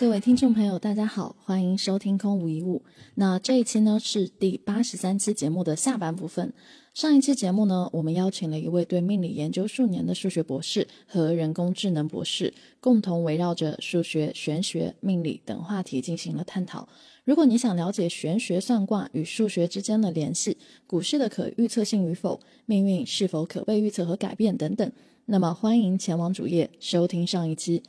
各位听众朋友，大家好，欢迎收听空无一物。那这一期呢是第八十三期节目的下半部分。上一期节目呢，我们邀请了一位对命理研究数年的数学博士和人工智能博士，共同围绕着数学、玄学、命理等话题进行了探讨。如果你想了解玄学算卦与数学之间的联系、股市的可预测性与否、命运是否可被预测和改变等等，那么欢迎前往主页收听上一期。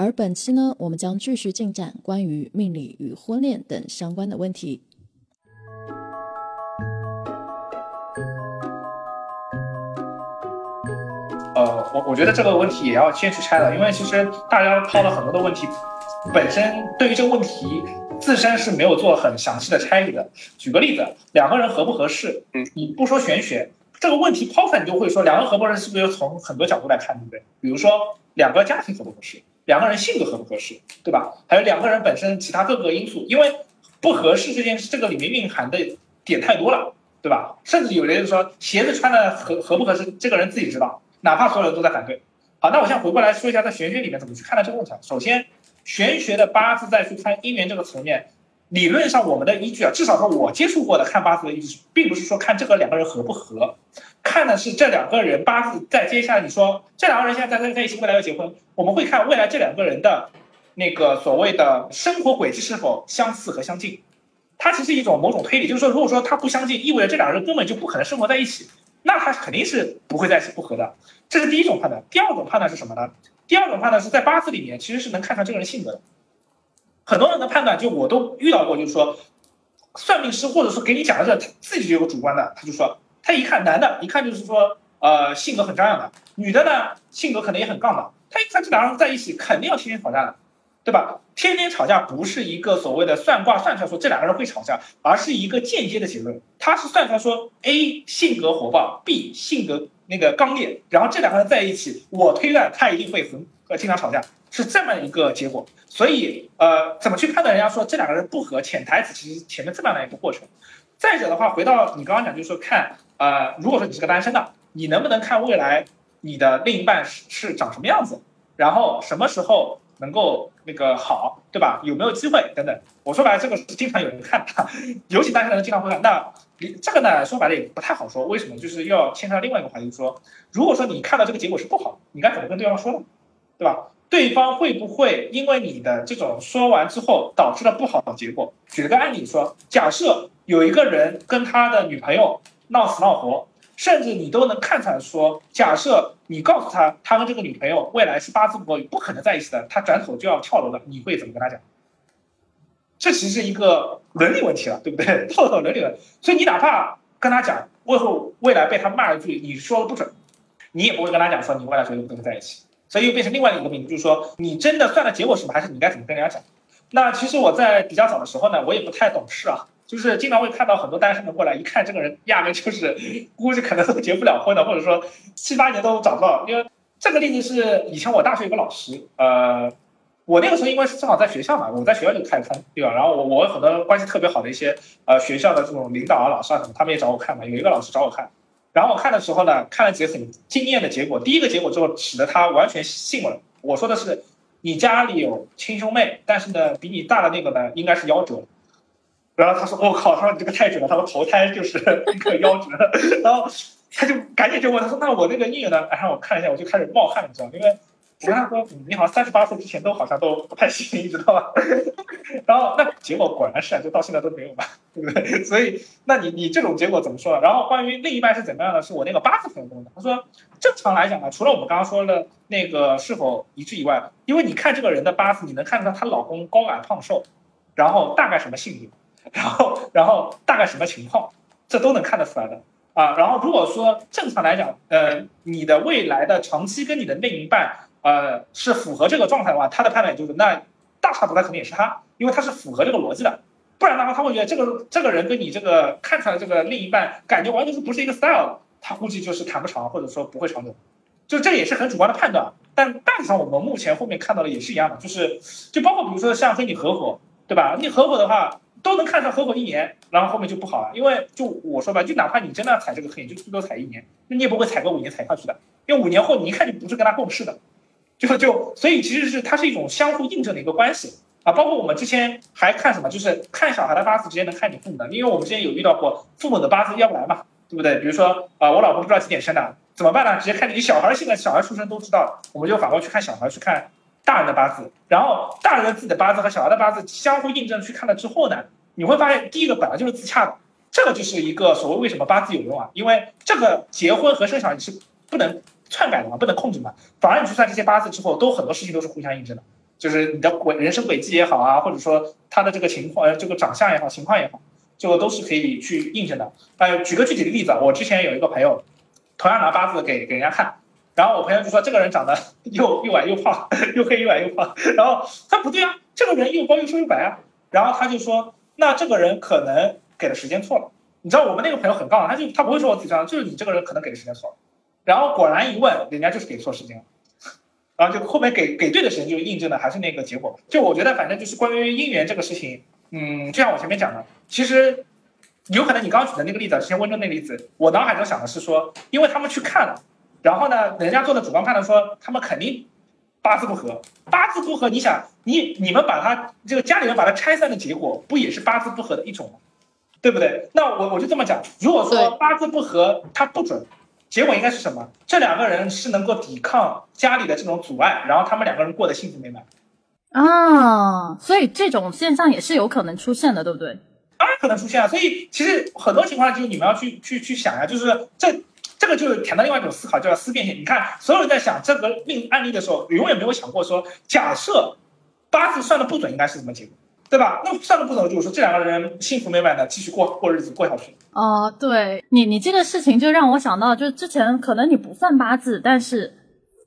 而本期呢，我们将继续进展关于命理与婚恋等相关的问题。呃，我我觉得这个问题也要先去拆了，因为其实大家抛了很多的问题，本身对于这个问题自身是没有做很详细的拆理的。举个例子，两个人合不合适？嗯，你不说玄学，这个问题抛出来，你就会说两个人合不合适是不是要从很多角度来看，对不对？比如说两个家庭合不合适？两个人性格合不合适，对吧？还有两个人本身其他各个因素，因为不合适这件事，这个里面蕴含的点太多了，对吧？甚至有的人说鞋子穿的合合不合适，这个人自己知道，哪怕所有人都在反对。好，那我现在回过来说一下，在玄学里面怎么去看待这个问题。首先，玄学的八字再去看姻缘这个层面。理论上，我们的依据啊，至少说我接触过的看八字的依据，并不是说看这个两个人合不合，看的是这两个人八字在接下来你说这两个人现在在在一起，未来要结婚，我们会看未来这两个人的那个所谓的生活轨迹是否相似和相近。它其实一种某种推理，就是说，如果说它不相近，意味着这两个人根本就不可能生活在一起，那他肯定是不会在一起不合的。这是第一种判断。第二种判断是什么呢？第二种判断是在八字里面其实是能看出这个人性格的。很多人的判断，就我都遇到过，就是说，算命师或者说给你讲的这，他自己就有主观的，他就说，他一看男的，一看就是说，呃，性格很张扬的；女的呢，性格可能也很杠的。他一看这两个人在一起，肯定要天天吵架的，对吧？天天吵架不是一个所谓的算卦算出来说这两个人会吵架，而是一个间接的结论。他是算出来说，A 性格火爆，B 性格那个刚烈，然后这两个人在一起，我推断他一定会很呃经常吵架。是这么一个结果，所以呃，怎么去判断人家说这两个人不合？潜台词其实前面这么样的一个过程。再者的话，回到你刚刚讲，就是说看呃，如果说你是个单身的，你能不能看未来你的另一半是是长什么样子，然后什么时候能够那个好，对吧？有没有机会等等？我说白了，这个是经常有人看的，尤其单身的人经常会看。那你这个呢，说白了也不太好说，为什么？就是要牵扯到另外一个话题，就是说，如果说你看到这个结果是不好，你该怎么跟对方说呢？对吧？对方会不会因为你的这种说完之后导致了不好的结果？举个案例说，假设有一个人跟他的女朋友闹死闹活，甚至你都能看出来说，假设你告诉他他跟这个女朋友未来是八字不合，不可能在一起的，他转手就要跳楼的，你会怎么跟他讲？这其实是一个伦理问题了，对不对？套到伦理了，所以你哪怕跟他讲，未后未来被他骂一句你说的不准，你也不会跟他讲说你未来绝对不能在一起。所以又变成另外一个命题，就是说你真的算的结果是什么，还是你该怎么跟人家讲？那其实我在比较早的时候呢，我也不太懂事啊，就是经常会看到很多单身的过来，一看这个人压根就是估计可能都结不了婚的，或者说七八年都找不到。因为这个例子是以前我大学有个老师，呃，我那个时候因为是正好在学校嘛，我在学校就开始看，对吧？然后我我有很多关系特别好的一些呃学校的这种领导啊、老师啊什么，他们也找我看嘛。有一个老师找我看。然后我看的时候呢，看了几个很惊艳的结果。第一个结果之后，使得他完全信了。我说的是，你家里有亲兄妹，但是呢，比你大的那个呢，应该是夭折。然后他说：“我靠！”他说：“你这个太准了。”他说：“投胎就是一个夭折。”然后他就赶紧就问他说：“那我那个姻缘呢？”然后我看一下，我就开始冒汗，你知道，因为。我跟他说，你好像三十八岁之前都好像都不太行，你知道吧？然后那结果果然是啊，就到现在都没有嘛，对不对？所以那你你这种结果怎么说？然后关于另一半是怎么样的，是我那个八字朋友问的。他说，正常来讲呢，除了我们刚刚说的那个是否一致以外，因为你看这个人的八字，你能看出来她老公高矮胖瘦，然后大概什么性格，然后然后大概什么情况，这都能看得出来的啊。然后如果说正常来讲，呃，你的未来的长期跟你的另一半。呃，是符合这个状态的话，他的判断就是那大差不差，肯定也是他，因为他是符合这个逻辑的。不然的话，他会觉得这个这个人跟你这个看出来这个另一半感觉完全是不是一个 style，他估计就是谈不长，或者说不会长久。就这也是很主观的判断。但大体上我们目前后面看到的也是一样的，就是就包括比如说像跟你合伙，对吧？你合伙的话都能看上合伙一年，然后后面就不好了，因为就我说吧，就哪怕你真的踩这个坑，就最多踩一年，那你也不会踩个五年踩下去的，因为五年后你一看就不是跟他共事的。就就所以其实是它是一种相互印证的一个关系啊，包括我们之前还看什么，就是看小孩的八字直接能看你父母的，因为我们之前有遇到过父母的八字要不来嘛，对不对？比如说啊，我老婆不知道几点生的，怎么办呢？直接看你小孩现在小孩出生都知道，我们就反过去看小孩去看大人的八字，然后大人的自己的八字和小孩的八字相互印证去看了之后呢，你会发现第一个本来就是自洽的，这个就是一个所谓为什么八字有用啊，因为这个结婚和生小孩是不能篡改的嘛，不能控制嘛，反而你去算这些八字之后，都很多事情都是互相印证的。就是你的轨人生轨迹也好啊，或者说他的这个情况，呃，这个长相也好，情况也好，就都是可以去印证的。呃，举个具体的例子啊，我之前有一个朋友，同样拿八字给给人家看，然后我朋友就说这个人长得 又又矮又胖，又黑又矮又胖，然后他不对啊，这个人又高又瘦又白啊，然后他就说那这个人可能给的时间错了。你知道我们那个朋友很杠，他就他不会说我自己这样，就是你这个人可能给的时间错了。然后果然一问，人家就是给错时间了。然后就后面给给对的时间，就印证的还是那个结果。就我觉得，反正就是关于姻缘这个事情，嗯，就像我前面讲的，其实有可能你刚刚举的那个例子，之前温州那个例子，我脑海中想的是说，因为他们去看了，然后呢，人家做的主观判断说他们肯定八字不合，八字不合，你想你你们把他这个家里人把他拆散的结果，不也是八字不合的一种吗？对不对？那我我就这么讲，如果说八字不合，它不准。结果应该是什么？这两个人是能够抵抗家里的这种阻碍，然后他们两个人过得幸福美满啊。所以这种现象也是有可能出现的，对不对？当然可能出现啊。所以其实很多情况下，就是你们要去去去想呀，就是这这个就是谈到另外一种思考，叫思辨性。你看，所有人在想这个命案例的时候，永远没有想过说，假设八字算的不准，应该是什么结果？对吧？那上个不走，就是说这两个人幸福美满的继续过过日子过下去。哦，对你，你这个事情就让我想到，就是之前可能你不算八字，但是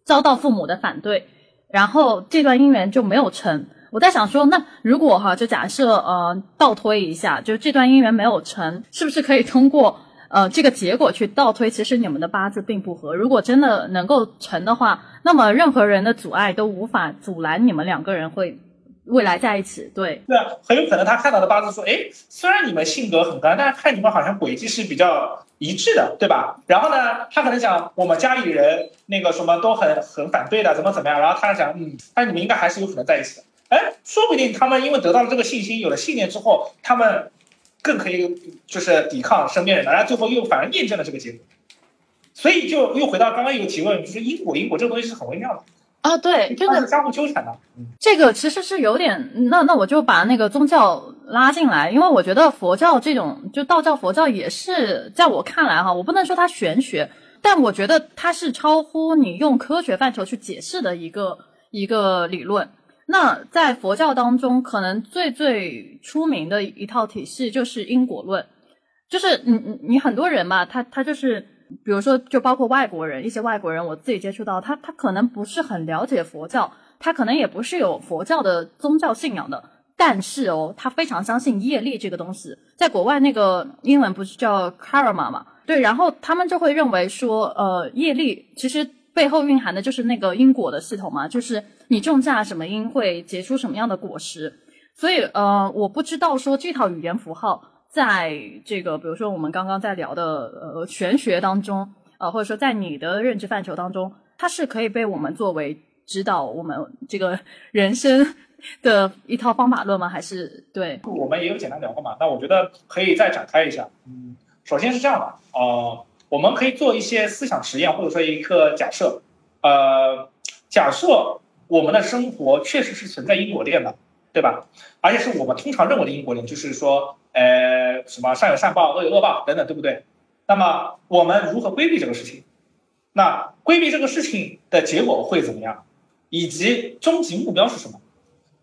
遭到父母的反对，然后这段姻缘就没有成。我在想说，那如果哈，就假设呃倒推一下，就这段姻缘没有成，是不是可以通过呃这个结果去倒推，其实你们的八字并不合。如果真的能够成的话，那么任何人的阻碍都无法阻拦你们两个人会。未来在一起，对对啊，很有可能他看到的八字说，哎，虽然你们性格很刚，但是看你们好像轨迹是比较一致的，对吧？然后呢，他可能想我们家里人那个什么都很很反对的，怎么怎么样？然后他想，嗯，但你们应该还是有可能在一起的。哎，说不定他们因为得到了这个信心，有了信念之后，他们更可以就是抵抗身边人的，然后最后又反而验证了这个结果。所以就又回到刚刚一个提问，就是因果，因果这个东西是很微妙的。啊，对，这个相互纠缠的。这个其实是有点，那那我就把那个宗教拉进来，因为我觉得佛教这种，就道教、佛教也是，在我看来哈，我不能说它玄学，但我觉得它是超乎你用科学范畴去解释的一个一个理论。那在佛教当中，可能最最出名的一套体系就是因果论，就是你你你很多人嘛，他他就是。比如说，就包括外国人，一些外国人，我自己接触到他，他可能不是很了解佛教，他可能也不是有佛教的宗教信仰的，但是哦，他非常相信业力这个东西。在国外，那个英文不是叫 karma 嘛？对，然后他们就会认为说，呃，业力其实背后蕴含的就是那个因果的系统嘛，就是你种下什么因会结出什么样的果实。所以，呃，我不知道说这套语言符号。在这个，比如说我们刚刚在聊的呃玄学当中，呃或者说在你的认知范畴当中，它是可以被我们作为指导我们这个人生的一套方法论吗？还是对？我们也有简单聊过嘛？那我觉得可以再展开一下。嗯，首先是这样的，呃，我们可以做一些思想实验，或者说一个假设，呃，假设我们的生活确实是存在因果链的，对吧？而且是我们通常认为的因果链，就是说。呃，什么善有善报，恶有恶报等等，对不对？那么我们如何规避这个事情？那规避这个事情的结果会怎么样？以及终极目标是什么？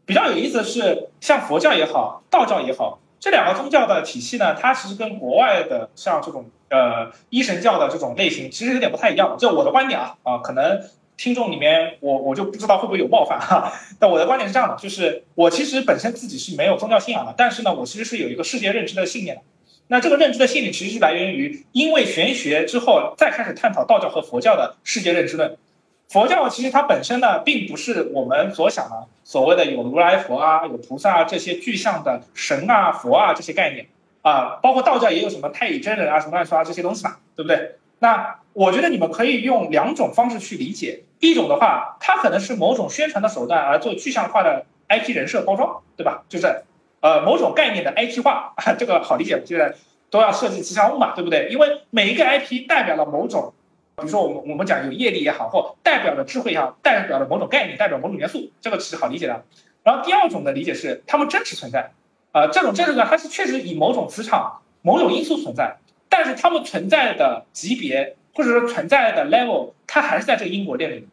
比较有意思的是，像佛教也好，道教也好，这两个宗教的体系呢，它其实跟国外的像这种呃一神教的这种类型，其实有点不太一样。就我的观点啊啊，可能。听众里面，我我就不知道会不会有冒犯哈。但我的观点是这样的，就是我其实本身自己是没有宗教信仰的，但是呢，我其实是有一个世界认知的信念的。那这个认知的信念其实是来源于，因为玄学之后再开始探讨道教和佛教的世界认知论。佛教其实它本身呢，并不是我们所想的所谓的有如来佛啊、有菩萨啊这些具象的神啊、佛啊这些概念啊，包括道教也有什么太乙真人啊、什么乱七八糟这些东西嘛，对不对？那我觉得你们可以用两种方式去理解。一种的话，它可能是某种宣传的手段，而做具象化的 IP 人设包装，对吧？就是呃某种概念的 IP 化，这个好理解，就是都要设计吉祥物嘛，对不对？因为每一个 IP 代表了某种，比如说我们我们讲有业力也好，或代表了智慧也好，代表了某种概念，代表某种元素，这个是好理解的。然后第二种的理解是，它们真实存在，呃，这种真实呢，它是确实以某种磁场、某种因素存在，但是他们存在的级别或者说存在的 level，它还是在这个因果链里面。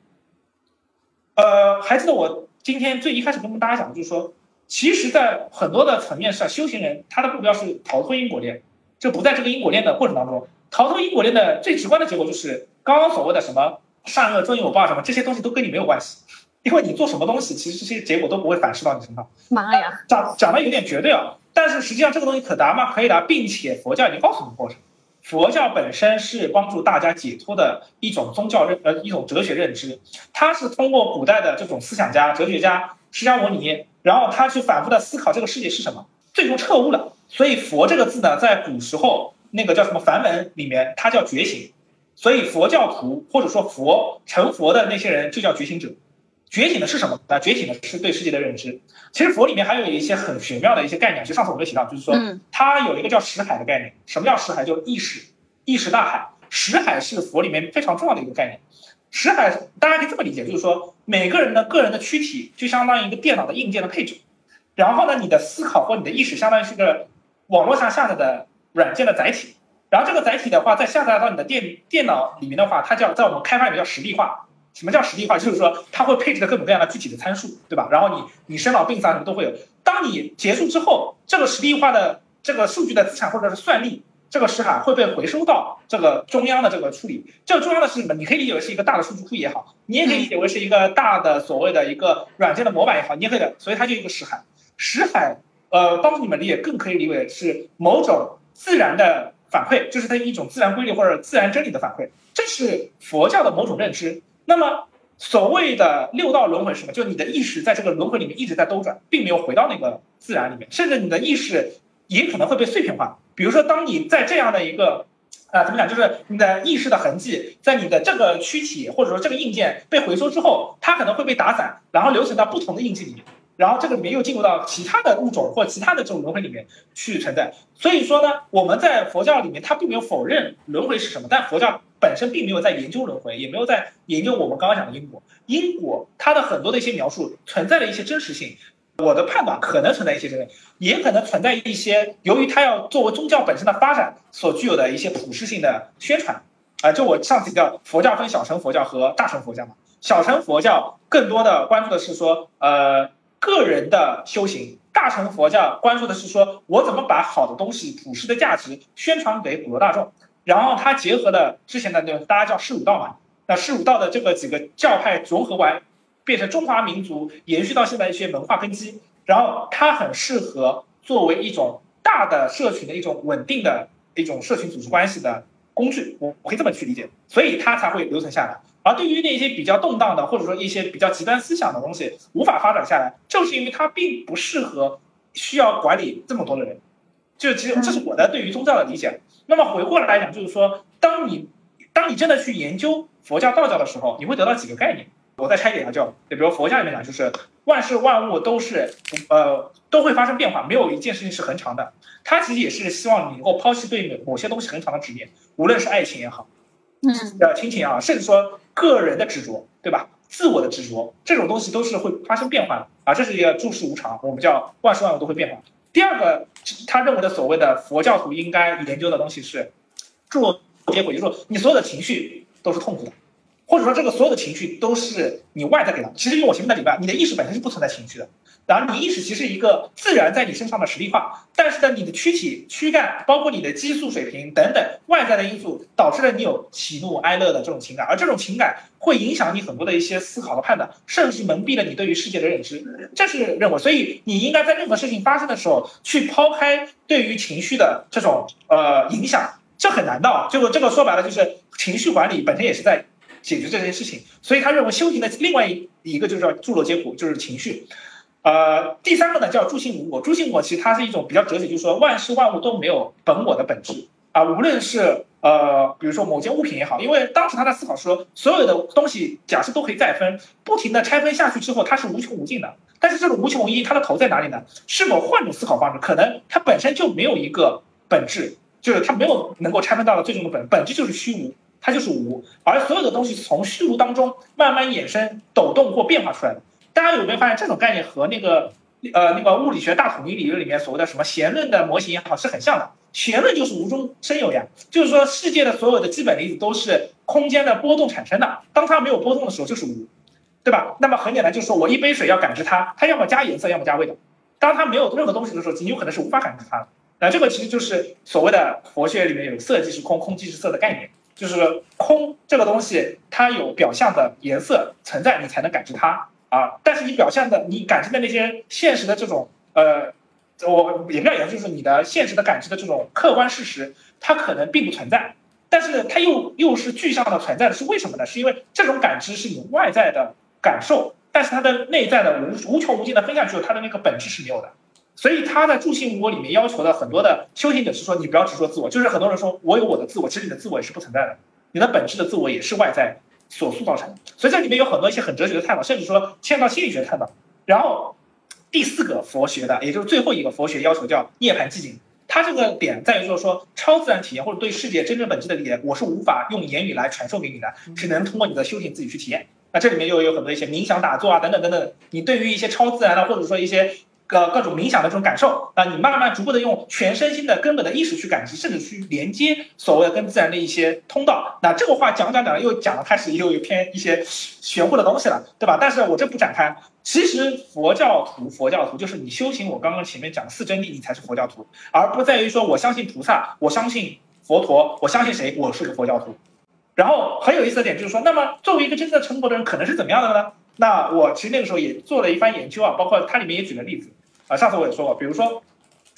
呃，还记得我今天最一开始跟大家讲的，就是说，其实，在很多的层面上，修行人他的目标是逃脱因果链，就不在这个因果链的过程当中。逃脱因果链的最直观的结果，就是刚刚所谓的什么善恶终有报什么这些东西都跟你没有关系，因为你做什么东西，其实这些结果都不会反噬到你身上。妈呀，讲讲的有点绝对啊，但是实际上这个东西可达吗？可以达，并且佛教已经告诉你过程。佛教本身是帮助大家解脱的一种宗教认呃一种哲学认知，它是通过古代的这种思想家、哲学家释迦牟尼，然后他去反复的思考这个世界是什么，最终彻悟了。所以“佛”这个字呢，在古时候那个叫什么梵文里面，它叫觉醒。所以佛教徒或者说佛成佛的那些人就叫觉醒者。觉醒的是什么？那觉醒的是对世界的认知。其实佛里面还有一些很玄妙的一些概念，就上次我们提到，就是说，它有一个叫识海的概念。什么叫识海？就是意识，意识大海。识海是佛里面非常重要的一个概念。识海大家可以这么理解，就是说，每个人的个人的躯体就相当于一个电脑的硬件的配置，然后呢，你的思考或你的意识相当于是个网络上下载的软件的载体，然后这个载体的话，再下载到你的电电脑里面的话，它叫在我们开发里面叫实例化。什么叫实例化？就是说它会配置的各种各样的具体的参数，对吧？然后你你生老病死啊什么都会有。当你结束之后，这个实例化的这个数据的资产或者是算力，这个时海会被回收到这个中央的这个处理。这个中央的是什么？你可以理解为是一个大的数据库也好，你也可以理解为是一个大的所谓的一个软件的模板也好，你也可以的。所以它就一个石海。石海，呃，帮助你们理解，更可以理解是某种自然的反馈，就是它一种自然规律或者自然真理的反馈。这是佛教的某种认知。那么，所谓的六道轮回是什么？就你的意识在这个轮回里面一直在兜转，并没有回到那个自然里面，甚至你的意识也可能会被碎片化。比如说，当你在这样的一个，啊，怎么讲？就是你的意识的痕迹在你的这个躯体或者说这个硬件被回收之后，它可能会被打散，然后留存到不同的印记里面，然后这个里面又进入到其他的物种或其他的这种轮回里面去存在。所以说呢，我们在佛教里面，它并没有否认轮回是什么，但佛教。本身并没有在研究轮回，也没有在研究我们刚刚讲的因果。因果它的很多的一些描述存在了一些真实性，我的判断可能存在一些真实，也可能存在一些由于它要作为宗教本身的发展所具有的一些普适性的宣传。啊，就我上次提到，佛教分小乘佛教和大乘佛教嘛。小乘佛教更多的关注的是说，呃，个人的修行；大乘佛教关注的是说我怎么把好的东西、普世的价值宣传给普罗大众。然后它结合了之前的那大家叫释儒道嘛，那释儒道的这个几个教派融合完，变成中华民族延续到现在一些文化根基，然后它很适合作为一种大的社群的一种稳定的一种社群组织关系的工具，我我可以这么去理解，所以它才会留存下来。而对于那些比较动荡的或者说一些比较极端思想的东西无法发展下来，就是因为它并不适合需要管理这么多的人。就其实这是我的对于宗教的理解。那么回过来来讲，就是说，当你当你真的去研究佛教、道教的时候，你会得到几个概念。我再拆解一下，就比如佛教里面讲，就是万事万物都是呃都会发生变化，没有一件事情是恒常的。它其实也是希望你能够抛弃对某某些东西恒常的执念，无论是爱情也好，嗯，呃亲情也好，甚至说个人的执着，对吧？自我的执着，这种东西都是会发生变化的啊。这是一个诸事无常，我们叫万事万物都会变化。第二个，他认为的所谓的佛教徒应该研究的东西是，诸落结果，就是说你所有的情绪都是痛苦的，或者说这个所有的情绪都是你外在给的。其实用我前面的理论，你的意识本身是不存在情绪的。然后你意识其实一个自然在你身上的实力化，但是呢，你的躯体、躯干，包括你的激素水平等等外在的因素，导致了你有喜怒哀乐的这种情感，而这种情感会影响你很多的一些思考和判断，甚至蒙蔽了你对于世界的认知。这是认为，所以你应该在任何事情发生的时候，去抛开对于情绪的这种呃影响，这很难的。就这个说白了，就是情绪管理本身也是在解决这件事情。所以他认为修行的另外一一个就是叫诸罗皆苦，就是情绪。呃，第三个呢叫诸性无我，诸性无我其实它是一种比较哲学，就是说万事万物都没有本我的本质啊，无论是呃，比如说某件物品也好，因为当时他在思考说，所有的东西假设都可以再分，不停的拆分下去之后，它是无穷无尽的，但是这种无穷无尽，它的头在哪里呢？是否换种思考方式，可能它本身就没有一个本质，就是它没有能够拆分到了最终的本本质就是虚无，它就是无，而所有的东西从虚无当中慢慢衍生、抖动或变化出来的。大家有没有发现这种概念和那个呃那个物理学大统一理论里面所谓的什么弦论的模型也好是很像的？弦论就是无中生有呀，就是说世界的所有的基本粒子都是空间的波动产生的，当它没有波动的时候就是无。对吧？那么很简单，就是说我一杯水要感知它，它要么加颜色，要么加味道。当它没有任何东西的时候，你有可能是无法感知它的。那这个其实就是所谓的佛学里面有色即是空，空即是色的概念，就是空这个东西它有表象的颜色存在，你才能感知它啊。但是你表现的，你感知的那些现实的这种呃，我严格来讲就是你的现实的感知的这种客观事实，它可能并不存在，但是它又又是具象的存在的，是为什么呢？是因为这种感知是你外在的。感受，但是它的内在的无无穷无尽的分下去，它的那个本质是没有的。所以他在住行无我里面要求的很多的修行者是说，你不要执着自我，就是很多人说我有我的自我，其实你的自我也是不存在的，你的本质的自我也是外在所塑造成的。所以这里面有很多一些很哲学的探讨，甚至说牵到心理学探讨。然后第四个佛学的，也就是最后一个佛学要求叫涅槃寂静。它这个点在于就是说，超自然体验或者对世界真正本质的理解，我是无法用言语来传授给你的，只能通过你的修行自己去体验。那这里面又有很多一些冥想、打坐啊，等等等等。你对于一些超自然的，或者说一些各各种冥想的这种感受啊，你慢慢逐步的用全身心的根本的意识去感知，甚至去连接所谓的跟自然的一些通道。那这个话讲讲讲，又讲了开始又有偏一些玄乎的东西了，对吧？但是我这不展开。其实佛教徒，佛教徒就是你修行，我刚刚前面讲四真谛，你才是佛教徒，而不在于说我相信菩萨，我相信佛陀，我相信谁，我是个佛教徒。然后很有意思的点就是说，那么作为一个真正成佛的人，可能是怎么样的呢？那我其实那个时候也做了一番研究啊，包括它里面也举了例子啊。上次我也说过，比如说，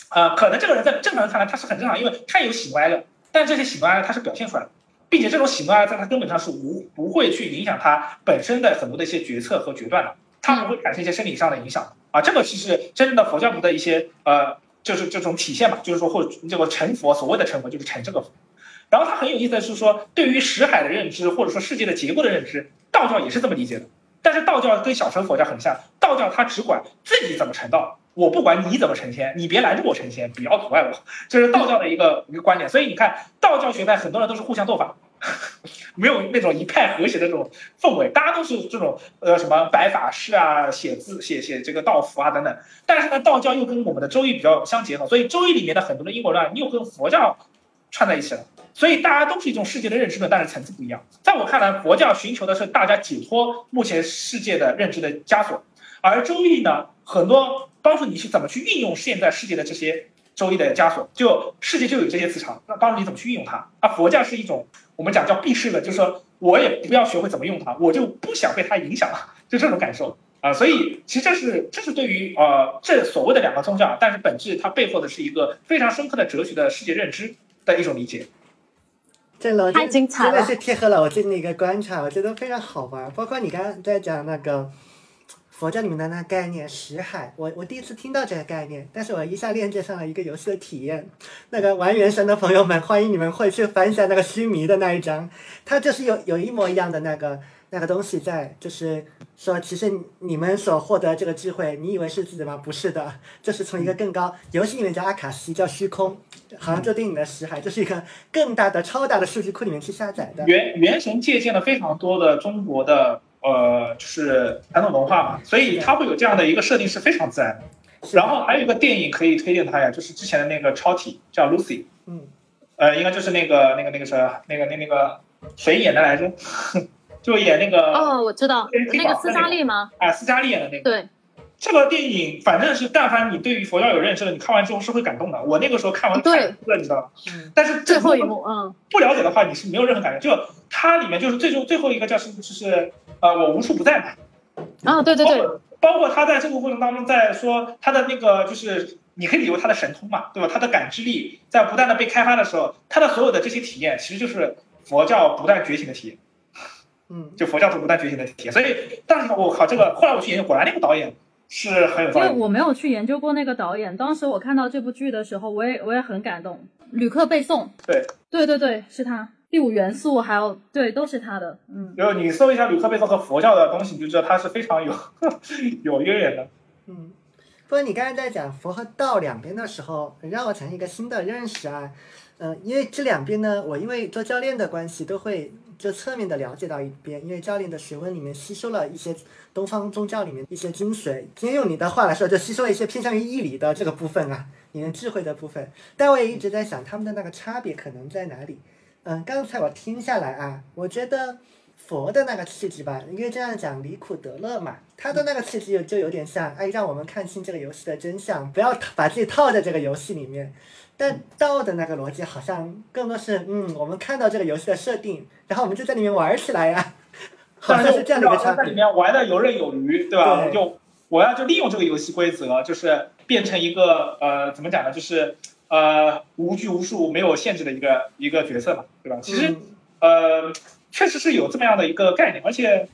呃，可能这个人在正常人看来他是很正常，因为他有喜怒哀乐，但这些喜怒哀乐他是表现出来的，并且这种喜怒哀乐在他根本上是无不会去影响他本身的很多的一些决策和决断的，他不会产生一些生理上的影响啊。这个其实真正的佛教徒的一些呃，就是这种体现嘛，就是说或这个成佛，所谓的成佛就是成这个佛。然后他很有意思的是说，对于识海的认知，或者说世界的结构的认知，道教也是这么理解的。但是道教跟小乘佛教很像，道教它只管自己怎么成道，我不管你怎么成仙，你别拦着我成仙，不要阻碍我，这是道教的一个一个观点。所以你看，道教学派很多人都是互相斗法，没有那种一派和谐的这种氛围，大家都是这种呃什么白法师啊，写字写写这个道符啊等等。但是呢，道教又跟我们的周易比较相结合，所以周易里面的很多的因果论又跟佛教串在一起了。所以大家都是一种世界的认知论，但是层次不一样。在我看来，佛教寻求的是大家解脱目前世界的认知的枷锁，而周易呢，很多帮助你去怎么去运用现在世界的这些周易的枷锁。就世界就有这些磁场，那帮助你怎么去运用它。而佛教是一种我们讲叫避世论，就是说我也不要学会怎么用它，我就不想被它影响了，就这种感受啊。所以其实这是这是对于呃这所谓的两个宗教，但是本质它背后的是一个非常深刻的哲学的世界认知的一种理解。这老太精彩了，真的是贴合了我最近的一个观察，我觉得非常好玩。包括你刚刚在讲那个佛教里面的那个概念“识海”，我我第一次听到这个概念，但是我一下链接上了一个游戏的体验。那个玩原神的朋友们，欢迎你们回去翻一下那个须弥的那一章，它就是有有一模一样的那个。那个东西在，就是说，其实你们所获得这个智慧，你以为是自己的吗？不是的，这是从一个更高游戏里面叫阿卡西，叫虚空，好像就电影的识海，这是一个更大的、超大的数据库里面去下载的。原原神借鉴了非常多的中国的呃，就是传统文化嘛，所以它会有这样的一个设定是非常自然的。然后还有一个电影可以推荐它呀，就是之前的那个超体叫 Lucy，嗯，呃，应该就是那个那个那个谁，那个那那个谁演的来着？就演那个哦，我知道那个斯嘉丽吗？啊，斯嘉丽演的那个。对，这个电影反正是，但凡你对于佛教有认识的，你看完之后是会感动的。我那个时候看完哭了，你知道吗？嗯。但是最后一幕，嗯，不了解的话，你是没有任何感觉。就它里面就是最终最后一个叫是就是呃，我无处不在嘛。啊，对对对。包括他在这个过程当中在说他的那个，就是你可以理解他的神通嘛，对吧？他的感知力在不断的被开发的时候，他的所有的这些体验，其实就是佛教不断觉醒的体验。嗯，就佛教徒不断觉醒的体验，所以但是我靠，这个后来我去研究，果然那个导演是很有道理。因为我没有去研究过那个导演，当时我看到这部剧的时候，我也我也很感动。旅客背诵，对，对对对，是他。第五元素还有对，都是他的。嗯，然后你搜一下旅客背诵和佛教的东西，你就知道他是非常有 有渊源的。嗯，不过你刚才在讲佛和道两边的时候，让我产生一个新的认识啊。嗯、因为这两边呢，我因为做教练的关系，都会就侧面的了解到一边，因为教练的学问里面吸收了一些东方宗教里面一些精髓。今天用你的话来说，就吸收了一些偏向于义理的这个部分啊，里面智慧的部分。但我也一直在想，他们的那个差别可能在哪里？嗯，刚才我听下来啊，我觉得佛的那个气质吧，因为这样讲离苦得乐嘛，他的那个气质有就有点像，哎，让我们看清这个游戏的真相，不要把自己套在这个游戏里面。但道的那个逻辑好像更多是，嗯，我们看到这个游戏的设定，然后我们就在里面玩起来呀、好像是这样的一个差在里别。面玩的游刃有余，对吧？对我就我要就利用这个游戏规则，就是变成一个呃，怎么讲呢？就是呃无拘无束、没有限制的一个一个角色嘛，对吧？其实、嗯呃，确实是有这么样的一个概念，而且，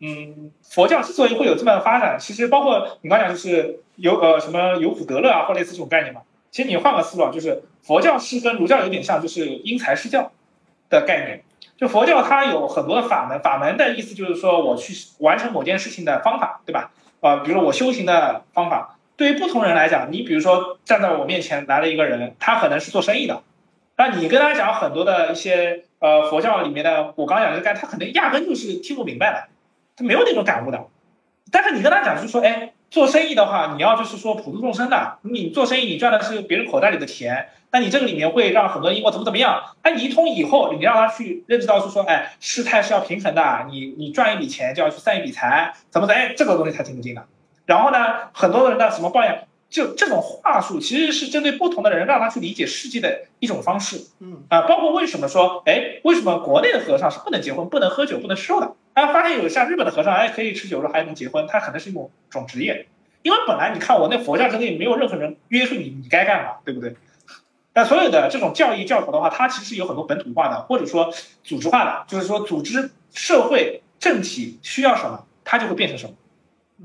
嗯，佛教之所以会有这么样的发展，其实包括你刚讲就是有呃什么有苦得乐啊，或类似这种概念嘛。其实你换个思路啊，就是佛教是跟儒教有点像，就是因材施教的概念。就佛教它有很多的法门，法门的意思就是说我去完成某件事情的方法，对吧？呃，比如说我修行的方法，对于不同人来讲，你比如说站在我面前来了一个人，他可能是做生意的，那你跟他讲很多的一些呃佛教里面的，我刚讲的概念，他可能压根就是听不明白的，他没有那种感悟的。但是你跟他讲，就是说，哎，做生意的话，你要就是说普度众生的，你做生意你赚的是别人口袋里的钱，但你这个里面会让很多因果怎么怎么样？那你一通以后，你让他去认知到是说，哎，事态是要平衡的，你你赚一笔钱就要去散一笔财，怎么的？哎，这个东西才听得进的。然后呢，很多人呢什么抱怨，就这种话术其实是针对不同的人，让他去理解世界的一种方式。嗯啊、包括为什么说，哎，为什么国内的和尚是不能结婚、不能喝酒、不能吃肉的？大家发现有像日本的和尚，哎，可以吃酒肉还能结婚，他可能是一种种职业，因为本来你看我那佛教之内没有任何人约束你，你该干嘛，对不对？但所有的这种教义教条的话，它其实有很多本土化的，或者说组织化的，就是说组织社会政体需要什么，它就会变成什么，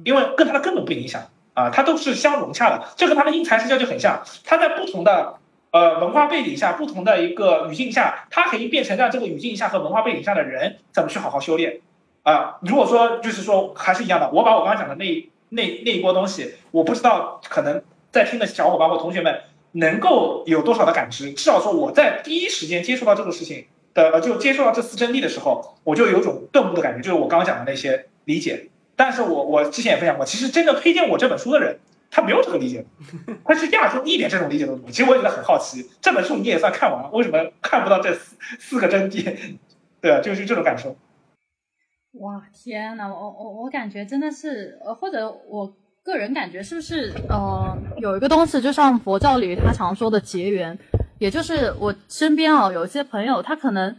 因为跟它的根本不影响啊，它都是相融洽的，这跟它的因材施教就很像，它在不同的呃文化背景下，不同的一个语境下，它可以变成让这个语境下和文化背景下的人怎么去好好修炼啊。如果说就是说还是一样的，我把我刚刚讲的那那那一波东西，我不知道可能在听的小伙伴或同学们能够有多少的感知，至少说我在第一时间接触到这个事情的，就接触到这四真谛的时候，我就有种顿悟的感觉，就是我刚刚讲的那些理解。但是我我之前也分享过，其实真正推荐我这本书的人，他没有这个理解，他是亚洲一点这种理解都没有。其实我也觉得很好奇，这本书你也算看完了，为什么看不到这四四个真谛？对，啊就是这种感受。哇，天呐，我我我感觉真的是，呃，或者我个人感觉是不是，呃，有一个东西，就像佛教里他常说的结缘，也就是我身边啊有一些朋友，他可能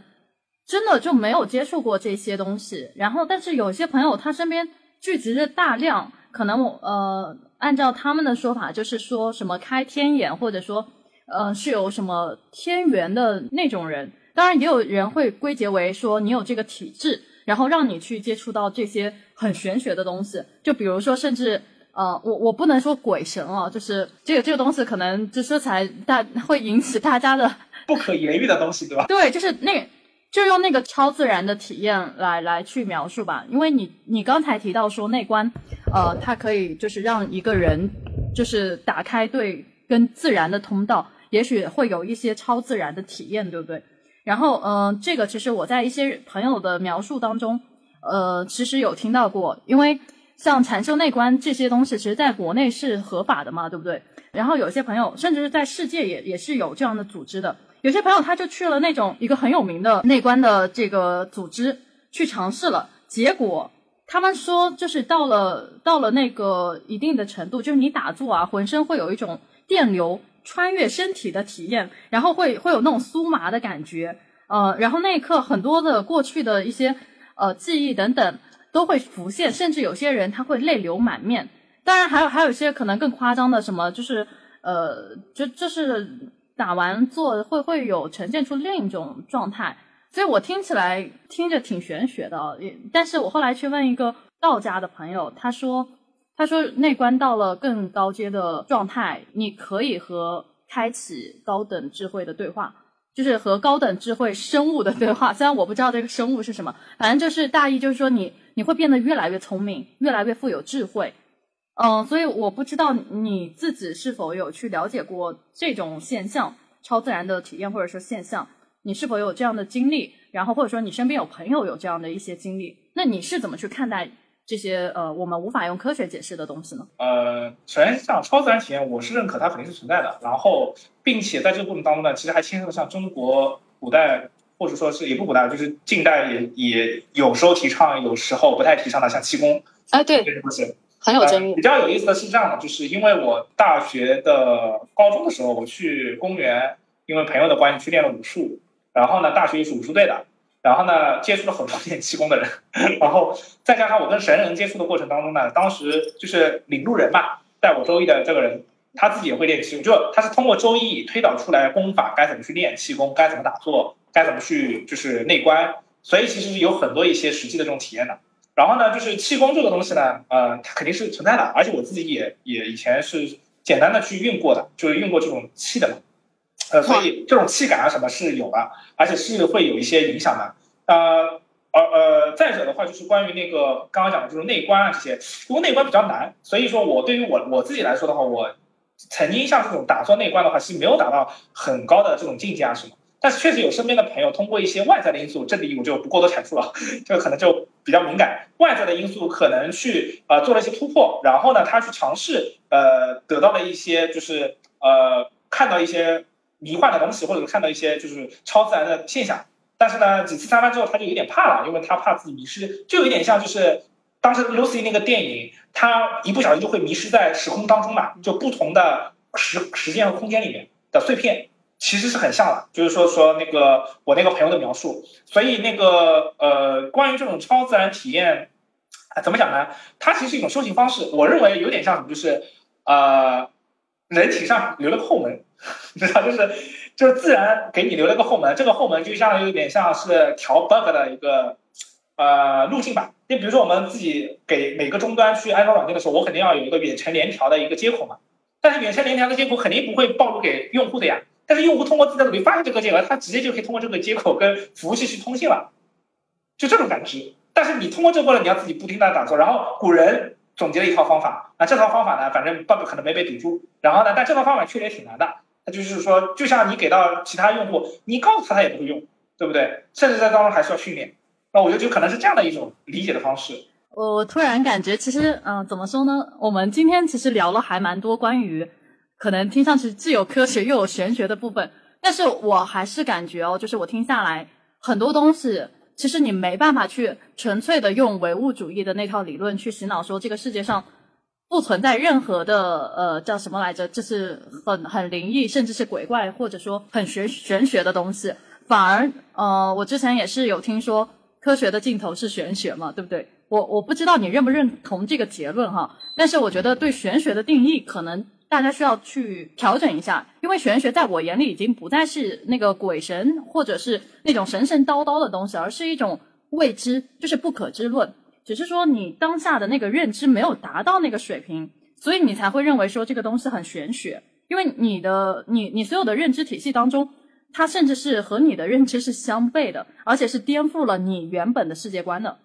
真的就没有接触过这些东西，然后但是有些朋友他身边聚集着大量，可能我呃按照他们的说法，就是说什么开天眼，或者说呃是有什么天缘的那种人，当然也有人会归结为说你有这个体质。然后让你去接触到这些很玄学的东西，就比如说，甚至呃，我我不能说鬼神啊，就是这个这个东西可能就说起来大会引起大家的不可言喻的东西，对吧？对，就是那就用那个超自然的体验来来去描述吧，因为你你刚才提到说内观，呃，它可以就是让一个人就是打开对跟自然的通道，也许会有一些超自然的体验，对不对？然后，嗯、这个其实我在一些朋友的描述当中，呃，其实有听到过，因为像禅修内观这些东西，其实在国内是合法的嘛，对不对？然后有些朋友，甚至是在世界也也是有这样的组织的。有些朋友他就去了那种一个很有名的内观的这个组织去尝试了，结果他们说就是到了到了那个一定的程度，就是你打坐啊，浑身会有一种电流。穿越身体的体验，然后会会有那种酥麻的感觉，呃，然后那一刻很多的过去的一些呃记忆等等都会浮现，甚至有些人他会泪流满面。当然还有还有一些可能更夸张的，什么就是呃，就就是打完坐会会有呈现出另一种状态，所以我听起来听着挺玄学的，也但是我后来去问一个道家的朋友，他说。他说，内观到了更高阶的状态，你可以和开启高等智慧的对话，就是和高等智慧生物的对话。虽然我不知道这个生物是什么，反正就是大意就是说你你会变得越来越聪明，越来越富有智慧。嗯，所以我不知道你自己是否有去了解过这种现象，超自然的体验或者说现象，你是否有这样的经历？然后或者说你身边有朋友有这样的一些经历，那你是怎么去看待这些呃我们无法用科学解释的东西呢？呃，首先像超自然体验，我是认可它肯定是存在的。然后，并且在这个过程当中呢，其实还牵涉到像中国古代或者说是也不古代，就是近代也也有时候提倡，有时候不太提倡的，像气功。啊，对，这些东西。很有争议。比较有意思的是这样的，就是因为我大学的高中的时候，我去公园，因为朋友的关系去练了武术，然后呢，大学也是武术队的，然后呢，接触了很多练气功的人，然后再加上我跟神人接触的过程当中呢，当时就是领路人嘛，带我周易的这个人，他自己也会练气功，就他是通过周易推导出来功法该怎么去练气功，该怎么打坐，该怎么去就是内观，所以其实有很多一些实际的这种体验的。然后呢，就是气功这个东西呢，呃，它肯定是存在的，而且我自己也也以前是简单的去运过的，就是运过这种气的嘛，呃，所以这种气感啊什么是有的，而且是会有一些影响的。呃，呃呃，再者的话就是关于那个刚刚讲的就是内观啊这些，因为内观比较难，所以说我对于我我自己来说的话，我曾经像这种打坐内观的话是没有达到很高的这种境界啊什么。但是确实有身边的朋友通过一些外在的因素，这里我就不过多阐述了，这个可能就比较敏感。外在的因素可能去呃做了一些突破，然后呢，他去尝试呃得到了一些就是呃看到一些迷幻的东西，或者看到一些就是超自然的现象。但是呢，几次三番之后他就有点怕了，因为他怕自己迷失，就有点像就是当时 Lucy 那个电影，他一不小心就会迷失在时空当中嘛，就不同的时时间和空间里面的碎片。其实是很像了，就是说说那个我那个朋友的描述，所以那个呃，关于这种超自然体验，怎么讲呢？它其实一种修行方式。我认为有点像什么，就是呃，人体上留了个后门，你知道，就是就是自然给你留了个后门，这个后门就相当于有点像是调 bug 的一个呃路径吧。就比如说我们自己给每个终端去安装软件的时候，我肯定要有一个远程联调的一个接口嘛，但是远程联调的接口肯定不会暴露给用户的呀。但是用户通过自己的努力发现这个接口，他直接就可以通过这个接口跟服务器去通信了，就这种感知。但是你通过这波了，你要自己不停的打坐。然后古人总结了一套方法，那这套方法呢，反正 bug 可能没被堵住。然后呢，但这套方法确实也挺难的。那就是说，就像你给到其他用户，你告诉他他也不会用，对不对？甚至在当中还需要训练。那我觉得就可能是这样的一种理解的方式。我突然感觉，其实，嗯，怎么说呢？我们今天其实聊了还蛮多关于。可能听上去既有科学又有玄学的部分，但是我还是感觉哦，就是我听下来很多东西，其实你没办法去纯粹的用唯物主义的那套理论去洗脑，说这个世界上不存在任何的呃叫什么来着，就是很很灵异，甚至是鬼怪，或者说很玄玄学的东西。反而呃，我之前也是有听说科学的尽头是玄学嘛，对不对？我我不知道你认不认同这个结论哈，但是我觉得对玄学的定义可能。大家需要去调整一下，因为玄学在我眼里已经不再是那个鬼神或者是那种神神叨叨的东西，而是一种未知，就是不可知论。只是说你当下的那个认知没有达到那个水平，所以你才会认为说这个东西很玄学。因为你的你你所有的认知体系当中，它甚至是和你的认知是相悖的，而且是颠覆了你原本的世界观的。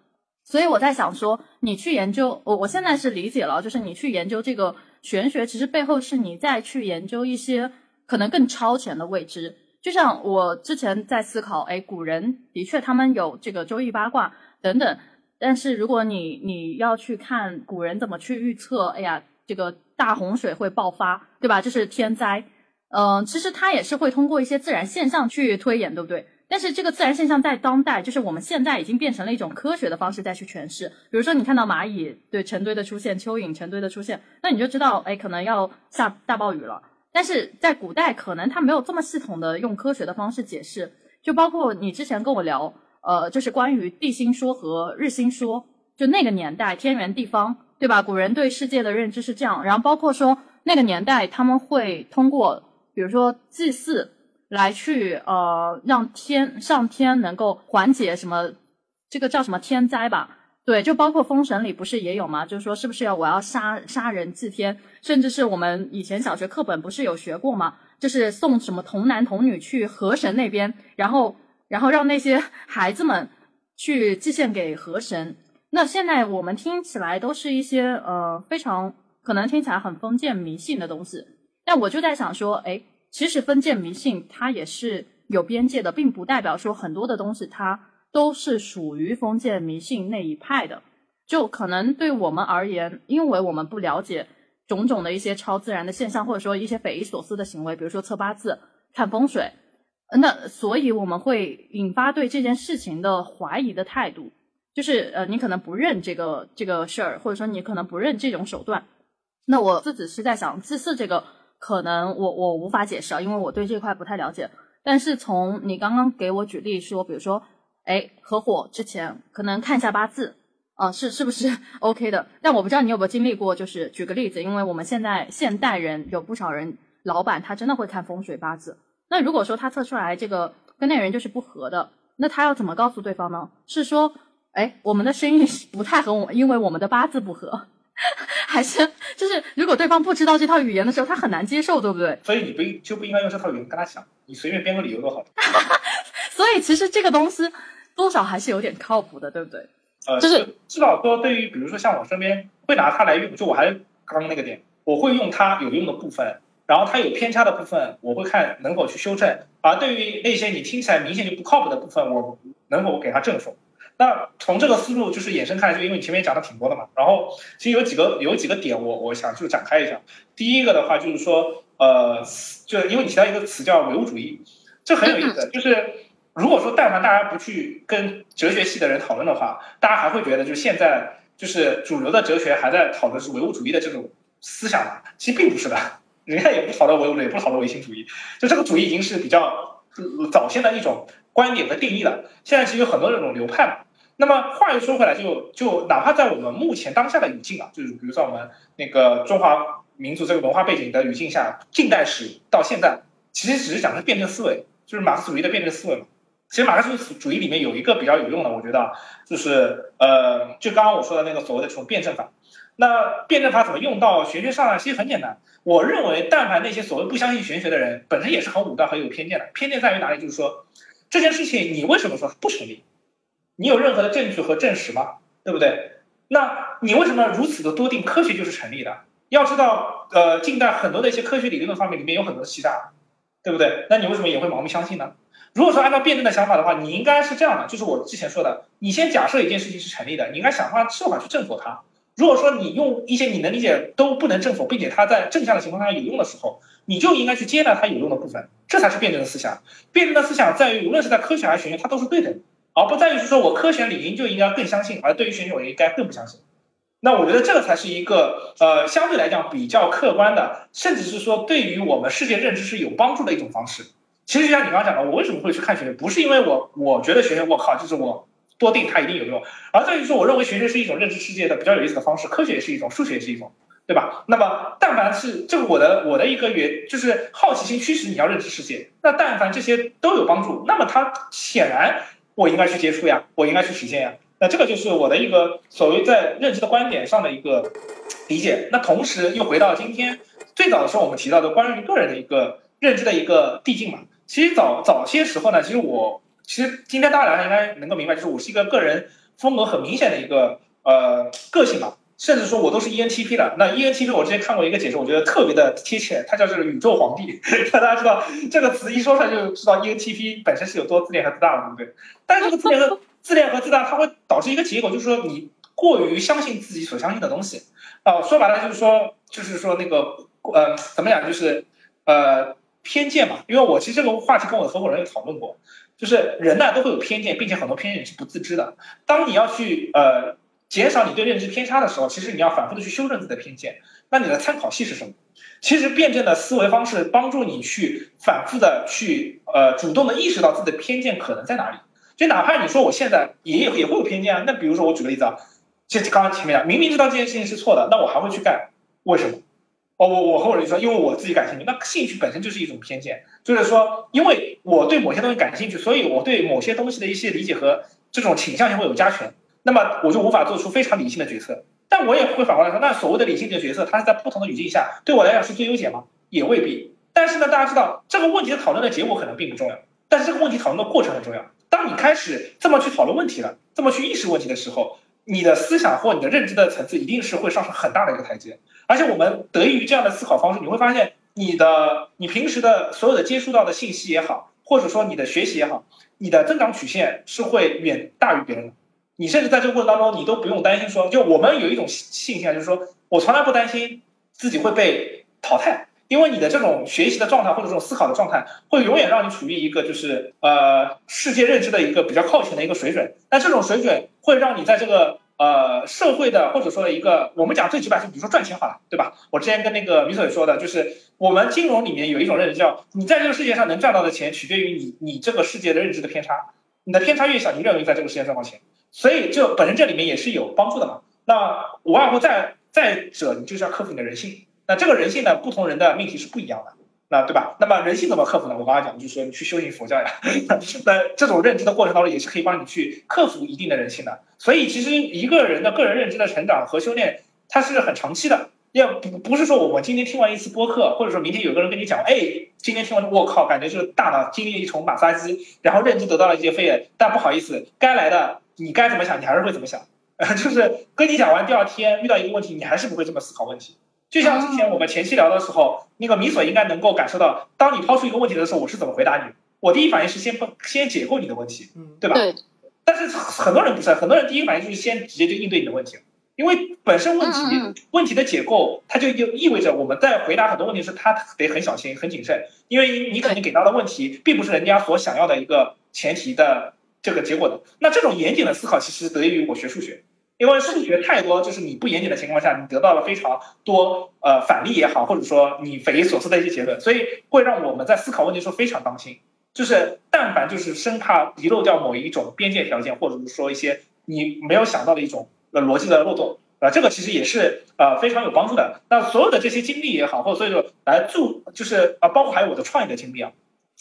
所以我在想说，你去研究我我现在是理解了，就是你去研究这个。玄学其实背后是你再去研究一些可能更超前的未知，就像我之前在思考，哎，古人的确他们有这个周易八卦等等，但是如果你你要去看古人怎么去预测，哎呀，这个大洪水会爆发，对吧？这是天灾，嗯，其实他也是会通过一些自然现象去推演，对不对？但是这个自然现象在当代，就是我们现在已经变成了一种科学的方式再去诠释。比如说，你看到蚂蚁对成堆的出现，蚯蚓成堆的出现，那你就知道，哎，可能要下大暴雨了。但是在古代，可能它没有这么系统的用科学的方式解释。就包括你之前跟我聊，呃，就是关于地心说和日心说，就那个年代天圆地方，对吧？古人对世界的认知是这样。然后包括说那个年代他们会通过，比如说祭祀。来去呃，让天上天能够缓解什么，这个叫什么天灾吧？对，就包括封神里不是也有吗？就是说是不是要我要杀杀人祭天，甚至是我们以前小学课本不是有学过吗？就是送什么童男童女去河神那边，然后然后让那些 孩子们去祭献给河神。那现在我们听起来都是一些呃非常可能听起来很封建迷信的东西。但我就在想说，哎，其实封建迷信它也是有边界的，并不代表说很多的东西它都是属于封建迷信那一派的。就可能对我们而言，因为我们不了解种种的一些超自然的现象，或者说一些匪夷所思的行为，比如说测八字、看风水，那所以我们会引发对这件事情的怀疑的态度。就是呃，你可能不认这个这个事儿，或者说你可能不认这种手段。那我自己是在想，祭祀这个可能我我无法解释啊，因为我对这块不太了解。但是从你刚刚给我举例说，比如说，哎，合伙之前可能看一下八字。啊，是是不是 OK 的？但我不知道你有没有经历过，就是举个例子，因为我们现在现代人有不少人，老板他真的会看风水八字。那如果说他测出来这个跟那人就是不合的，那他要怎么告诉对方呢？是说，哎，我们的生意 不太合，我因为我们的八字不合，还是就是如果对方不知道这套语言的时候，他很难接受，对不对？所以你不就不应该用这套语言跟他讲，你随便编个理由都好。所以其实这个东西多少还是有点靠谱的，对不对？呃，就是至少说，对于比如说像我身边会拿它来用，就我还是刚刚那个点，我会用它有用的部分，然后它有偏差的部分，我会看能否去修正。而对于那些你听起来明显就不靠谱的部分，我能否给它正否？那从这个思路就是衍生开来，就因为你前面讲的挺多的嘛，然后其实有几个有几个点，我我想就展开一下。第一个的话就是说，呃，就因为你提到一个词叫唯物主义，这很有意思，就是。如果说但凡大家不去跟哲学系的人讨论的话，大家还会觉得就是现在就是主流的哲学还在讨论是唯物主义的这种思想嘛？其实并不是的，人家也不讨论唯物主义，也不讨论唯心主义，就这个主义已经是比较早先的一种观点和定义了。现在其实有很多这种流派嘛。那么话又说回来，就就哪怕在我们目前当下的语境啊，就是比如说我们那个中华民族这个文化背景的语境下，近代史到现在，其实只是讲的辩证思维，就是马克思主义的辩证思维嘛。其实马克思主义里面有一个比较有用的，我觉得就是呃，就刚刚我说的那个所谓的这种辩证法。那辩证法怎么用到玄学上呢？其实很简单。我认为，但凡那些所谓不相信玄学的人，本身也是很武断、很有偏见的。偏见在于哪里？就是说，这件事情你为什么说不成立？你有任何的证据和证实吗？对不对？那你为什么如此的笃定科学就是成立的？要知道，呃，近代很多的一些科学理论方面里面有很多的欺诈，对不对？那你为什么也会盲目相信呢？如果说按照辩证的想法的话，你应该是这样的，就是我之前说的，你先假设一件事情是成立的，你应该想办法设法去证否它。如果说你用一些你能理解都不能证否，并且它在正向的情况下有用的时候，你就应该去接纳它有用的部分，这才是辩证的思想。辩证的思想在于，无论是在科学还是玄学，它都是对等，而不在于是说我科学理应就应该更相信，而对于玄学我应该更不相信。那我觉得这个才是一个呃相对来讲比较客观的，甚至是说对于我们世界认知是有帮助的一种方式。其实就像你刚刚讲的，我为什么会去看玄学？不是因为我我觉得玄学，我靠，就是我多定它一定有用，而在于说，我认为玄学是一种认知世界的比较有意思的方式，科学也是一种，数学也是一种，对吧？那么，但凡是这个我的我的一个原就是好奇心驱使你要认知世界，那但凡这些都有帮助，那么它显然我应该去接触呀，我应该去实现呀。那这个就是我的一个所谓在认知的观点上的一个理解。那同时又回到今天最早的时候我们提到的关于个人的一个认知的一个递进嘛。其实早早些时候呢，其实我其实今天大家应该能够明白，就是我是一个个人风格很明显的一个呃个性吧，甚至说我都是 ENTP 了。那 ENTP 我之前看过一个解释，我觉得特别的贴切，它叫这个宇宙皇帝。大家知道这个词一说出来就知道 ENTP 本身是有多自恋和自大了，对不对？但是这个自恋和 自恋和自大，它会导致一个结果，就是说你过于相信自己所相信的东西。啊，说白了就是说，就是说那个呃，怎么讲，就是呃。偏见嘛，因为我其实这个话题跟我的合伙人有讨论过，就是人呢都会有偏见，并且很多偏见是不自知的。当你要去呃减少你对认知偏差的时候，其实你要反复的去修正自己的偏见。那你的参考系是什么？其实辩证的思维方式帮助你去反复的去呃主动的意识到自己的偏见可能在哪里。就哪怕你说我现在也也会有偏见啊，那比如说我举个例子啊，就刚刚前面讲，明明知道这件事情是错的，那我还会去干，为什么？哦，我我和我人说，因为我自己感兴趣，那兴趣本身就是一种偏见，就是说，因为我对某些东西感兴趣，所以我对某些东西的一些理解和这种倾向性会有加权，那么我就无法做出非常理性的决策。但我也会反过来说，那所谓的理性的决策，它是在不同的语境下，对我来讲是最优解吗？也未必。但是呢，大家知道这个问题的讨论的结果可能并不重要，但是这个问题讨论的过程很重要。当你开始这么去讨论问题了，这么去意识问题的时候。你的思想或你的认知的层次一定是会上升很大的一个台阶。而且我们得益于这样的思考方式，你会发现你的你平时的所有的接触到的信息也好，或者说你的学习也好，你的增长曲线是会远大于别人的。你甚至在这个过程当中，你都不用担心说，就我们有一种信心啊，就是说我从来不担心自己会被淘汰，因为你的这种学习的状态或者这种思考的状态，会永远让你处于一个就是呃世界认知的一个比较靠前的一个水准。但这种水准会让你在这个呃社会的或者说一个我们讲最直白就，比如说赚钱好了，对吧？我之前跟那个米也说的，就是我们金融里面有一种认知叫，你在这个世界上能赚到的钱，取决于你你这个世界的认知的偏差，你的偏差越小，你越容易在这个世界赚到钱。所以，就本身这里面也是有帮助的嘛。那无外乎再再者，你就是要克服你的人性。那这个人性呢，不同人的命题是不一样的，那对吧？那么人性怎么克服呢？我刚刚讲就是说，你去修行佛教呀。那这种认知的过程当中，也是可以帮你去克服一定的人性的。所以，其实一个人的个人认知的成长和修炼，它是很长期的。要不不是说我们今天听完一次播客，或者说明天有个人跟你讲，哎，今天听完，我靠，感觉就是大脑经历了一重马杀鸡，然后认知得到了一些飞跃，但不好意思，该来的。你该怎么想，你还是会怎么想，就是跟你讲完第二天遇到一个问题，你还是不会这么思考问题。就像之前我们前期聊的时候，那个米索应该能够感受到，当你抛出一个问题的时候，我是怎么回答你。我第一反应是先先解构你的问题，对吧？对。但是很多人不是，很多人第一反应就是先直接就应对你的问题，因为本身问题问题的解构，它就意意味着我们在回答很多问题时，他得很小心、很谨慎，因为你肯定给到的问题并不是人家所想要的一个前提的。这个结果的，那这种严谨的思考其实得益于我学数学，因为数学太多，就是你不严谨的情况下，你得到了非常多呃反例也好，或者说你匪夷所思的一些结论，所以会让我们在思考问题时候非常当心，就是但凡就是生怕遗漏掉某一种边界条件，或者是说一些你没有想到的一种呃逻辑的漏洞啊，这个其实也是呃非常有帮助的。那所有的这些经历也好，或者所以说来助，就是啊，包括还有我的创业的经历啊。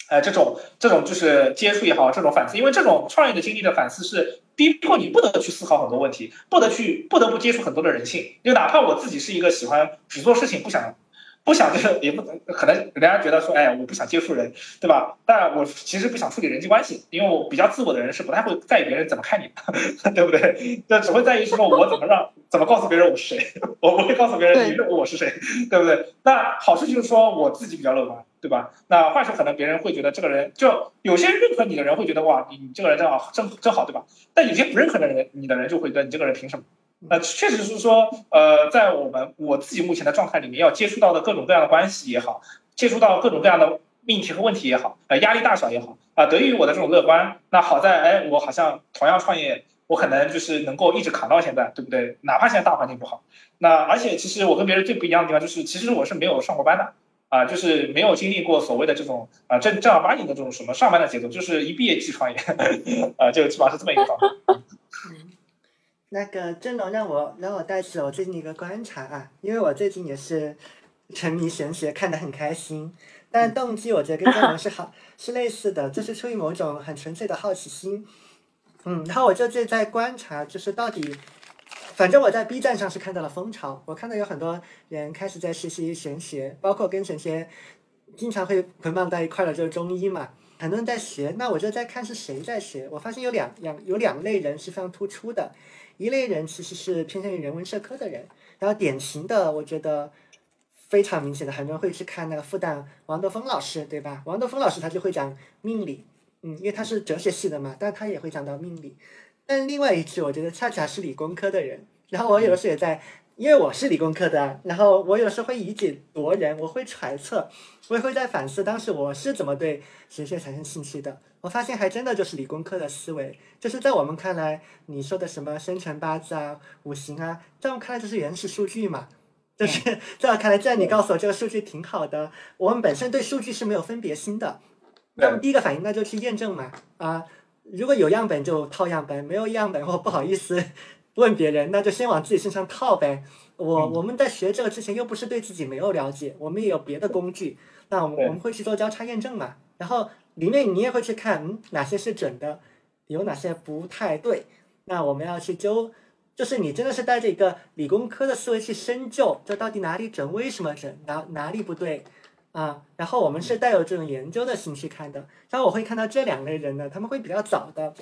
呃，这种这种就是接触也好，这种反思，因为这种创业的经历的反思是逼迫你不得去思考很多问题，不得去不得不接触很多的人性。就哪怕我自己是一个喜欢只做事情不想。不想就是 也不可能，人家觉得说，哎，我不想接触人，对吧？但我其实不想处理人际关系，因为我比较自我的人是不太会在意别人怎么看你的，对不对？就只会在意说我怎么让怎么告诉别人我是谁，我不会告诉别人你认为我是谁，对不对？那好处就是说我自己比较乐观，对吧？那换说可能别人会觉得这个人就有些认可你的人会觉得哇，你你这个人真好，真真好，对吧？但有些不认可的人，你的人就会觉得你这个人凭什么？那，确实是说，呃，在我们我自己目前的状态里面，要接触到的各种各样的关系也好，接触到各种各样的命题和问题也好，呃，压力大小也好，啊，得益于我的这种乐观，那好在，哎，我好像同样创业，我可能就是能够一直扛到现在，对不对？哪怕现在大环境不好，那而且其实我跟别人最不一样的地方就是，其实我是没有上过班的，啊，就是没有经历过所谓的这种啊正正儿八经的这种什么上班的节奏，就是一毕业即创业，啊，就基本上是这么一个状态。那个郑龙让我让我带起了我最近一个观察啊，因为我最近也是沉迷玄学，看得很开心。但动机我觉得跟郑龙是好是类似的，就是出于某种很纯粹的好奇心。嗯，然后我就在观察，就是到底，反正我在 B 站上是看到了风潮，我看到有很多人开始在学习玄学，包括跟神仙经常会捆绑在一块的，就是中医嘛，很多人在学。那我就在看是谁在学，我发现有两两有两类人是非常突出的。一类人其实是偏向于人文社科的人，然后典型的，我觉得非常明显的，很多人会去看那个复旦王德峰老师，对吧？王德峰老师他就会讲命理，嗯，因为他是哲学系的嘛，但他也会讲到命理。但另外一句，我觉得恰恰是理工科的人，然后我有的时候也在。因为我是理工科的，然后我有时候会以己夺人，我会揣测，我也会在反思当时我是怎么对神学产生兴趣的。我发现还真的就是理工科的思维，就是在我们看来，你说的什么生辰八字啊、五行啊，在我们看来就是原始数据嘛。就是在我看来，既然你告诉我这个数据挺好的，我们本身对数据是没有分别心的，那么第一个反应那就去验证嘛。啊，如果有样本就套样本，没有样本我不好意思。问别人，那就先往自己身上套呗。我我们在学这个之前，又不是对自己没有了解，我们也有别的工具。那我们我们会去做交叉验证嘛？然后里面你也会去看，嗯，哪些是准的，有哪些不太对。那我们要去揪，就是你真的是带着一个理工科的思维去深究，这到底哪里准，为什么准，哪哪里不对啊？然后我们是带有这种研究的心去看的。然后我会看到这两类人呢，他们会比较早的，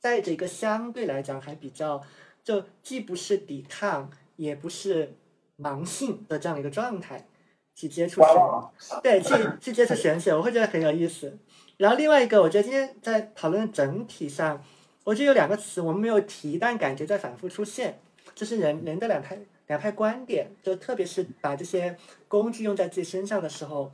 带着一个相对来讲还比较。就既不是抵抗，也不是盲性的这样一个状态去接触观神，望啊，对，去去接触玄学，我会觉得很有意思。然后另外一个，我觉得今天在讨论整体上，我觉得有两个词我们没有提，但感觉在反复出现，就是人人的两派两派观点，就特别是把这些工具用在自己身上的时候，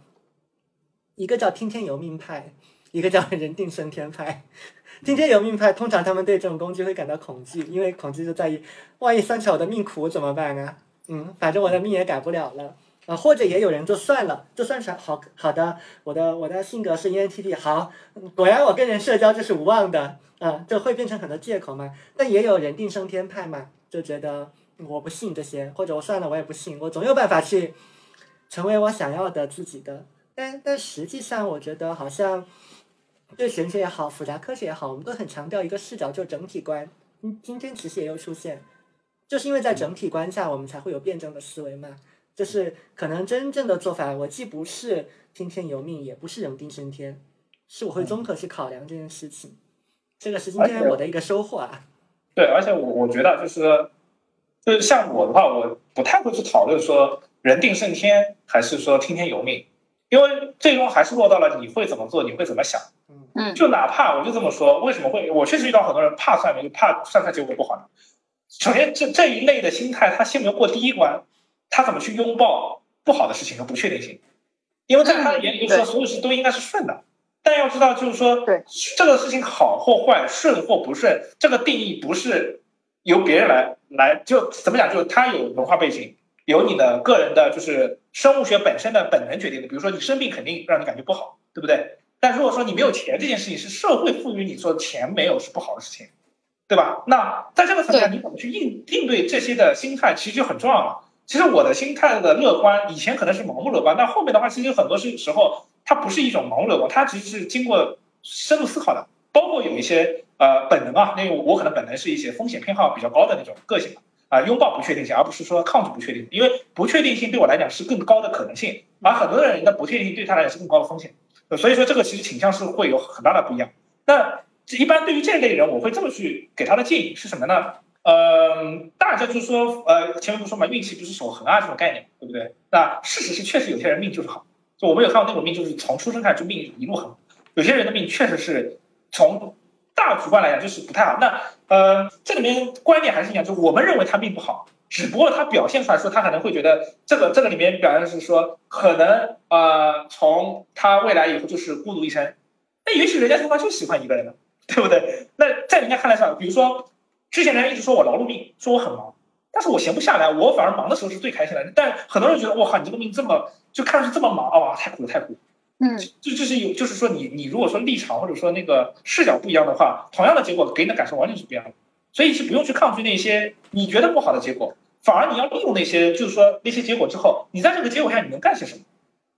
一个叫听天由命派，一个叫人定胜天派。听天由命派通常他们对这种工具会感到恐惧，因为恐惧就在于，万一算出来我的命苦怎么办啊？嗯，反正我的命也改不了了。啊，或者也有人就算了，就算是好好的，我的我的性格是 ENTP，好，果然我跟人社交就是无望的，啊，就会变成很多借口嘛。但也有人定胜天派嘛，就觉得我不信这些，或者我算了我也不信，我总有办法去成为我想要的自己的。但但实际上，我觉得好像对玄学也好，复杂科学也好，我们都很强调一个视角，就是整体观。嗯，今天其实也有出现，就是因为在整体观下，我们才会有辩证的思维嘛。就是可能真正的做法，我既不是听天由命，也不是人定胜天，是我会综合去考量这件事情。这个是今天我的一个收获啊。对，而且我我觉得就是，就是像我的话，我不太会去讨论说人定胜天还是说听天由命，因为最终还是落到了你会怎么做，你会怎么想。嗯就哪怕我就这么说，为什么会？我确实遇到很多人怕算命，就怕算出来结果不好的。首先，这这一类的心态，他先没有过第一关，他怎么去拥抱不好的事情和不确定性？因为在他的眼里，就是说所有事都应该是顺的。但要知道，就是说，对这个事情好或坏，顺或不顺，这个定义不是由别人来来，就怎么讲？就是他有文化背景，有你的个人的，就是生物学本身的本能决定的。比如说，你生病肯定让你感觉不好，对不对？但如果说你没有钱这件事情是社会赋予你说钱没有是不好的事情，对吧？那在这个层面，你怎么去应应对这些的心态，其实就很重要了。其实我的心态的乐观，以前可能是盲目乐观，但后面的话，其实很多时时候它不是一种盲目乐观，它其实是经过深入思考的，包括有一些呃本能啊，那个我可能本能是一些风险偏好比较高的那种个性啊、啊拥抱不确定性，而不是说抗拒不确定性，因为不确定性对我来讲是更高的可能性，而很多人的不确定性对他来讲是更高的风险。所以说这个其实倾向是会有很大的不一样。那一般对于这类人，我会这么去给他的建议是什么呢？呃，大家就是说，呃，前面不说嘛，运气不是守恒啊这种概念，对不对？那事实是确实有些人命就是好，就我们有看到那种命，就是从出生开始就命一路好，有些人的命确实是从大局观来讲就是不太好。那呃，这里面观念还是一样，就我们认为他命不好，只不过他表现出来说他可能会觉得这个这个里面表现的是说可能呃从他未来以后就是孤独一生，那也许人家他妈就喜欢一个人呢，对不对？那在人家看来上，比如说之前人家一直说我劳碌命，说我很忙，但是我闲不下来，我反而忙的时候是最开心的。但很多人觉得，我靠，你这个命这么就看上去这么忙，啊，太苦了，太苦了。嗯，就就是有，就是说你你如果说立场或者说那个视角不一样的话，同样的结果给你的感受完全是不一样的。所以是不用去抗拒那些你觉得不好的结果，反而你要利用那些，就是说那些结果之后，你在这个结果下你能干些什么？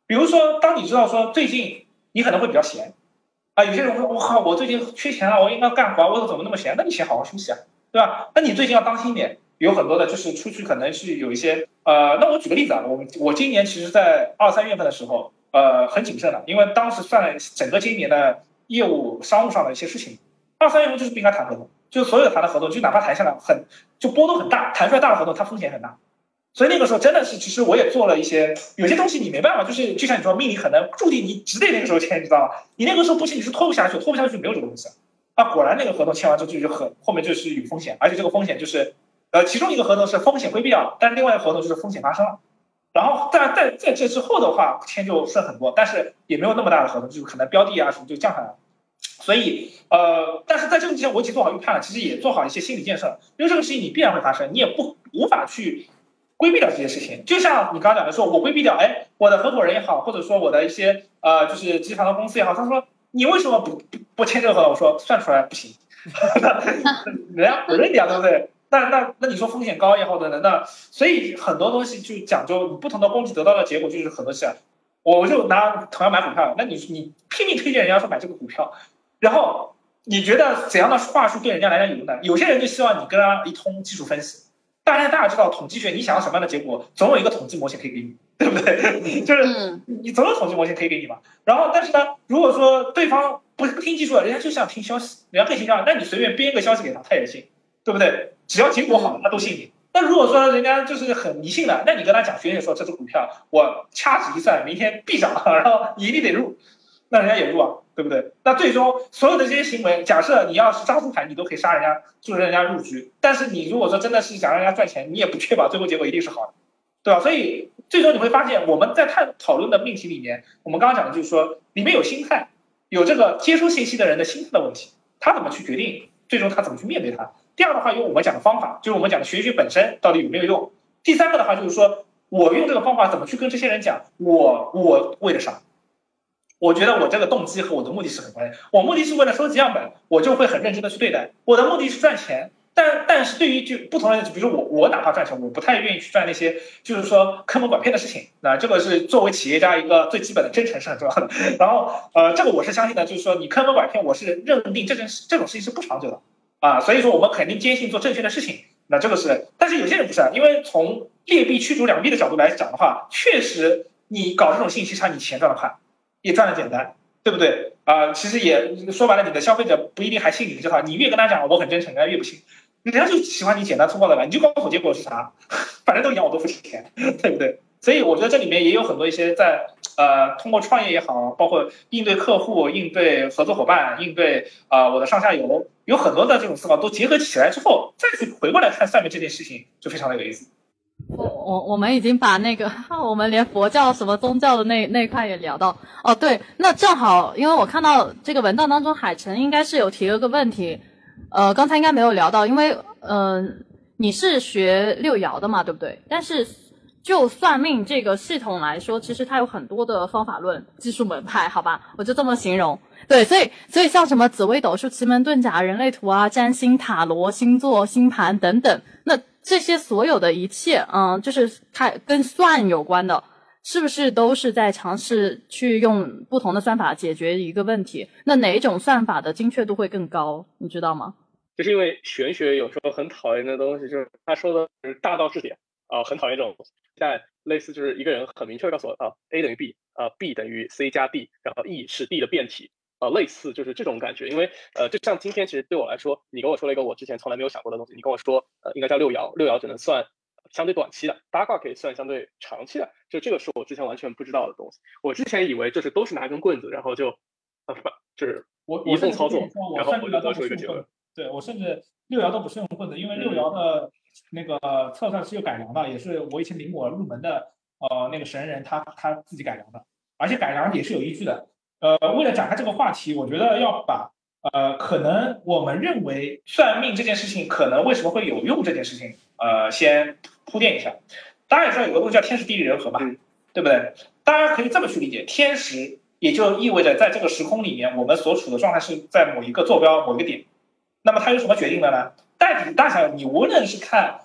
比如说，当你知道说最近你可能会比较闲，啊，有些人说，我靠，我最近缺钱了，我应该干活，我怎么那么闲？那你先好好休息啊，对吧？那你最近要当心一点，有很多的就是出去可能是有一些，呃，那我举个例子啊，我我今年其实，在二三月份的时候，呃，很谨慎的，因为当时算整个今年的业务商务上的一些事情，二三月份就是不应该谈合同，就所有谈的合同，就哪怕谈下来很就波动很大，谈出来大的合同，它风险很大。所以那个时候真的是，其实我也做了一些，有些东西你没办法，就是就像你说，命里可能注定你只得那个时候签，你知道吗？你那个时候不签，你是拖不下去，拖不下去没有这个东西。啊，果然那个合同签完之后就就很后面就是有风险，而且这个风险就是，呃，其中一个合同是风险规避掉了，但是另外一个合同就是风险发生了。然后在在在这之后的话，签就顺很多，但是也没有那么大的合同，就是可能标的啊什么就降下来了。所以呃，但是在这个之前我已经做好预判了，其实也做好一些心理建设，因为这个事情你必然会发生，你也不无法去规避掉这些事情。就像你刚刚讲的说，我规避掉，哎，我的合伙人也好，或者说我的一些呃就是集团的公司也好，他说你为什么不不不签这个合同？我说算出来不行，人家不认你啊，对不对？那那那你说风险高也好等等，那所以很多东西就讲究你不同的工具得到的结果就是很多事啊。我就拿同样买股票，那你你拼命推荐人家说买这个股票，然后你觉得怎样的话术对人家来讲有用呢？有些人就希望你跟他一通技术分析。大家大家知道统计学，你想要什么样的结果，总有一个统计模型可以给你，对不对？就是嗯你总有统计模型可以给你嘛。然后，但是呢，如果说对方不不听技术，人家就想听消息，人家更倾向，那你随便编一个消息给他，他也信。对不对？只要结果好，他都信你。那如果说人家就是很迷信的，那你跟他讲，学姐说这只股票我掐指一算，明天必涨，然后你一定得入，那人家也入啊，对不对？那最终所有的这些行为，假设你要是张书凯，你都可以杀人家，助人家入局。但是你如果说真的是想让人家赚钱，你也不确保最后结果一定是好的，对吧？所以最终你会发现，我们在探讨论的命题里面，我们刚刚讲的就是说，里面有心态，有这个接收信息的人的心态的问题，他怎么去决定，最终他怎么去面对它。第二的话，用我们讲的方法，就是我们讲的学习本身到底有没有用。第三个的话，就是说我用这个方法怎么去跟这些人讲，我我为了啥？我觉得我这个动机和我的目的是很关键。我目的是为了收集样本，我就会很认真的去对待。我的目的是赚钱，但但是对于就不同人，比如说我我哪怕赚钱，我不太愿意去赚那些就是说坑蒙拐骗的事情。那这个是作为企业家一个最基本的真诚是很重要的。然后呃，这个我是相信的，就是说你坑蒙拐骗，我是认定这件事这种事情是不长久的。啊，所以说我们肯定坚信做正确的事情，那这个是，但是有些人不是，因为从劣币驱逐良币的角度来讲的话，确实你搞这种信息差，你钱赚的快，也赚的简单，对不对？啊，其实也说白了，你的消费者不一定还信你这套，你越跟他讲我很真诚，人家越不信，人家就喜欢你简单粗暴的来，你就告诉我结果是啥，反正都一样，我都付钱，对不对？所以我觉得这里面也有很多一些在呃通过创业也好，包括应对客户、应对合作伙伴、应对啊我的上下游，有很多的这种思考都结合起来之后，再去回过来看算命这件事情，就非常的有意思。我我我们已经把那个 我们连佛教什么宗教的那那块也聊到哦，对，那正好因为我看到这个文档当中，海晨应该是有提了个问题，呃，刚才应该没有聊到，因为嗯你是学六爻的嘛，对不对？但是。就算命这个系统来说，其实它有很多的方法论、技术门派，好吧，我就这么形容。对，所以所以像什么紫微斗数、奇门遁甲、人类图啊、占星、塔罗、星座、星盘等等，那这些所有的一切，嗯，就是它跟算有关的，是不是都是在尝试去用不同的算法解决一个问题？那哪一种算法的精确度会更高？你知道吗？就是因为玄学有时候很讨厌的东西，就是他说的是大道至简啊，很讨厌这种。在类似就是一个人很明确的告诉我啊，A 等于 B，啊 B 等于 C 加 D，然后 E 是 D 的变体，啊类似就是这种感觉。因为呃，就像今天其实对我来说，你跟我说了一个我之前从来没有想过的东西，你跟我说呃应该叫六爻，六爻只能算相对短期的，八卦可以算相对长期的，就这个是我之前完全不知道的东西。我之前以为就是都是拿根棍子，然后就呃就是我一通操作，然后我就得出一个结论。对我甚至六爻都不是用棍子，因为六爻的。那个测算是有改良的，也是我以前领我入门的，呃，那个神人他他自己改良的，而且改良也是有依据的。呃，为了展开这个话题，我觉得要把呃，可能我们认为算命这件事情可能为什么会有用这件事情，呃，先铺垫一下。大家也知道有个东西叫天时地利人和嘛，对不对？大家可以这么去理解，天时也就意味着在这个时空里面，我们所处的状态是在某一个坐标某一个点。那么它有什么决定的呢？大体大小，你无论是看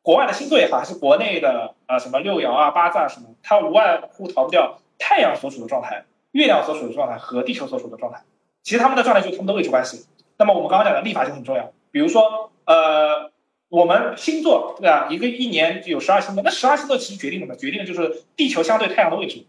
国外的星座也好，还是国内的啊什么六爻啊八字啊什么，它无外乎逃不掉太阳所处的状态、月亮所处的状态和地球所处的状态。其实他们的状态就是他们的位置关系。那么我们刚刚讲的历法就很重要，比如说呃，我们星座对吧？一个一年有十二星座，那十二星座其实决定什么？决定的就是地球相对太阳的位置。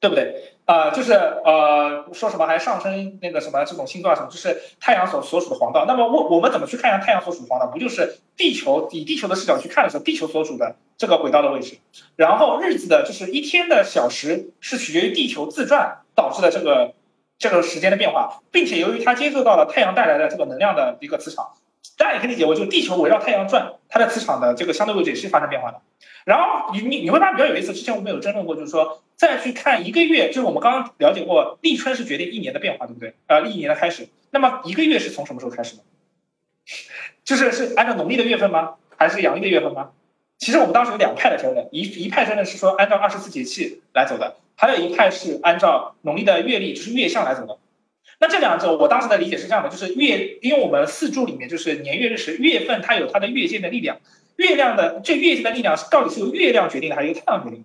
对不对？啊，就是呃，说什么还上升那个什么这种星座啊什么，就是太阳所所属的黄道。那么我我们怎么去看一下太阳所属的黄道？不就是地球以地球的视角去看的时候，地球所处的这个轨道的位置，然后日子的就是一天的小时是取决于地球自转导致的这个这个时间的变化，并且由于它接受到了太阳带来的这个能量的一个磁场，大家也可以理解为，就地球围绕太阳转，它的磁场的这个相对位置也是发生变化的。然后你你你会发现比较有意思，之前我们有争论过，就是说再去看一个月，就是我们刚刚了解过，立春是决定一年的变化，对不对？呃，一年的开始，那么一个月是从什么时候开始呢？就是是按照农历的月份吗？还是阳历的月份吗？其实我们当时有两派的争论，一一派争论是说按照二十四节气来走的，还有一派是按照农历的月历，就是月相来走的。那这两者，我当时的理解是这样的，就是月，因为我们四柱里面就是年月日时，月份它有它的月间的力量。月亮的这月间的力量是到底是由月亮决定的还是由太阳决定？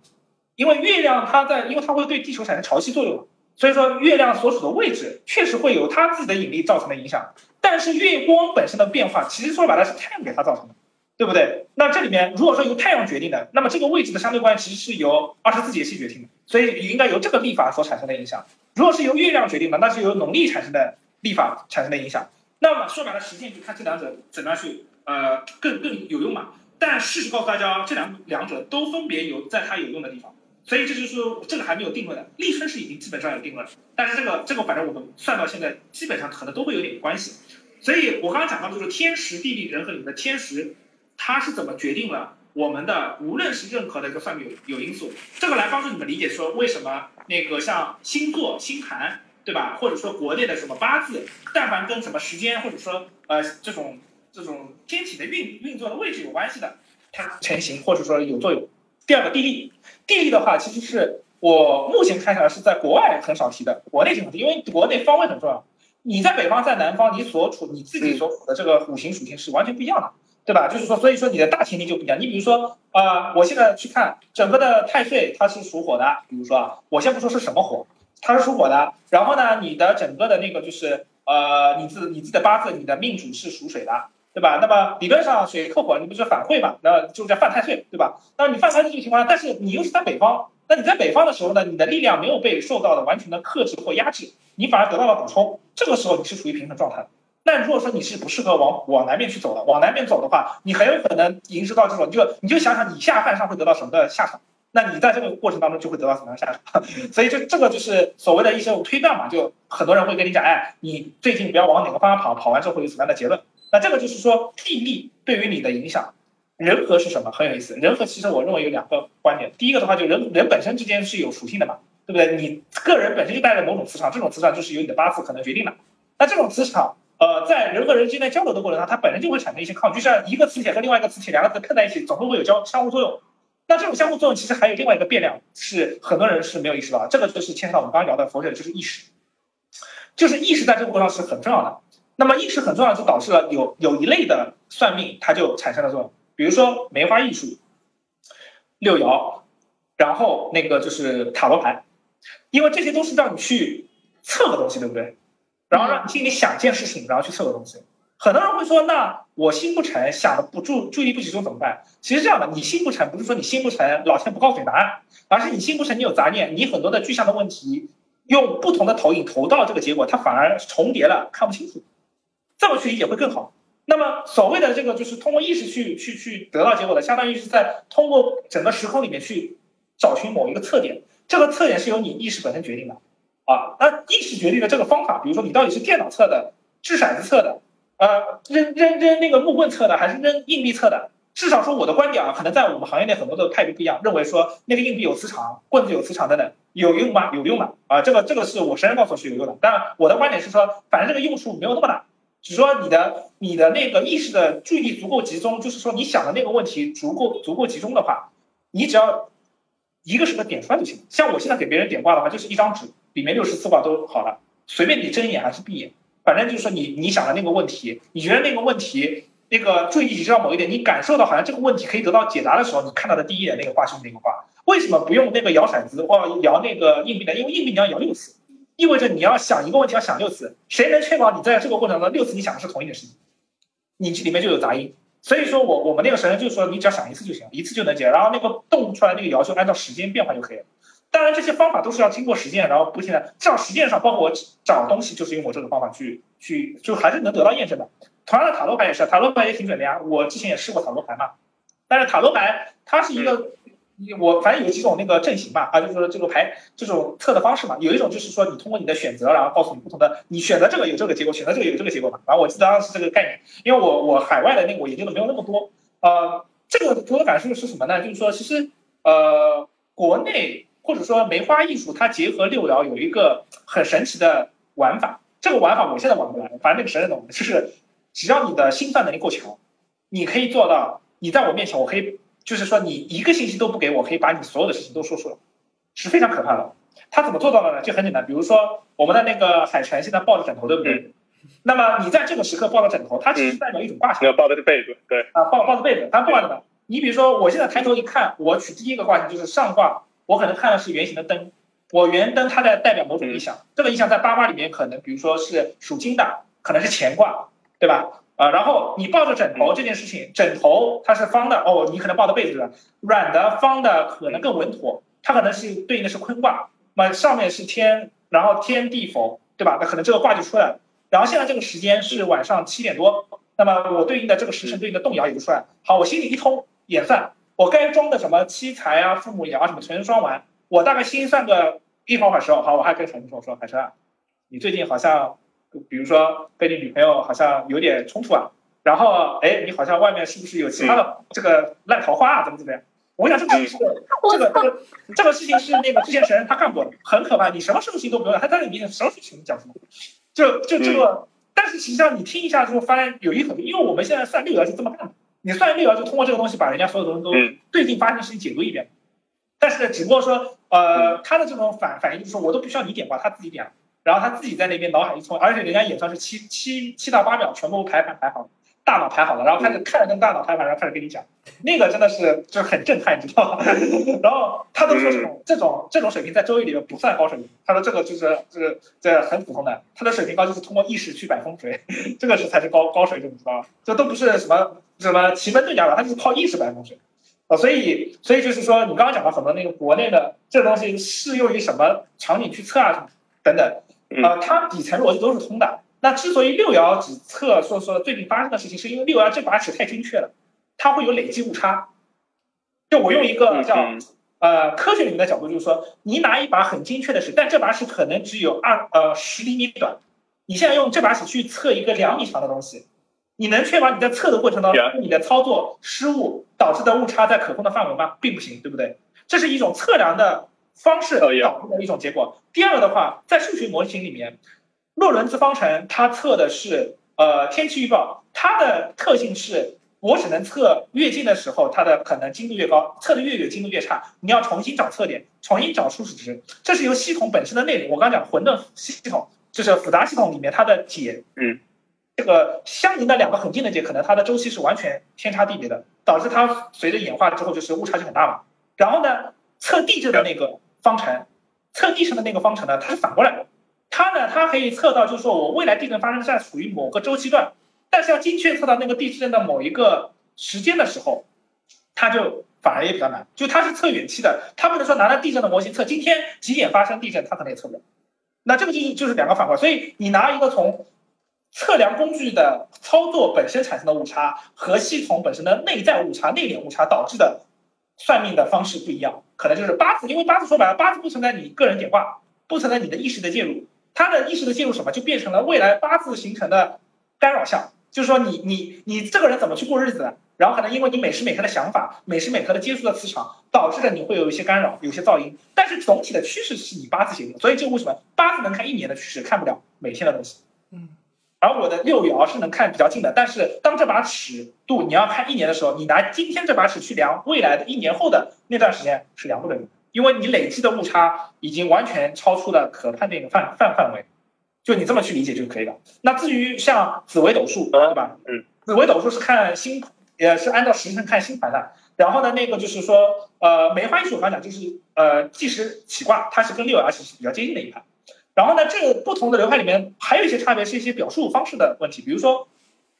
因为月亮它在，因为它会对地球产生潮汐作用，所以说月亮所处的位置确实会有它自己的引力造成的影响。但是月光本身的变化，其实说白了是太阳给它造成的，对不对？那这里面如果说由太阳决定的，那么这个位置的相对关系其实是由二十四节气决定的，所以应该由这个历法所产生的影响。如果是由月亮决定的，那是由农历产生的历法产生的影响。那么说白了，实践就看这两者怎么样去。呃更更有用嘛。但事实告诉大家，这两两者都分别有在它有用的地方，所以这就是说这个还没有定论的。立春是已经基本上有定论，但是这个这个反正我们算到现在，基本上可能都会有点关系。所以我刚刚讲到就是天时地利人和里面的天时，它是怎么决定了我们的无论是任何的一个算命有有因素，这个来帮助你们理解说为什么那个像星座星盘对吧，或者说国内的什么八字，但凡跟什么时间或者说呃这种。这种天体的运运作的位置有关系的，它成型或者说有作用。第二个地利，地利的话，其实是我目前看下来是在国外很少提的，国内经常提，因为国内方位很重要。你在北方，在南方，你所处你自己所处的这个五行属性是完全不一样的，对吧？就是说，所以说你的大前提就不一样。你比如说啊，我现在去看整个的太岁，它是属火的。比如说啊，我先不说是什么火，它是属火的。然后呢，你的整个的那个就是呃，你自你自己的八字，你的命主是属水的。对吧？那么理论上水克火，你不是反馈嘛？那就叫犯太岁，对吧？那你犯太岁这个情况下，但是你又是在北方，那你在北方的时候呢，你的力量没有被受到的完全的克制或压制，你反而得到了补充，这个时候你是处于平衡状态。那如果说你是不适合往往南面去走的，往南面走的话，你很有可能迎受到这种，就你就想想你下犯上会得到什么的下场，那你在这个过程当中就会得到什么样的下场？所以这这个就是所谓的一些推断嘛，就很多人会跟你讲，哎，你最近不要往哪个方向跑，跑完之后会有什么样的结论？那这个就是说地利对于你的影响，人和是什么？很有意思。人和其实我认为有两个观点。第一个的话，就人人本身之间是有属性的嘛，对不对？你个人本身就带着某种磁场，这种磁场就是由你的八字可能决定的。那这种磁场，呃，在人和人之间交流的过程中，它本身就会产生一些抗拒，像一个磁铁和另外一个磁铁两个字碰在一起，总会会有交相互作用。那这种相互作用其实还有另外一个变量，是很多人是没有意识到的。这个就是牵扯到我们刚刚聊的佛学，就是意识，就是意识在这个过程是很重要的。那么意识很重要，就导致了有有一类的算命，它就产生了作用。比如说梅花易数、六爻，然后那个就是塔罗牌，因为这些都是让你去测个东西，对不对？然后让你心里想件事情，然后去测个东西。很多人会说，那我心不诚，想的不注注意力不集中怎么办？其实这样的，你心不诚不是说你心不诚，老天不告诉你答案，而是你心不诚，你有杂念，你很多的具象的问题，用不同的投影投到这个结果，它反而重叠了，看不清楚。这么去理解会更好。那么所谓的这个就是通过意识去去去得到结果的，相当于是在通过整个时空里面去找寻某一个侧点，这个侧点是由你意识本身决定的啊。那意识决定的这个方法，比如说你到底是电脑测的、掷骰子测的、呃扔扔扔那个木棍测的，还是扔硬币测的？至少说我的观点啊，可能在我们行业内很多的派别不一样，认为说那个硬币有磁场，棍子有磁场等等，有用吗？有用的啊。这个这个是我神人告诉我是有用的，但我的观点是说，反正这个用处没有那么大。只说你的你的那个意识的注意力足够集中，就是说你想的那个问题足够足够集中的话，你只要一个什么点出来就行。像我现在给别人点卦的话，就是一张纸，里面六十四卦都好了，随便你睁眼还是闭眼，反正就是说你你想的那个问题，你觉得那个问题那个注意力集中到某一点，你感受到好像这个问题可以得到解答的时候，你看到的第一眼那个卦是那个卦。为什么不用那个摇骰子或摇那个硬币呢？因为硬币你要摇六次。意味着你要想一个问题要想六次，谁能确保你在这个过程中六次你想的是同一件事情？你这里面就有杂音。所以说我我们那个神人就说你只要想一次就行，一次就能解，然后那个动出来那个爻就按照时间变化就可以了。当然这些方法都是要经过实践，然后不停的，至少实践上，包括我找东西就是用我这种方法去去，就还是能得到验证的。同样的塔罗牌也是，塔罗牌也挺准的呀。我之前也试过塔罗牌嘛，但是塔罗牌它是一个。我反正有几种那个阵型嘛，啊，就是说这个牌这种测的方式嘛，有一种就是说你通过你的选择，然后告诉你不同的，你选择这个有这个结果，选择这个有这个结果嘛。反正我记得当时这个概念，因为我我海外的那个我研究的没有那么多，呃，这个给我的感受是什么呢？就是说其实呃国内或者说梅花艺术它结合六爻有一个很神奇的玩法，这个玩法我现在玩不来，反正那个神人懂，就是只要你的心算能力够强，你可以做到，你在我面前我可以。就是说，你一个信息都不给我，可以把你所有的事情都说出来，是非常可怕的。他怎么做到的呢？就很简单，比如说我们的那个海泉现在抱着枕头，对不对？那么你在这个时刻抱着枕头，它其实代表一种卦象。要抱着是被子，对。啊，抱抱着被子，它不管的。你比如说，我现在抬头一看，我取第一个卦象就是上卦，我可能看的是圆形的灯，我圆灯它在代表某种意象。这个意象在八卦里面可能，比如说是属金的，可能是乾卦，对吧？啊，然后你抱着枕头这件事情，枕头它是方的哦，你可能抱的被子软的、方的可能更稳妥，它可能是对应的是坤卦，那么上面是天，然后天地否，对吧？那可能这个卦就出来了。然后现在这个时间是晚上七点多，那么我对应的这个时辰对应的动摇也就出来。好，我心里一通演算，我该装的什么七财啊、父母爻啊什么全装完，我大概心算个一会儿时候，好，我还跟海生说，我说海生啊，你最近好像，比如说跟你女朋友好像有点冲突啊，然后哎，你好像外面是不是有其他的这个烂桃花啊，怎么怎么样？我想这个是 这个这个这个事情是那个之前神人他干过的，很可怕。你什么事情都没有，他在你面前什么事情讲什么，就就这个。但是实际上你听一下之后，发现有一很多，因为我们现在算六爻是这么干的，你算六爻就通过这个东西把人家所有东西都最近发生的事情解读一遍。但是只不过说，呃，他的这种反反应就是说我都不需要你点卦，他自己点了，然后他自己在那边脑海一冲，而且人家演算是七七七到八秒全部排盘排好。大脑排好了，然后开始看着跟大脑排完，然后开始跟你讲，那个真的是就是很震撼，你知道吗？然后他都说这种这种这种水平在周易里面不算高水平，他说这个就是就是这很普通的，他的水平高就是通过意识去摆风水，这个是才是高高水准，你知道吗？这都不是什么什么奇门遁甲了，他就是靠意识摆风水啊，所以所以就是说你刚刚讲到很多那个国内的这东西适用于什么场景去测啊什么等等，啊，它底层逻辑都是通的。那之所以六爻只测说说最近发生的事情，是因为六爻这把尺太精确了，它会有累积误差。就我用一个叫呃科学里面的角度，就是说，你拿一把很精确的尺，但这把尺可能只有二呃十厘米短，你现在用这把尺去测一个两米长的东西，你能确保你在测的过程当中，你的操作失误导致的误差在可控的范围吗？并不行，对不对？这是一种测量的方式导致的一种结果。第二个的话，在数学模型里面。洛伦兹方程它测的是呃天气预报，它的特性是我只能测越近的时候，它的可能精度越高，测的越远精度越差。你要重新找测点，重新找初始值，这是由系统本身的内容。我刚讲混沌系统就是复杂系统里面它的解，嗯，这个相邻的两个很近的解，可能它的周期是完全天差地别的，导致它随着演化之后就是误差就很大嘛。然后呢，测地质的那个方程，测地质的那个方程呢，它是反过来的。它呢，它可以测到，就是说我未来地震发生在属于某个周期段，但是要精确测到那个地震的某一个时间的时候，它就反而也比较难。就它是测远期的，它不能说拿了地震的模型测今天几点发生地震，它可能也测不了。那这个就就是两个反过来，所以你拿一个从测量工具的操作本身产生的误差和系统本身的内在误差、内敛误差导致的算命的方式不一样，可能就是八字，因为八字说白了，八字不存在你个人点卦，不存在你的意识的介入。他的意识的介入什么，就变成了未来八字形成的干扰项，就是说你你你这个人怎么去过日子，然后可能因为你每时每刻的想法，每时每刻的接触的磁场，导致了你会有一些干扰，有些噪音。但是总体的趋势是你八字决定，所以就为什么八字能看一年的趋势，看不了每天的东西。而我的六爻是能看比较近的，但是当这把尺度你要看一年的时候，你拿今天这把尺去量未来的一年后的那段时间是量不准的。因为你累积的误差已经完全超出了可判定的范范范围，就你这么去理解就可以了。那至于像紫微斗数，对吧？嗯，紫微斗数是看星，也是按照时辰看星盘的。然后呢，那个就是说，呃，梅花易数我刚讲就是呃计时起卦，它是跟六爻其实比较接近的一盘。然后呢，这个不同的流派里面还有一些差别，是一些表述方式的问题。比如说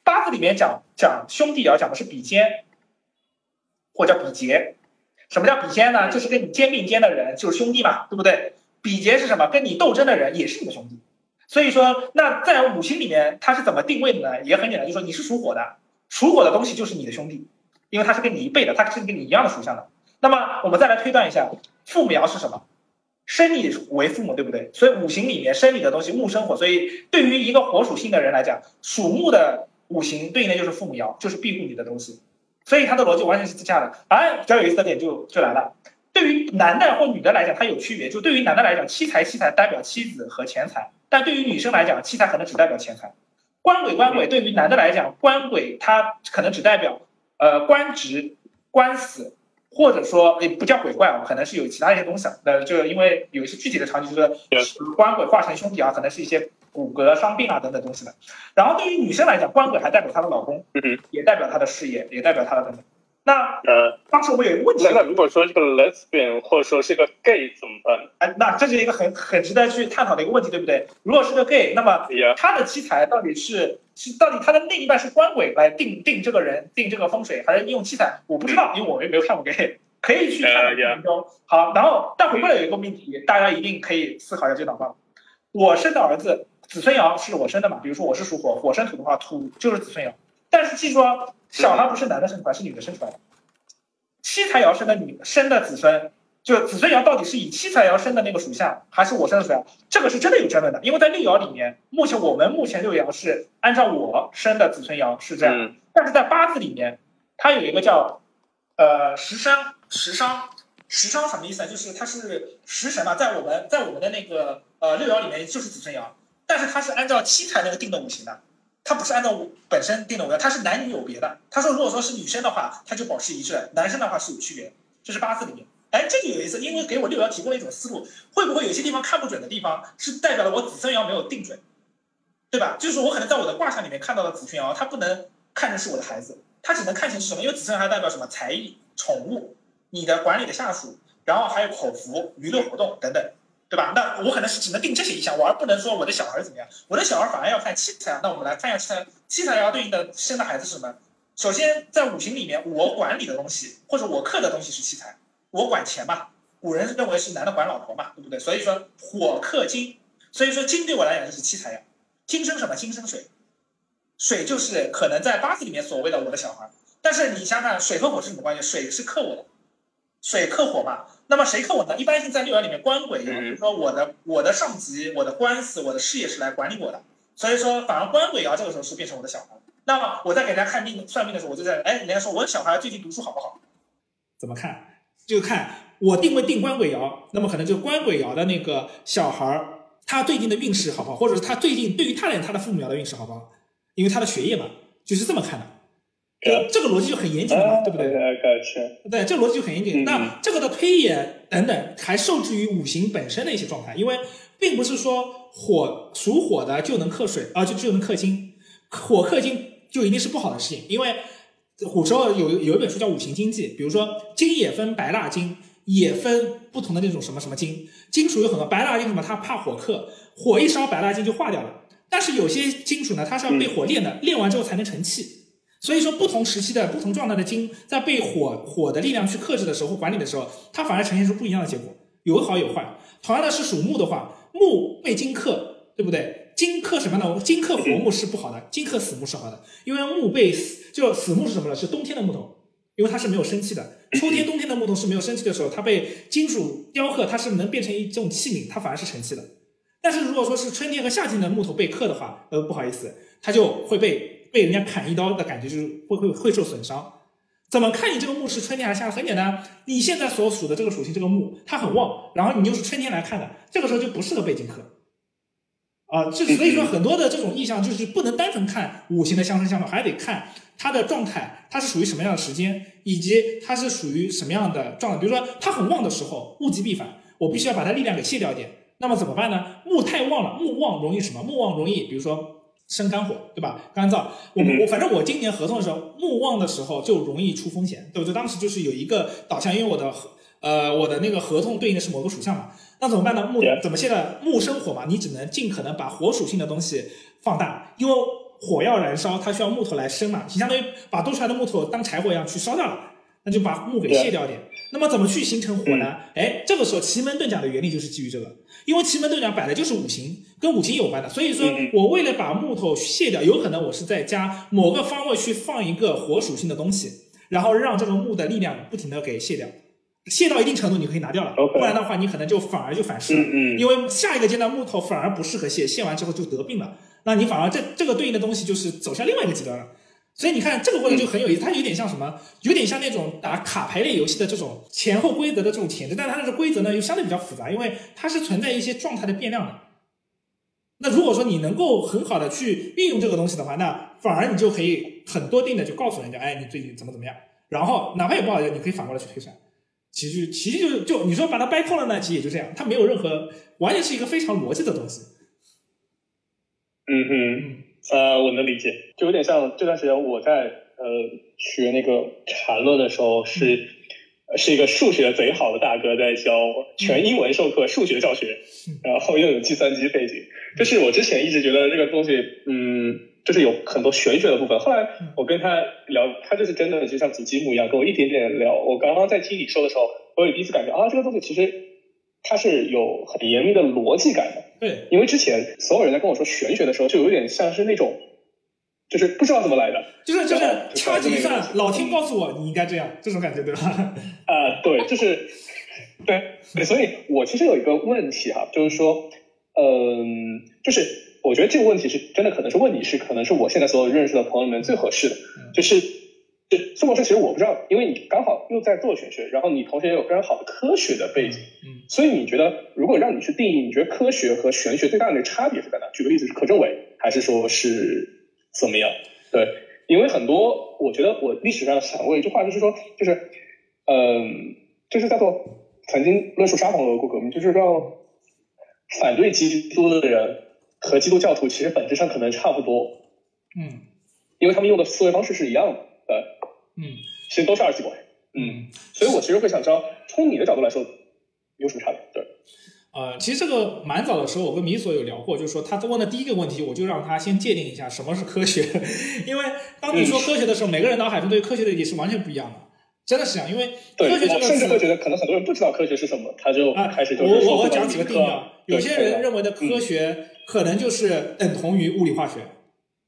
八字里面讲讲兄弟爻讲的是比肩，或者叫比劫。什么叫比肩呢？就是跟你肩并肩的人就是兄弟嘛，对不对？比劫是什么？跟你斗争的人也是你的兄弟。所以说，那在五行里面它是怎么定位的呢？也很简单，就说你是属火的，属火的东西就是你的兄弟，因为它是跟你一辈的，它是跟你一样的属相的。那么我们再来推断一下，父母爻是什么？生你为父母，对不对？所以五行里面生你的东西木生火，所以对于一个火属性的人来讲，属木的五行对应的就是父母爻，就是庇护你的东西。所以它的逻辑完全是自洽的。而比较有意思的点就就来了，对于男的或女的来讲，它有区别。就对于男的来讲，妻财妻财代表妻子和钱财；但对于女生来讲，妻财可能只代表钱财。官鬼官鬼对于男的来讲，官鬼它可能只代表呃官职、官死，或者说也不叫鬼怪啊，可能是有其他一些东西。呃，就因为有一些具体的场景，就是官鬼化成兄弟啊，可能是一些骨骼伤病啊等等东西的。然后对于女生来讲，官鬼还代表她的老公，也代表她的事业，也代表她的等等。那呃，当时我们有一个问题，那如果说这个 lesbian 或者说是个 gay 怎么办？哎，那这是一个很很值得去探讨的一个问题，对不对？如果是个 gay，那么他的妻财到底是是到底他的另一半是官鬼来定定这个人定这个风水，还是用七彩？我不知道，因为我也没有看过 gay，可以去探讨研究。好，然后但回过来有一个命题，大家一定可以思考一下这脑话。我生的儿子子孙爻是我生的嘛？比如说我是属火，火生土的话，土就是子孙爻。但是记住哦，小孩不是男的生出来，是女的生出来的。七彩爻生的女生的子孙，就子孙爻到底是以七财爻生的那个属相，还是我生的属相？这个是真的有争论的，因为在六爻里面，目前我们目前六爻是按照我生的子孙爻是这样，嗯但是在八字里面，它有一个叫呃食伤食伤食伤什么意思呢？就是它是食神嘛，在我们在我们的那个呃六爻里面就是子孙爻，但是它是按照七财那个定的五行的。它不是按照我本身定的五行，它是男女有别的。他说，如果说是女生的话，它就保持一致；男生的话是有区别。这是八字里面。哎，这个有意思，因为给我六爻提供了一种思路，会不会有些地方看不准的地方，是代表了我子孙爻没有定准，对吧？就是说我可能在我的卦象里面看到了子孙爻，它不能看成是我的孩子，它只能看成是什么？因为子孙爻还代表什么？才艺、宠物、你的管理的下属，然后还有口福、娱乐活动等等。对吧？那我可能是只能定这些意象，我而不能说我的小孩怎么样。我的小孩反而要看七财。那我们来看一下七财，七财爻对应的生的孩子是什么？首先，在五行里面，我管理的东西或者我克的东西是七财，我管钱嘛。古人认为是男的管老婆嘛，对不对？所以说火克金，所以说金对我来讲就是七财呀。金生什么？金生水，水就是可能在八字里面所谓的我的小孩。但是你想想，水和火是什么关系？水是克我的，水克火嘛。那么谁克我呢？一般性在六爻里面官鬼爻，比如说我的我的上级、我的官司、我的事业是来管理我的，所以说反而官鬼爻这个时候是变成我的小孩。那么我在给人家看病算命的时候，我就在哎，人家说我的小孩最近读书好不好？怎么看？就看我定位定官鬼爻，那么可能就官鬼爻的那个小孩儿，他最近的运势好不好，或者是他最近对于他来讲他的父母爻的运势好不好？因为他的学业嘛，就是这么看的。这这个逻辑就很严谨了嘛，对不对？对？对，这个逻辑就很严谨。嗯那这个的推演等等，还受制于五行本身的一些状态，因为并不是说火属火的就能克水啊，就就能克金，火克金就一定是不好的事情。因为古时候有有一本书叫《五行经济》，比如说金也分白蜡金，也分不同的那种什么什么金，金属有很多，白蜡金什么它怕火克，火一烧白蜡金就化掉了。但是有些金属呢，它是要被火炼的，炼完之后才能成器。所以说，不同时期的不同状态的金，在被火火的力量去克制的时候或管理的时候，它反而呈现出不一样的结果，有好有坏。同样的是属木的话，木被金克，对不对？金克什么呢？金克活木是不好的，金克死木是好的，因为木被死就死木是什么呢？是冬天的木头，因为它是没有生气的。秋天、冬天的木头是没有生气的时候，它被金属雕刻，它是能变成一种器皿，它反而是成气的。但是如果说是春天和夏天的木头被刻的话，呃，不好意思，它就会被被人家砍一刀的感觉，就是会会会受损伤。怎么看你这个木是春天还是夏天？很简单，你现在所属的这个属性，这个木它很旺，然后你又是春天来看的，这个时候就不适合被金克。啊，这所以说很多的这种意象就是不能单纯看五行的相生相克，还得看它的状态，它是属于什么样的时间，以及它是属于什么样的状态。比如说它很旺的时候，物极必反，我必须要把它力量给卸掉一点。那么怎么办呢？木太旺了，木旺容易什么？木旺容易，比如说生肝火，对吧？干燥。我嗯我反正我今年合同的时候，木旺的时候就容易出风险，对不对？当时就是有一个导向，因为我的合呃我的那个合同对应的是某个属相嘛，那怎么办呢？木怎么现在木生火嘛？你只能尽可能把火属性的东西放大，因为火要燃烧，它需要木头来生嘛，你相当于把多出来的木头当柴火一样去烧掉了，那就把木给卸掉一点。那么怎么去形成火呢？哎，这个时候奇门遁甲的原理就是基于这个，因为奇门遁甲摆的就是五行，跟五行有关的，所以说嗯我为了把木头卸掉，有可能我是在加某个方位去放一个火属性的东西，然后让这个木的力量不停的给卸掉。卸到一定程度，你可以拿掉了不然的话，你可能就反而就反噬了。嗯嗯因为下一个阶段木头反而不适合卸，卸完之后就得病了，那你反而这这个对应的东西就是走向另外一个极端了。所以你看这个过程就很有意思，它有点像什么？有点像那种打卡牌类游戏的这种前后规则的这种前置，但它的规则呢又相对比较复杂，因为它是存在一些状态的变量的。那如果说你能够很好的去运用这个东西的话，那反而你就可以很多定的就告诉人家，哎，你最近怎么怎么样，然后哪怕有不好的，你可以反过来去推算。其实其实就是就你说把它掰透了呢，其实也就这样，它没有任何完全是一个非常逻辑的东西。嗯哼，呃，我能理解，就有点像这段时间我在呃学那个缠论的时候是。是一个数学贼好的大哥在教全英文授课，数学教学，然后又有计算机背景。就是我之前一直觉得这个东西，嗯，就是有很多玄学的部分。后来我跟他聊，他就是真的就像祖基木一样，跟我一点点聊。我刚刚在听你说的时候，我有第一次感觉啊，这个东西其实它是有很严密的逻辑感的。对，因为之前所有人在跟我说玄学的时候，就有点像是那种，就是不知道怎么来的。就是就是掐指一算，老天告诉我你应该这样，这种感觉对吧？啊、对，就是对对，所以我其实有一个问题哈，就是说，嗯，就是我觉得这个问题是真的，可能是问你是可能是我现在所有认识的朋友里面最合适的，就是。就苏博士，其实我不知道，因为你刚好又在做玄学，然后你同时也有非常好的科学的背景，嗯，所以你觉得如果让你去定义，你觉得科学和玄学最大的差别是在哪？举个例子，是柯震伟，还是说是怎么样？对，因为很多，我觉得我历史上想过一句话，就是说，就是，嗯，就是叫做曾经论述沙皇俄国革命，就是让反对基督的人和基督教徒其实本质上可能差不多，嗯。因为他们用的思维方式是一样的，呃，嗯。其实都是二极管，嗯，所以我其实会想知道，从你的角度来说，有什么差别？对。呃，其实这个蛮早的时候，我跟米索有聊过，就是说他问的第一个问题，我就让他先界定一下什么是科学，因为当你说科学的时候，每个人脑海中对科学的理解是完全不一样的，真的是这样，因为，科学这个我甚至会觉。得，可能很多人不知道科学是什么，他就啊，开始就我我我讲几个定义啊，有些人认为的嗯科学可能就是等同于物理化学，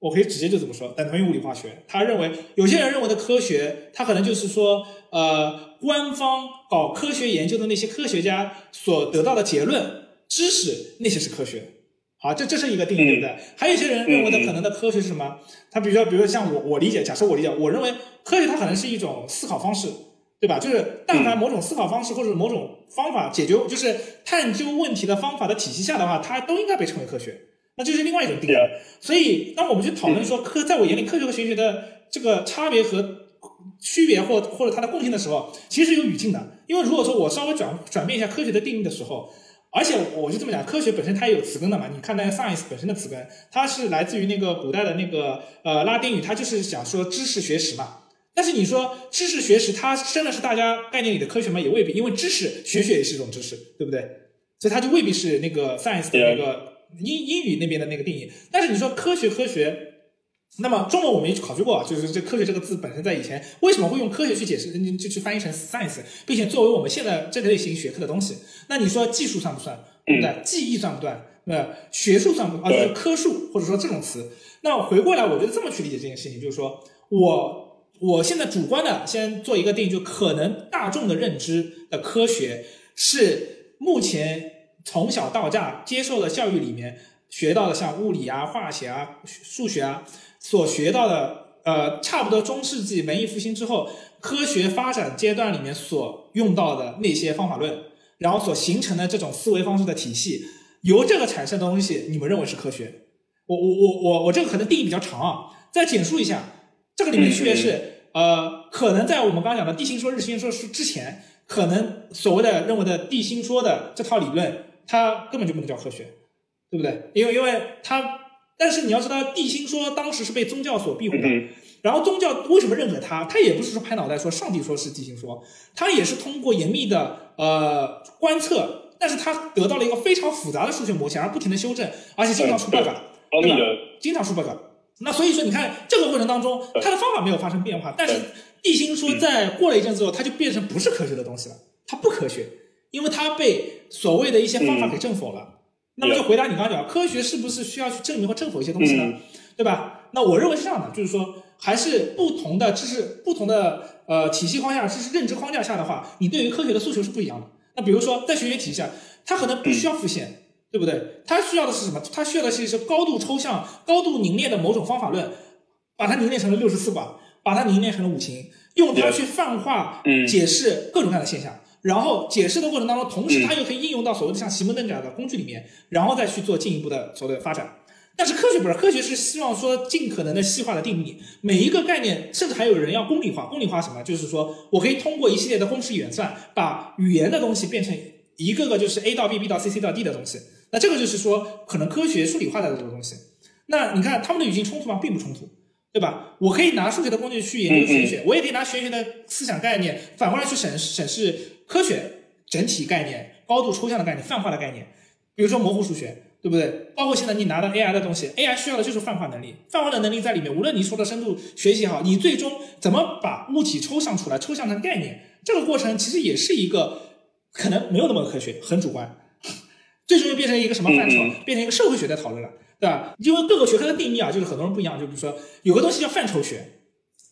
我可以直接就这么说，等同于物理化学。他认为有些人认为的科学，他可能就是说，呃，官方搞科学研究的那些科学家所得到的结论、知识，那些是科学。好，这这是一个定义，嗯对不对？还有一些人认为的可能的科学是什么？他比如说，比如说像我我理解，假设我理解，我认为科学它可能是一种思考方式，对吧？就是但凡某种思考方式或者某种方法解决，就是探究问题的方法的体系下的话，它都应该被称为科学。那就是另外一种定义。所以，当我们去讨论说科，在我眼里科学和玄学的这个差别和区别或或者它的共性的时候，其实是有语境的。因为如果说我稍微转转变一下科学的定义的时候，而且我就这么讲，科学本身它也有词根的嘛。你看那个 science 本身的词根，它是来自于那个古代的那个呃拉丁语，它就是想说知识学识嘛。但是你说知识学识，它真的是大家概念里的科学吗？也未必，因为知识学学也是一种知识，对不对？所以它就未必是那个 science 的那个英英语那边的那个定义。但是你说科学科学，那么中文我们也考虑过啊，就是这科学这个字本身在以前为什么会用科学去解释，嗯就去翻译成 science，并且作为我们现在这个类型学科的东西。那你说技术算不算？对不对？技艺算不算？那学术算不？啊，就是科术或者说这种词。那回过来，我觉得这么去理解这件事情，就是说我。我现在主观的先做一个定义，就可能大众的认知的科学是目前从小到大接受的教育里面学到的，像物理啊、化学啊、数学啊所学到的，呃，差不多中世纪文艺复兴之后科学发展阶段里面所用到的那些方法论，然后所形成的这种思维方式的体系，由这个产生的东西，你们认为是科学？我我我我我这个可能定义比较长啊，再简述一下。这个里面区别是，呃，可能在我们刚刚讲的地心说、日心说是之前，可能所谓的认为的地心说的这套理论，它根本就不能叫科学，对不对？因为因为它，但是你要知道，地心说当时是被宗教所庇护的，嗯然后宗教为什么认可它？它也不是说拍脑袋说上帝说是地心说，它也是通过严密的呃观测，但是它得到了一个非常复杂的数学模型，而不停的修正，而且经常出 bug，对吧？经常出 bug。那所以说，你看这个过程当中，它的方法没有发生变化，但是地心说在过了一阵之后，它就变成不是科学的东西了，它不科学，因为它被所谓的一些方法给证否了。那么就回答你刚刚讲，科学是不是需要去证明和证否一些东西呢？对吧？那我认为是这样的，就是说，还是不同的知识、不同的呃体系框架、知识认知框架下的话，你对于科学的诉求是不一样的。那比如说在玄学体系下，它可能不需要复现。对不对？它需要的是什么？它需要的是一些高度抽象、高度凝练的某种方法论，把它凝练成了六十四卦，把它凝练成了五行，用它去泛化、解释各种各样的现象。然后解释的过程当中，同时它又可以应用到所谓的像奇门遁甲的工具里面，然后再去做进一步的所谓的发展。但是科学不是，科学是希望说尽可能的细化的定义每一个概念，甚至还有人要公理化。公理化什么？就是说我可以通过一系列的公式演算，把语言的东西变成一个个就是 A 到 B、B 到 C、C 到 D 的东西。那这个就是说，可能科学数理化的这个东西。那你看他们的语境冲突吗？并不冲突，对吧？我可以拿数学的工具去研究玄学，我也可以拿玄学的思想概念反过来去审审视科学整体概念、高度抽象的概念、泛化的概念。比如说模糊数学，对不对？包括现在你拿到 AI 的东西，AI 需要的就是泛化能力，泛化的能力在里面。无论你说的深度学习也好，你最终怎么把物体抽象出来，抽象成概念，这个过程其实也是一个可能没有那么科学，很主观。最终又变成一个什么范畴？变成一个社会学的讨论了。对吧？因为各个学科的定义啊，就是很多人不一样。就比如说，有个东西叫范畴学，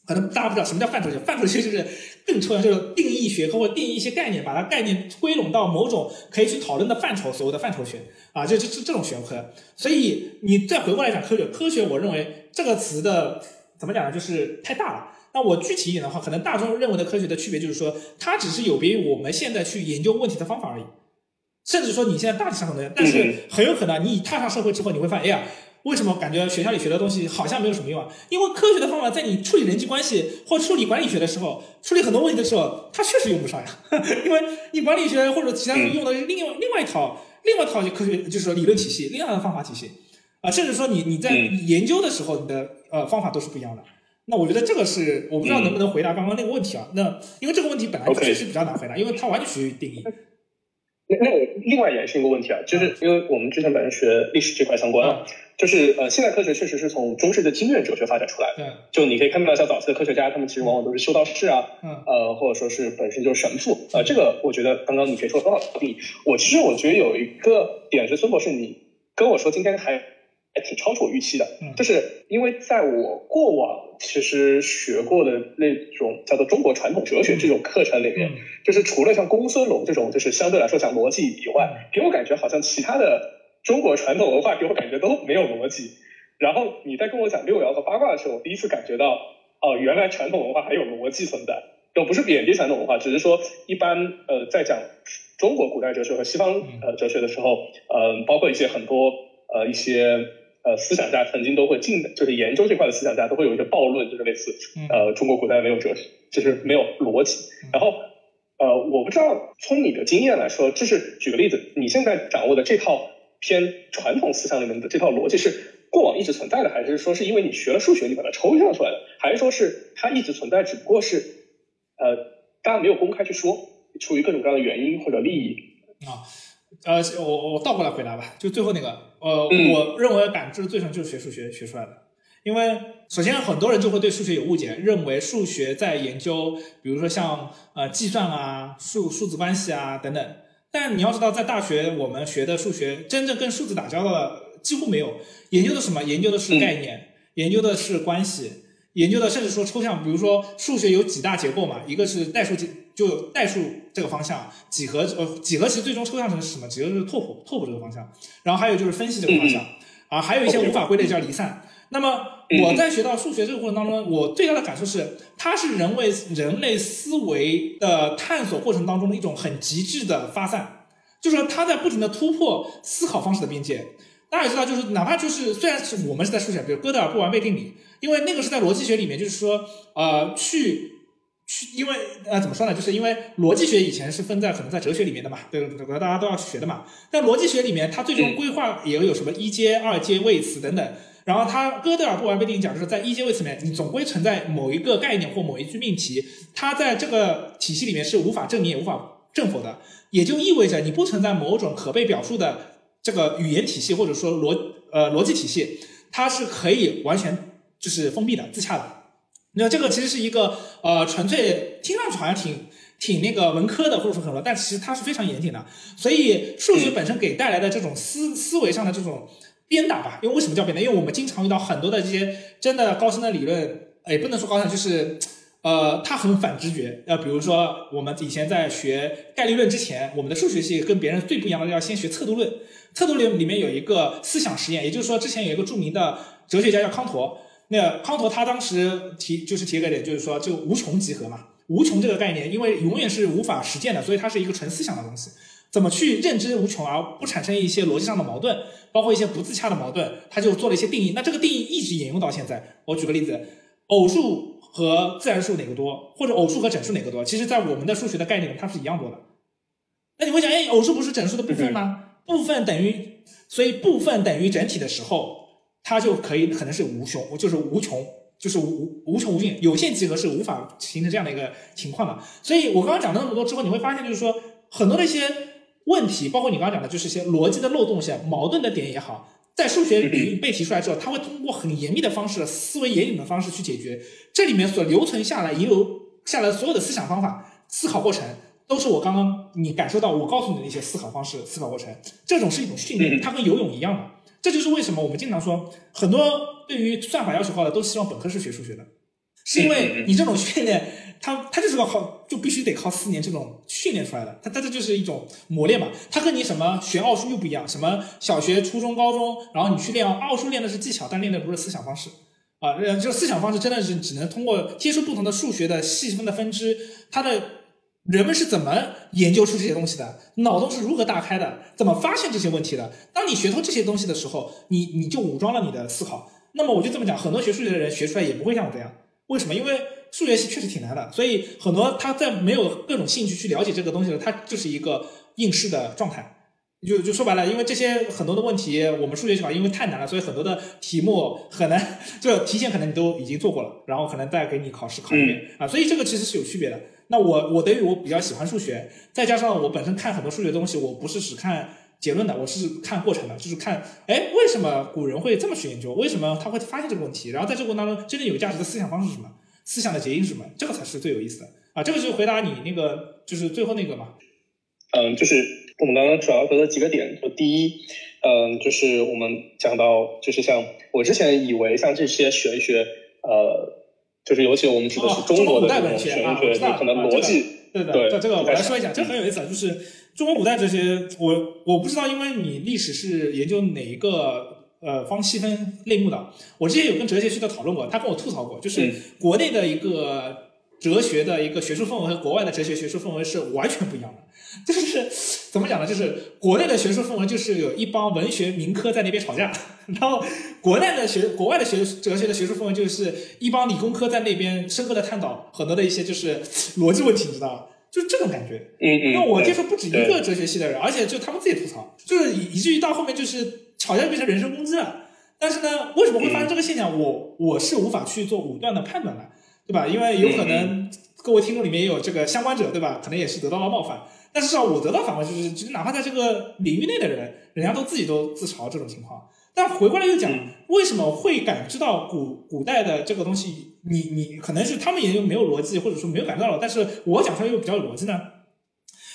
可能大家不知道什么叫范畴学。范畴学就是更抽象，就是定义学科或定义一些概念，把它概念归拢到某种可以去讨论的范畴，所谓的范畴学啊，就就是这种学科。所以你再回过来讲科学，科学我认为这个词的怎么讲呢？就是太大了。那我具体一点的话，可能大众认为的科学的区别就是说，它只是有别于我们现在去研究问题的方法而已。甚至说你现在大体上可能，但是很有可能你踏上社会之后，你会发现，哎呀，为什么感觉学校里学的东西好像没有什么用啊？因为科学的方法在你处理人际关系或处理管理学的时候，处理很多问题的时候，它确实用不上呀。因为你管理学或者其他用的是另外另外一套另外一套科学，就是说理论体系，另外的方法体系啊，甚至说你你在研究的时候，你的呃方法都是不一样的。那我觉得这个是我不知道能不能回答刚刚那个问题啊？那因为这个问题本来确实比较难回答，因为它完全取决于定义。那那我另外延伸一个问题啊，就是因为我们之前本身学历史这块相关啊，就是呃现代科学确实是从中世纪的经验哲学发展出来的，就你可以看到像早期的科学家，他们其实往往都是修道士啊，呃或者说是本身就是神父。啊，这个我觉得刚刚你可以说很好定义。我其实我觉得有一个点是孙博士，你跟我说今天还还挺超出我预期的，就是因为在我过往。其实学过的那种叫做中国传统哲学这种课程里面，就是除了像公孙龙这种就是相对来说讲逻辑以外，给我感觉好像其他的中国传统文化给我感觉都没有逻辑。然后你在跟我讲六爻和八卦的时候，我第一次感觉到哦，原来传统文化还有逻辑存在。都不是贬低传统文化，只是说一般呃在讲中国古代哲学和西方呃哲学的时候，呃包括一些很多呃一些。呃，思想家曾经都会进的，就是研究这块的思想家都会有一个暴论，就是类似呃，中国古代没有哲学，就是没有逻辑。然后呃，我不知道从你的经验来说，就是举个例子，你现在掌握的这套偏传统思想里面的这套逻辑是过往一直存在的，还是说是因为你学了数学你把它抽象出来的，还是说是它一直存在，只不过是呃大家没有公开去说，出于各种各样的原因或者利益啊？呃，我我倒过来回答吧，就最后那个。呃，我认为感知最深就是学数学学出来的，因为首先很多人就会对数学有误解，认为数学在研究，比如说像呃计算啊、数数字关系啊等等。但你要知道，在大学我们学的数学，真正跟数字打交道的几乎没有，研究的什么？研究的是概念，研究的是关系，研究的甚至说抽象。比如说数学有几大结构嘛，一个是代数结。就代数这个方向，几何呃几何其实最终抽象成是什么？几何就是拓扑拓扑这个方向，然后还有就是分析这个方向，啊，还有一些无法归类叫离散。那么我在学到数学这个过程当中，我最大的感受是，它是人为人类思维的探索过程当中的一种很极致的发散，就是说它在不停的突破思考方式的边界。大家也知道，就是哪怕就是虽然是我们是在数学，比如哥德尔不完备定理，因为那个是在逻辑学里面，就是说呃去。去，因为呃，怎么说呢？就是因为逻辑学以前是分在可能在哲学里面的嘛，对对对，大家都要去学的嘛。但逻辑学里面，它最终规划也有什么一阶、二阶位词等等。然后它哥德尔不完备定理讲，就是在一阶位词里面，你总归存在某一个概念或某一句命题，它在这个体系里面是无法证明也无法证否的。也就意味着你不存在某种可被表述的这个语言体系或者说逻呃逻辑体系，它是可以完全就是封闭的、自洽的。那这个其实是一个呃，纯粹听上去好像挺挺那个文科的，或者说很多，但其实它是非常严谨的。所以数学本身给带来的这种思思维上的这种鞭打吧，因为为什么叫鞭打？因为我们经常遇到很多的这些真的高深的理论，也不能说高深，就是呃，它很反直觉。呃，比如说我们以前在学概率论之前，我们的数学系跟别人最不一样的要先学测度论。测度论里面有一个思想实验，也就是说之前有一个著名的哲学家叫康陀。那康陀他当时提就是提个点，就是说就无穷集合嘛，无穷这个概念，因为永远是无法实践的，所以它是一个纯思想的东西。怎么去认知无穷而不产生一些逻辑上的矛盾，包括一些不自洽的矛盾，他就做了一些定义。那这个定义一直沿用到现在。我举个例子，偶数和自然数哪个多，或者偶数和整数哪个多？其实，在我们的数学的概念里，它是一样多的。那你会想，哎，偶数不是整数的部分吗？部分等于，所以部分等于整体的时候。它就可以可能是无穷，就是无穷，就是无无穷无尽，有限集合是无法形成这样的一个情况的。所以我刚刚讲了那么多之后，你会发现，就是说很多的一些问题，包括你刚刚讲的，就是一些逻辑的漏洞、些矛盾的点也好，在数学领域被提出来之后，它会通过很严密的方式、思维严谨的方式去解决。这里面所留存下来、遗留下来所有的思想方法、思考过程，都是我刚刚你感受到我告诉你的一些思考方式、思考过程，这种是一种训练，它跟游泳一样的。这就是为什么我们经常说，很多对于算法要求高的都希望本科是学数学的，是因为你这种训练，它它就是个靠就必须得靠四年这种训练出来的，它它这就是一种磨练嘛。它和你什么学奥数又不一样，什么小学、初中、高中，然后你去练奥数练的是技巧，但练的不是思想方式啊。这个思想方式真的是只能通过接触不同的数学的细分的分支，它的。人们是怎么研究出这些东西的？脑洞是如何大开的？怎么发现这些问题的？当你学透这些东西的时候，你你就武装了你的思考。那么我就这么讲，很多学数学的人学出来也不会像我这样。为什么？因为数学系确实挺难的，所以很多他在没有各种兴趣去了解这个东西的，他就是一个应试的状态。就就说白了，因为这些很多的问题，我们数学考因为太难了，所以很多的题目很难，就提前可能你都已经做过了，然后可能再给你考试考一遍啊。所以这个其实是有区别的。那我我等于我比较喜欢数学，再加上我本身看很多数学东西，我不是只看结论的，我是看过程的，就是看，哎，为什么古人会这么去研究？为什么他会发现这个问题？然后在这个过程当中，真正有价值的思想方式是什么？思想的结因是什么？这个才是最有意思的啊！这个就回答你那个，就是最后那个嘛。嗯，就是我们刚刚主要说的几个点，就第一，嗯，就是我们讲到，就是像我之前以为像这些玄学，呃。就是尤其我们指的是中国的这种玄学，可能逻辑，对的，对这个我来说一下，这很有意思啊。就是中国古代这些，我我不知道，因为你历史是研究哪一个呃方细分类目的？我之前有跟哲学系的讨论过，他跟我吐槽过，就是国内的一个哲学的一个学术氛围和国外的哲学学术氛围是完全不一样的。就是怎么讲呢？就是国内的学术氛围就是有一帮文学名科在那边吵架，然后国内的学国外的学哲学的学术氛围就是一帮理工科在那边深刻的探讨很多的一些就是逻辑问题，你知道吧？就是这种感觉。嗯嗯。因为我接触不止一个哲学系的人，而且就他们自己吐槽，就是以以至于到后面就是吵架变成人身攻击了。但是呢，为什么会发生这个现象？我我是无法去做武断的判断的，对吧？因为有可能各位听众里面也有这个相关者，对吧？可能也是得到了冒犯。但至少，我得到反馈就是，就是哪怕在这个领域内的人，人家都自己都自嘲这种情况。但回过来又讲，为什么会感知到古古代的这个东西？你你可能是他们研究没有逻辑，或者说没有感到了，但是我讲出来又比较有逻辑呢？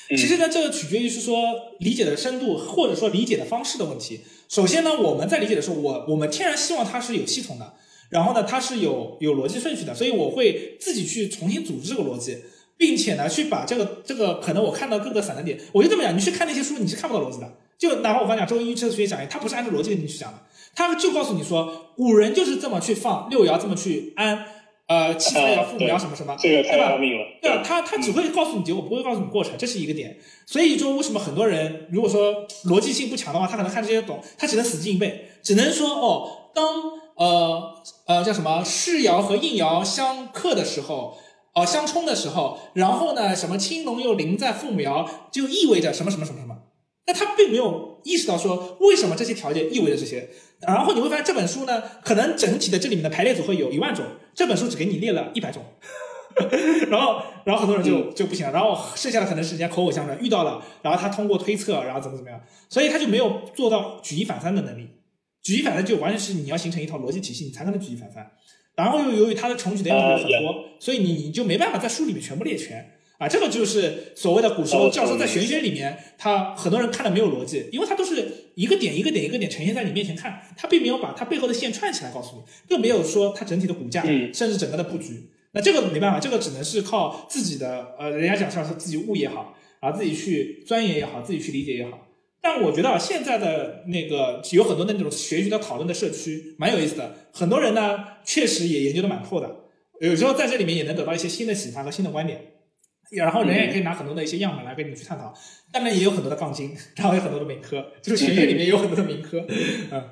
其实呢，这个取决于是说理解的深度，或者说理解的方式的问题。首先呢，我们在理解的时候，我我们天然希望它是有系统的，然后呢，它是有有逻辑顺序的，所以我会自己去重新组织这个逻辑。并且呢，去把这个这个可能我看到各个散的点，我就这么讲，你去看那些书，你是看不到逻辑的。就哪怕我刚讲周一哲学讲义，他不是按照逻辑给你去讲的，他就告诉你说，古人就是这么去放六爻，这么去安，呃，七彩爻、父母爻什么什么，这个太要命了。对吧？他他只会告诉你结果，不会告诉你过程，这是一个点。所以就，为什么很多人如果说逻辑性不强的话，他可能看这些懂，他只能死记硬背，只能说哦，当呃呃叫什么世爻和应爻相克的时候。哦，相冲的时候，然后呢，什么青龙又临在父母爻，就意味着什么什么什么什么。那他并没有意识到说，为什么这些条件意味着这些。然后你会发现这本书呢，可能整体的这里面的排列组合有一万种，这本书只给你列了一百种。然后，然后很多人就就不行了。然后剩下的可能是人家口口相传遇到了，然后他通过推测，然后怎么怎么样，所以他就没有做到举一反三的能力。举一反三就完全是你要形成一套逻辑体系，你才可能举一反三。然后又由于它的重举的例子很多，所以你你就没办法在书里面全部列全啊。这个就是所谓的古时候教授在玄学里面，他很多人看的没有逻辑，因为他都是一个点一个点一个点呈现在你面前看，他并没有把他背后的线串起来告诉你，更没有说他整体的骨架，甚至整个的布局。那这个没办法，这个只能是靠自己的呃，人家讲像是自己悟也好，啊自己去钻研也好，自己去理解也好。但我觉得现在的那个有很多的那种学习的讨论的社区蛮有意思的，很多人呢确实也研究的蛮透的，有时候在这里面也能得到一些新的启发和新的观点，然后人也可以拿很多的一些样本来跟你去探讨，当然也有很多的杠精，然后有很多的民科，就是学学里面有很多的民科，嗯，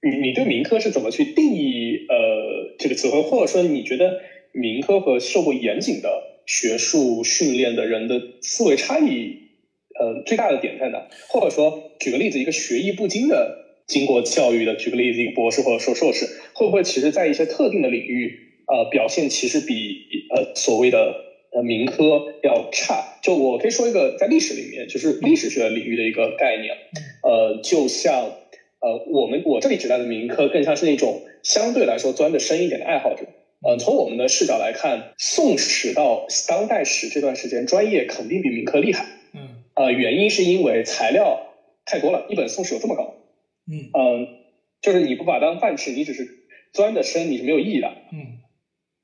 你你对民科是怎么去定义呃这个词汇，或者说你觉得民科和受过严谨的学术训练的人的思维差异？呃，最大的点在哪？或者说，举个例子，一个学艺不精的、经过教育的，举个例子，一个博士或者说硕士，会不会其实在一些特定的领域，呃，表现其实比呃所谓的呃民科要差？就我可以说一个在历史里面，就是历史学领域的一个概念，呃，就像呃我们我这里指代的民科，更像是那种相对来说钻的深一点的爱好者，呃，从我们的视角来看，宋史到当代史这段时间，专业肯定比民科厉害。嗯呃，原因是因为材料太多了，一本宋史有这么高，嗯。嗯、就是你不把它当饭吃，你只是钻的深，你是没有意义的。嗯。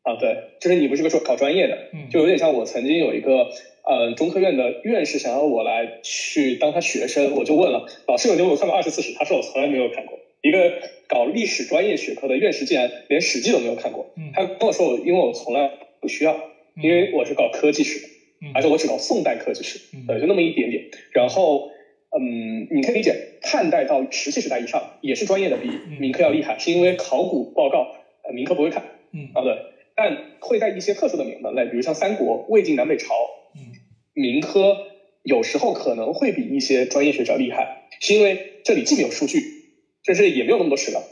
啊，对，就是你不是个说考专业的，嗯，就有点像我曾经有一个呃中科院的院士想要我来去当他学生，我就问了老师有没有看过二十四史，他说我从来没有看过。一个搞历史专业学科的院士竟然连史记都没有看过，嗯。他跟我说我因为我从来不需要，因为我是搞科技史的，嗯而且我只搞宋代科技史，嗯对，就那么一点点。然后嗯，你可以理解汉代到石器时代以上也是专业的比民科要厉害，是因为考古报告呃民科不会看，嗯啊对。但会在一些特殊的名门类，比如像三国、魏晋南北朝，嗯民科有时候可能会比一些专业学者厉害，是因为这里既没有数据，就是也没有那么多史料，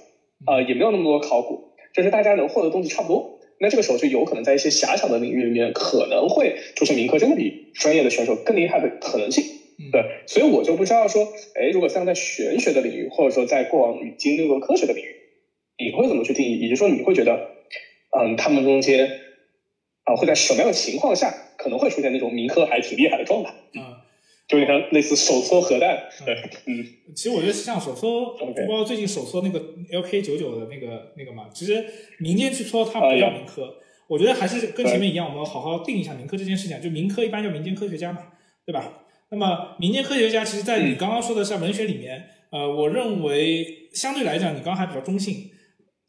呃，也没有那么多考古，就是大家能获得东西差不多。那这个时候就有可能在一些狭小的领域里面，可能会出现民科真的比专业的选手更厉害的可能性。嗯对，所以我就不知道说，哎，如果像在玄学的领域，或者说在过往已经历过科学的领域，你会怎么去定义？也就是说，你会觉得，嗯，他们中间啊、会在什么样的情况下可能会出现那种民科还挺厉害的状态？啊。就有点像类似手搓核弹，对，嗯其实我觉得像手搓包括最近手搓那个 LK 九九的那个那个嘛，其实民间去搓它不叫民科，我觉得还是跟前面一样，我们好好定一下民科这件事情。就民科一般叫民间科学家嘛，对吧？那么民间科学家，其实在你刚刚说的像文学里面，呃，我认为相对来讲，你刚刚还比较中性。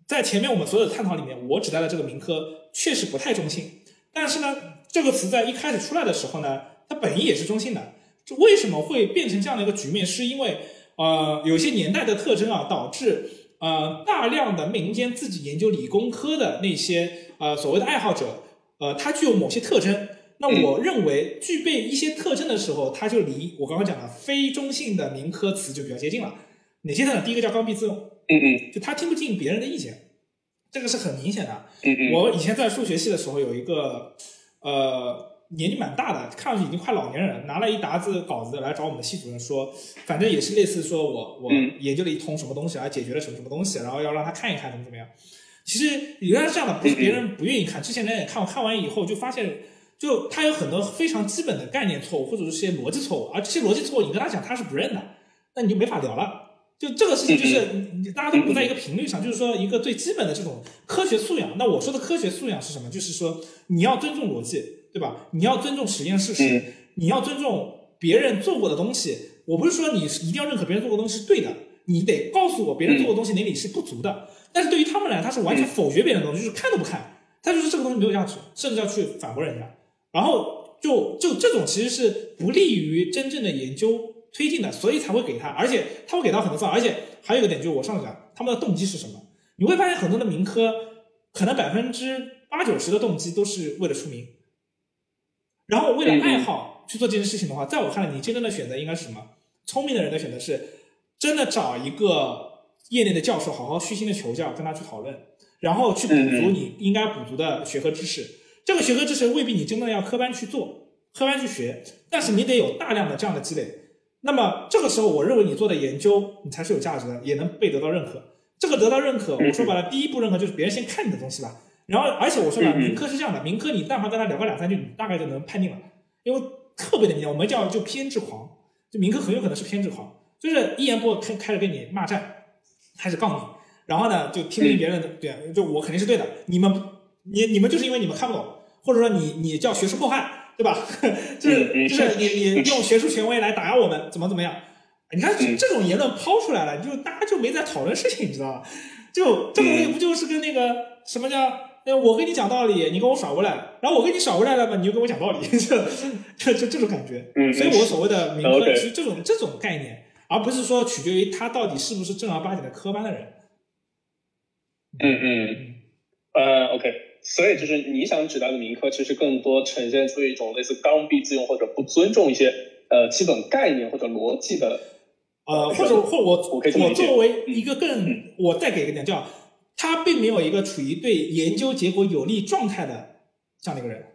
在前面我们所有的探讨里面，我指代的这个民科确实不太中性，但是呢，这个词在一开始出来的时候呢，它本意也是中性的。这为什么会变成这样的一个局面？是因为呃，有些年代的特征啊，导致呃大量的民间自己研究理工科的那些呃所谓的爱好者，呃，他具有某些特征。那我认为具备一些特征的时候，它就离我刚刚讲的非中性的民科词就比较接近了。哪些特征？第一个叫刚愎自用，嗯嗯就他听不进别人的意见，这个是很明显的。嗯嗯，我以前在数学系的时候，有一个呃年纪蛮大的，看上去已经快老年人，拿了一沓子稿子来找我们的系主任说，反正也是类似说我我嗯研究了一通什么东西，来解决了什么什么东西，然后要让他看一看怎么怎么样。其实原来是这样的，不是别人不愿意看，之前人也看我，看完以后就发现，就他有很多非常基本的概念错误，或者是些逻辑错误，而这些逻辑错误你跟他讲他是不认的，那你就没法聊了。就这个事情，就是大家都不在一个频率上，就是说一个最基本的这种科学素养。那我说的科学素养是什么？就是说你要尊重逻辑，对吧？你要尊重实验事实，嗯你要尊重别人做过的东西。我不是说你一定要认可别人做过的东西是对的，你得告诉我别人做过的东西哪里是不足的。但是对于他们来，他是完全否决别人的东西，就是看都不看，他就是这个东西没有价值，甚至要去反驳人家。然后就就这种其实是不利于真正的研究推进的，所以才会给他，而且他会给到很多方，而且还有一个点就是我上次讲他们的动机是什么？你会发现很多的民科可能百分之八九十的动机都是为了出名，然后为了爱好去做这件事情的话，在我看来，你真正的选择应该是什么？聪明的人的选择是真的找一个业内的教授，好好虚心的求教，跟他去讨论，然后去补足你应该补足的学科知识。这个学科知识未必你真的要科班去做，科班去学，但是你得有大量的这样的积累。那么这个时候，我认为你做的研究你才是有价值的，也能被得到认可。这个得到认可，我说白了，第一步认可就是别人先看你的东西吧。然后，而且我说了，民科是这样的，民科你但凡跟他聊个两三句，你大概就能判定了，因为特别的明，我们叫就偏执狂，就民科很有可能是偏执狂，就是一言不合开开始跟你骂战，开始杠你，然后呢就听听别人的，对，就我肯定是对的，你们你你们就是因为你们看不懂，或者说你你叫学术迫害，对吧？就是就是你你用学术权威来打压我们，怎么怎么样？你看这种言论抛出来了，就大家就没在讨论事情，你知道吧？就这个东西不就是跟那个什么叫？呃，我跟你讲道理，你跟我耍过来，然后我跟你耍过来了嘛，你就跟我讲道理，这这这这种感觉。嗯所以我所谓的民科 OK 其实这种这种概念，而不是说取决于他到底是不是正儿八经的科班的人。嗯嗯，呃，OK，所以就是你想指代的民科，其实更多呈现出一种类似刚愎自用或者不尊重一些呃基本概念或者逻辑的，呃，或者或者我我作为一个更，我再给一个点叫，他并没有一个处于对研究结果有利状态的这样的一个人。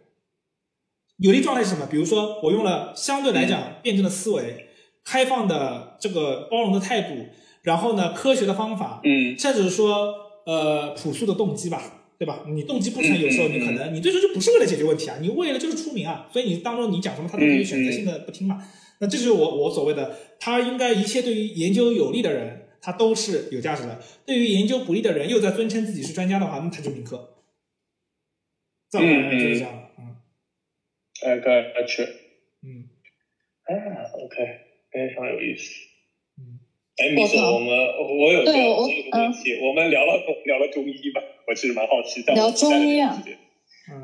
有利状态是什么？比如说，我用了相对来讲辩证的思维、开放的这个包容的态度，然后呢，科学的方法，嗯甚至说呃朴素的动机吧，对吧？你动机不纯，有时候你可能你最终就不是为了解决问题啊，你为了就是出名啊，所以你当中你讲什么，他都可以选择性的不听嘛。那这就是我我所谓的，他应该一切对于研究有利的人，他都是有价值的；对于研究不利的人，又在尊称自己是专家的话，那他就民科。在我看来就是这样。的，嗯。哎，对，是，嗯。哎，OK，非常有意思。嗯，哎，米总，我们我有个问题，我们聊了聊了中医吧，我其实蛮好奇。的聊中医啊。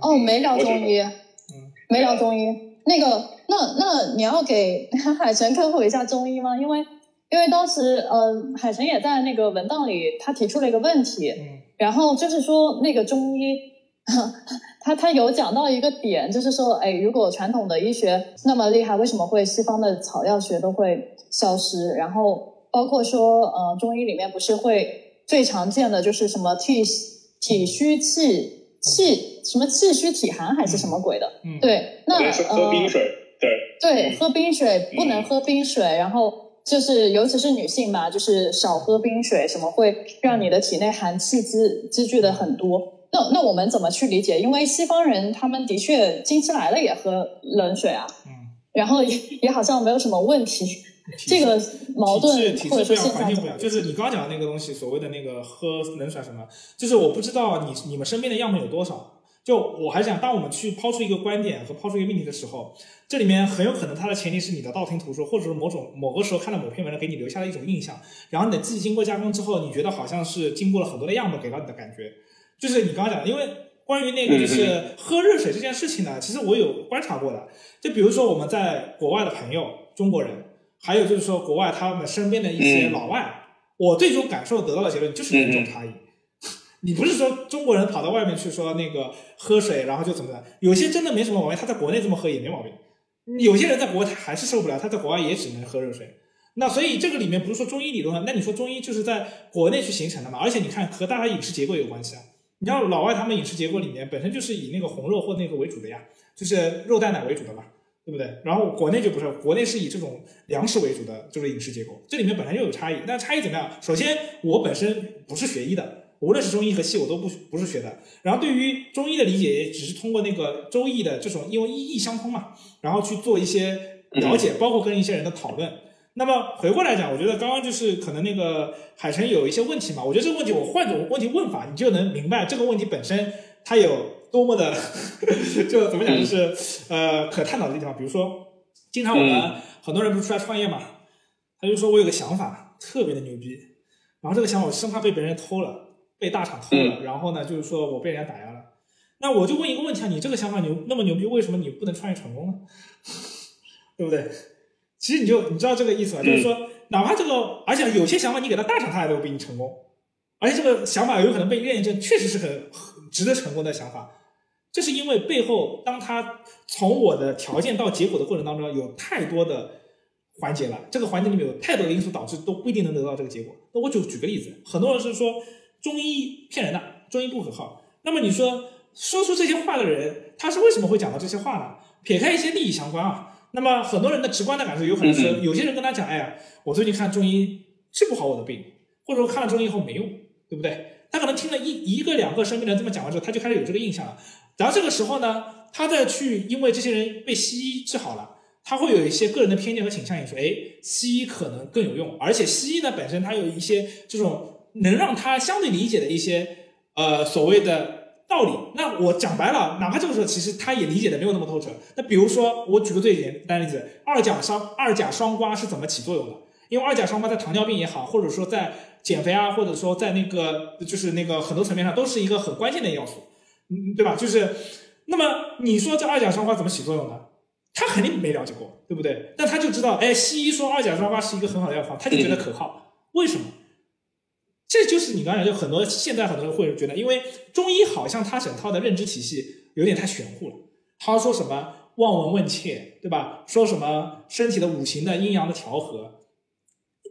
哦，没聊中医，嗯，没聊中医。那个，那那你要给海神科普一下中医吗？因为因为当时呃，海晨也在那个文档里，他提出了一个问题，嗯然后就是说那个中医，他他有讲到一个点，就是说，哎，如果传统的医学那么厉害，为什么会西方的草药学都会消失？然后包括说，呃，中医里面不是会最常见的就是什么体体虚气气什么气虚体寒还是什么鬼的？嗯，对，那喝呃冰水，对，对，嗯喝冰水不能嗯喝冰水，然后就是尤其是女性嘛，就是少喝冰水，什么会让你的体内寒气积积聚的很多。那那我们怎么去理解？因为西方人他们的确经期来了也喝冷水啊，嗯，然后也也好像没有什么问题。这个矛盾体质体或者质不一样，说现象怎么环境不一样。就是你刚刚讲的那个东西，所谓的那个喝冷水什么，就是我不知道你你们身边的样本有多少。就我还想，当我们去抛出一个观点和抛出一个命题的时候，这里面很有可能它的前提是你的道听途说，或者是某种某个时候看到某篇文章给你留下了一种印象，然后你的自己经过加工之后，你觉得好像是经过了很多的样本给到你的感觉，就是你刚刚讲的，因为关于那个就是喝热水这件事情呢，其实我有观察过的。就比如说我们在国外的朋友，中国人，还有就是说国外他们身边的一些嗯老外，我最终感受得到的结论就是人种差异。你不是说中国人跑到外面去说那个喝水，然后就怎么的？有些真的没什么毛病，他在国内这么喝也没毛病。有些人在国外他还是受不了，他在国外也只能喝热水。那所以这个里面不是说中医理论，那你说中医就是在国内去形成的嘛？而且你看和大家饮食结构有关系啊。你知道老外他们饮食结构里面本身就是以那个红肉或那个为主的呀，就是肉蛋奶为主的嘛，对不对？然后国内就不是，国内是以这种粮食为主的就是饮食结构，这里面本来就有差异。那差异怎么样？首先我本身不是学医的，无论是中医和西我都不不是学的。然后对于中医的理解，也只是通过那个周易的这种，因为意义相通嘛，然后去做一些了解，包括跟一些人的讨论。那么回过来讲，我觉得刚刚就是可能那个海晨有一些问题嘛，我觉得这个问题我换种问题问法，你就能明白这个问题本身它有多么的，就怎么讲，就是呃可探讨的地方。比如说，经常我们很多人不是出来创业嘛，他就说我有个想法特别的牛逼，然后这个想法我生怕被别人偷了，被大厂偷了，然后呢就是说我被人家打压了。那我就问一个问题啊，你这个想法牛那么牛逼，为什么你不能创业成功呢？对不对？其实你就你知道这个意思吧？就是说，哪怕这个，而且有些想法你给他大厂，他也都比你成功，而且这个想法有可能被验证，确实是很很值得成功的想法。这是因为背后，当他从我的条件到结果的过程当中，有太多的环节了，这个环节里面有太多的因素导致都不一定能得到这个结果。那我就举个例子，很多人是说中医骗人的，中医不可靠。那么你说说出这些话的人，他是为什么会讲到这些话呢？撇开一些利益相关啊。那么很多人的直观的感受有可能是，有些人跟他讲，哎呀，我最近看中医治不好我的病，或者说看了中医以后没用，对不对？他可能听了一一个两个身边人这么讲完之后，他就开始有这个印象了。然后这个时候呢，他再去，因为这些人被西医治好了，他会有一些个人的偏见和倾向，也说，哎，西医可能更有用，而且西医呢本身它有一些这种能让他相对理解的一些呃所谓的道理。那我讲白了，哪怕这个时候其实他也理解的没有那么透彻。那比如说，我举个最简单例子，二甲双二甲双胍是怎么起作用的？因为二甲双胍在糖尿病也好，或者说在减肥啊，或者说在那个就是那个很多层面上都是一个很关键的要素，嗯，对吧？就是，那么你说这二甲双胍怎么起作用呢？他肯定没了解过，对不对？但他就知道，哎，西医说二甲双胍是一个很好的药方，他就觉得可靠。为什么？这就是你刚才就很多现在很多人会觉得，因为中医好像他整套的认知体系有点太玄乎了。他说什么望闻问切，对吧？说什么身体的五行的阴阳的调和，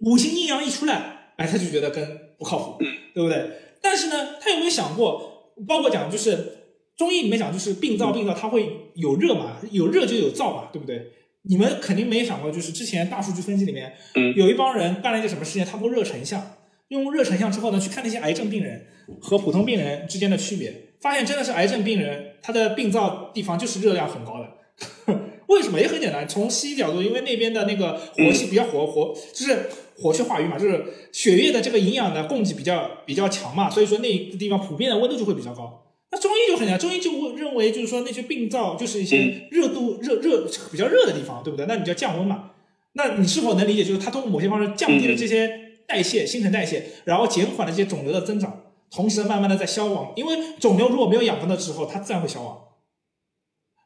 五行阴阳一出来，哎，他就觉得跟不靠谱，对不对？但是呢，他有没有想过，包括讲就是中医里面讲就是病灶病灶，它会有热嘛，有热就有燥嘛，对不对？你们肯定没想过，就是之前大数据分析里面，嗯有一帮人干了一个什么事情，他过热成像，用热成像之后呢，去看那些癌症病人和普通病人之间的区别。发现真的是癌症病人，他的病灶地方就是热量很高的。为什么？也很简单，从西医角度，因为那边的那个活气比较活活，就是活血化瘀嘛，就是血液的这个营养的供给比较比较强嘛，所以说那个地方普遍的温度就会比较高。那中医就很简单，中医就会认为就是说那些病灶就是一些热度热热比较热的地方，对不对？那你就要降温嘛。那你是否能理解，就是它通过某些方式降低了这些代谢、新陈代谢，然后减缓了这些肿瘤的增长，同时慢慢的在消亡。因为肿瘤如果没有养分的时候，它自然会消亡。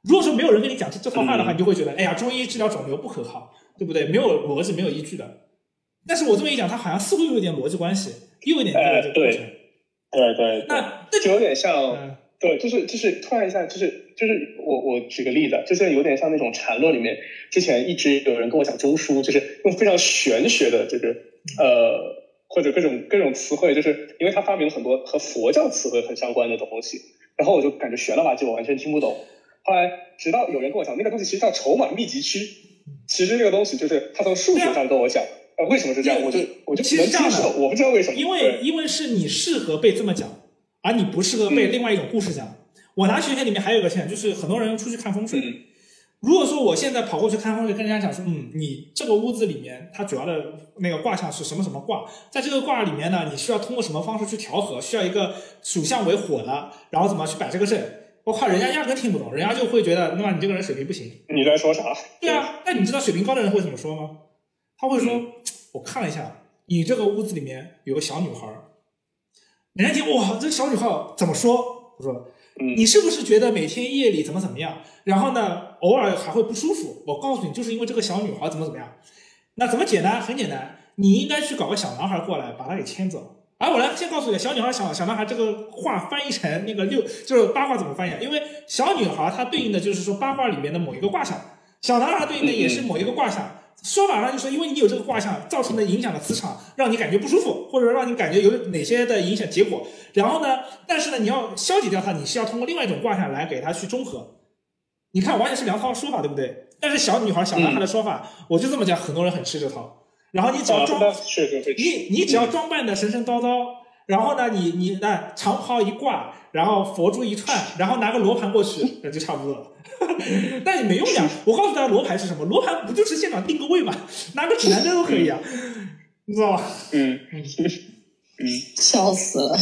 如果说没有人跟你讲这这套话的话，你就会觉得，哎呀，中医治疗肿瘤不可靠，对不对？没有逻辑，没有依据的。但是我这么一讲，它好像似乎又有点逻辑关系，又有点哎这个过程。对对，那那就有点像，嗯对，就是就是突然一下，就是就是我我举个例子，就是有点像那种禅论里面，之前一直有人跟我讲中枢，就是用非常玄学的这个呃或者各种各种词汇，就是因为他发明了很多和佛教词汇很相关的东西，然后我就感觉学了吧唧，我完全听不懂。后来直到有人跟我讲，那个东西其实叫筹码密集区，其实这个东西就是他从数学上跟我讲，呃，为什么是这样，我就我就不能接其实这样我不知道为什么，因为因为是你适合被这么讲，而你不适合被嗯另外一种故事讲。我拿学学里面还有一个现象，就是很多人出去看风水。嗯如果说我现在跑过去看风水，跟人家讲说，嗯，你这个屋子里面它主要的那个卦象是什么什么卦，在这个卦里面呢，你需要通过什么方式去调和，需要一个属相为火的，然后怎么去摆这个阵。我靠，人家压根听不懂，人家就会觉得，那么你这个人水平不行。你在说啥？对啊，那你知道水平高的人会怎么说吗？他会说：“我看了一下，你这个屋子里面有个小女孩。”人家听哇，这小女孩怎么说？我说：“你是不是觉得每天夜里怎么怎么样？然后呢，偶尔还会不舒服？我告诉你，就是因为这个小女孩怎么怎么样。那怎么解呢？很简单，你应该去搞个小男孩过来，把她给牵走。而我来先告诉你，小女孩、小小男孩这个话翻译成那个六，就是八卦怎么翻译？因为小女孩她对应的就是说八卦里面的某一个卦象，小男孩对应的也是某一个卦象。说法上就说因为你有这个卦象造成的影响的磁场，让你感觉不舒服，或者让你感觉有哪些的影响结果。然后呢，但是呢，你要消解掉它，你是要通过另外一种卦象来给它去中和。你看，完全是两套说法，对不对？但是小女孩、小男孩的说法，我就这么讲，很多人很吃这套。然后你只要啊，装。你你只要装扮的神神叨叨，然后呢，你你那长袍一挂，然后佛珠一串，然后拿个罗盘过去，那就差不多了。但也没用呀！我告诉大家，罗盘是什么？罗盘不就是现场定个位嘛，拿个指南针都可以啊，你知道吧？嗯嗯笑死了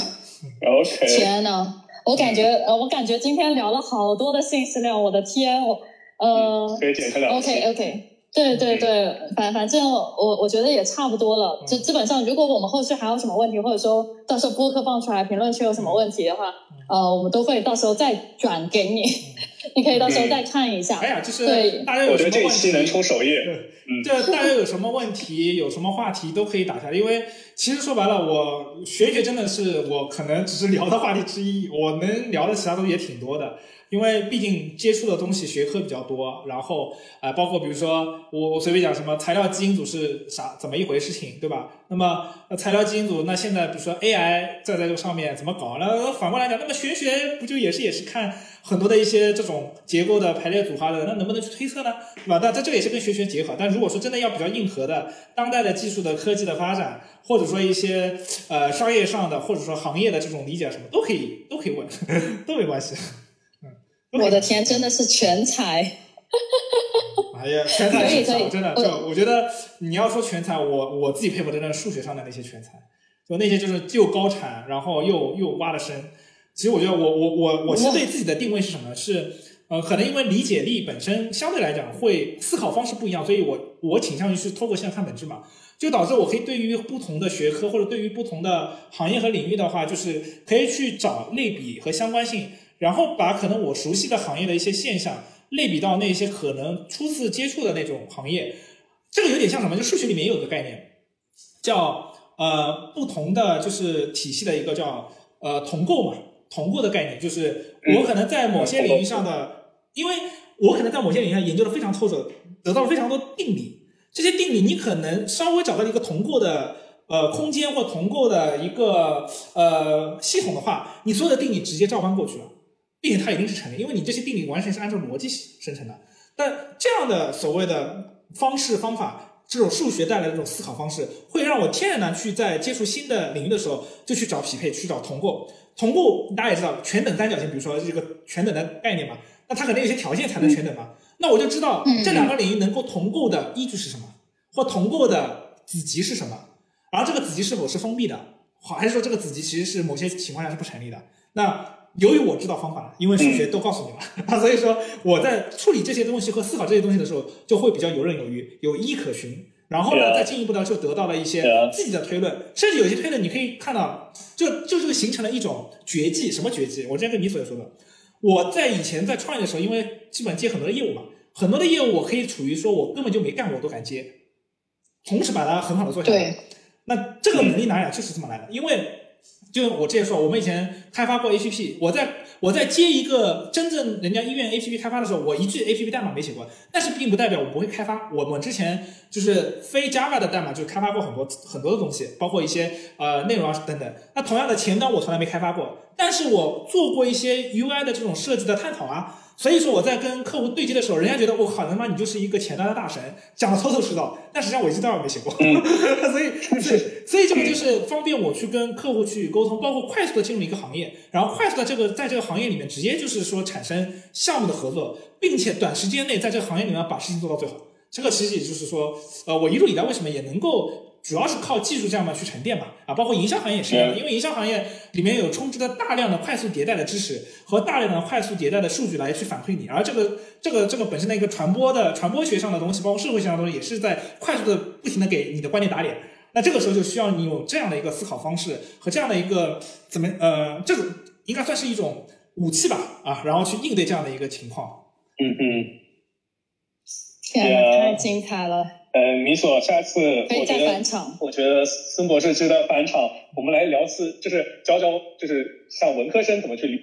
！，OK，天呐，我感觉呃，我感觉今天聊了好多的信息量，我的天，我呃可以剪成两。，OK OK，对对对，反反正我我觉得也差不多了。就基本上，如果我们后续还有什么问题，或者说到时候播客放出来，评论区有什么问题的话，呃，我们都会到时候再转给你，你可以到时候再看一下哎。呀，就是对大家有我觉得这一什么问题期能冲首页。对，嗯这大家有什么问题，有什么话题都可以打下来。因为其实说白了，我玄学真的是我可能只是聊的话题之一，我能聊的其他东西也挺多的。因为毕竟接触的东西学科比较多，然后呃，包括比如说我我随便讲什么材料基因组是啥怎么一回事情，对吧？那么呃材料基因组，那现在比如说 AI 在在这个上面怎么搞？那反过来讲，那么玄学不就也是也是看很多的一些这种结构的排列组合的，那能不能去推测呢？对吧？但在这个也是跟玄学结合。但如果说真的要比较硬核的，当代的技术的科技的发展，或者说一些呃商业上的，或者说行业的这种理解什么，都可以都可以问，都没关系。我的天，真的是全才。哎呀，全才全才，可以可以真的，就我觉得你要说全才，我我自己佩服的那数学上的那些全才，就那些就是又高产，然后又又挖的深。其实我觉得我我我我其实对自己的定位是什么？是呃，可能因为理解力本身相对来讲会思考方式不一样，所以我我倾向于是透过现象看本质嘛，就导致我可以对于不同的学科或者对于不同的行业和领域的话，就是可以去找类比和相关性，然后把可能我熟悉的行业的一些现象类比到那些可能初次接触的那种行业，这个有点像什么？就数学里面也有个概念，叫呃不同的就是体系的一个叫呃同构嘛，同构的概念就是我可能在某些领域上的，因为我可能在某些领域上研究的非常透彻，得到了非常多定理，这些定理你可能稍微找到一个同构的。呃，空间或同构的一个呃系统的话，你所有的定理直接照搬过去了，并且它一定是成立，因为你这些定理完全是按照逻辑生成的。但这样的所谓的方式方法，这种数学带来的这种思考方式，会让我天然的去在接触新的领域的时候，就去找匹配，去找同构。同构大家也知道全等三角形，比如说这个全等的概念嘛，那它肯定有些条件才能全等嘛。那我就知道这两个领域能够同构的依据是什么，或同构的子集是什么，然后这个子集是否是封闭的，好还是说这个子集其实是某些情况下是不成立的？那由于我知道方法了，因为数学都告诉你了，所以说我在处理这些东西和思考这些东西的时候，就会比较游刃有余，有依可循。然后呢，再进一步的就得到了一些自己的推论，甚至有些推论你可以看到，就就这个形成了一种绝技。什么绝技？我之前跟你所说的，我在以前在创业的时候，因为基本接很多的业务嘛，很多的业务我可以处于说我根本就没干过我都敢接，同时把它很好的做下来。那这个能力哪里就是这么来的？因为。就我之前说，我们以前开发过 APP，我在我在接一个真正人家医院 APP 开发的时候，我一句 APP 代码没写过，但是并不代表我不会开发。我我之前就是非 Java 的代码，就开发过很多很多的东西，包括一些呃内容啊等等。那同样的前端我从来没开发过，但是我做过一些 UI 的这种设计的探讨啊。所以说我在跟客户对接的时候，人家觉得我靠他妈你就是一个前端的大神，讲的头头是道。但实际上我一句代码没写过，所以是 所以这个就是方便我去跟客户去沟通，包括快速的进入一个行业，然后快速的这个在这个行业里面直接就是说产生项目的合作，并且短时间内在这个行业里面把事情做到最好。这个其实也就是说，呃，我一路以来为什么也能够。主要是靠技术这样嘛去沉淀嘛，啊，包括营销行业也是一样的，因为营销行业里面有充斥着大量的快速迭代的知识和大量的快速迭代的数据来去反馈你，而这个这个这个本身的一个传播的传播学上的东西，包括社会学上的东西，也是在快速的不停的给你的观点打脸。那这个时候就需要你有这样的一个思考方式和这样的一个怎么呃，这种应该算是一种武器吧，啊，然后去应对这样的一个情况。嗯嗯，天呐，太精彩了。呃，米索，下次我觉得，我觉得孙博士值得返场。我们来聊次，就是教教，就是像文科生怎么去理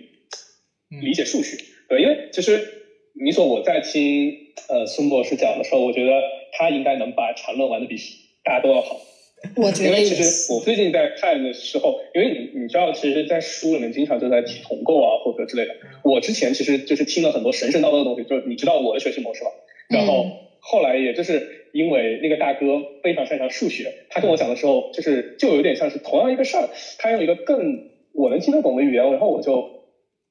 理解数学。对，因为其实米索我在听呃孙博士讲的时候，我觉得他应该能把缠论玩的比大家都要好。我觉得，因为其实我最近在看的时候，因为你你知道，其实，在书里面经常就在提同构啊，或者之类的。我之前其实就是听了很多神神叨叨的东西，就是你知道我的学习模式吧？然后后来也就是。因为那个大哥非常擅长数学，他跟我讲的时候，就是就有点像是同样一个事儿，他用一个更我能听得懂的语言，然后我就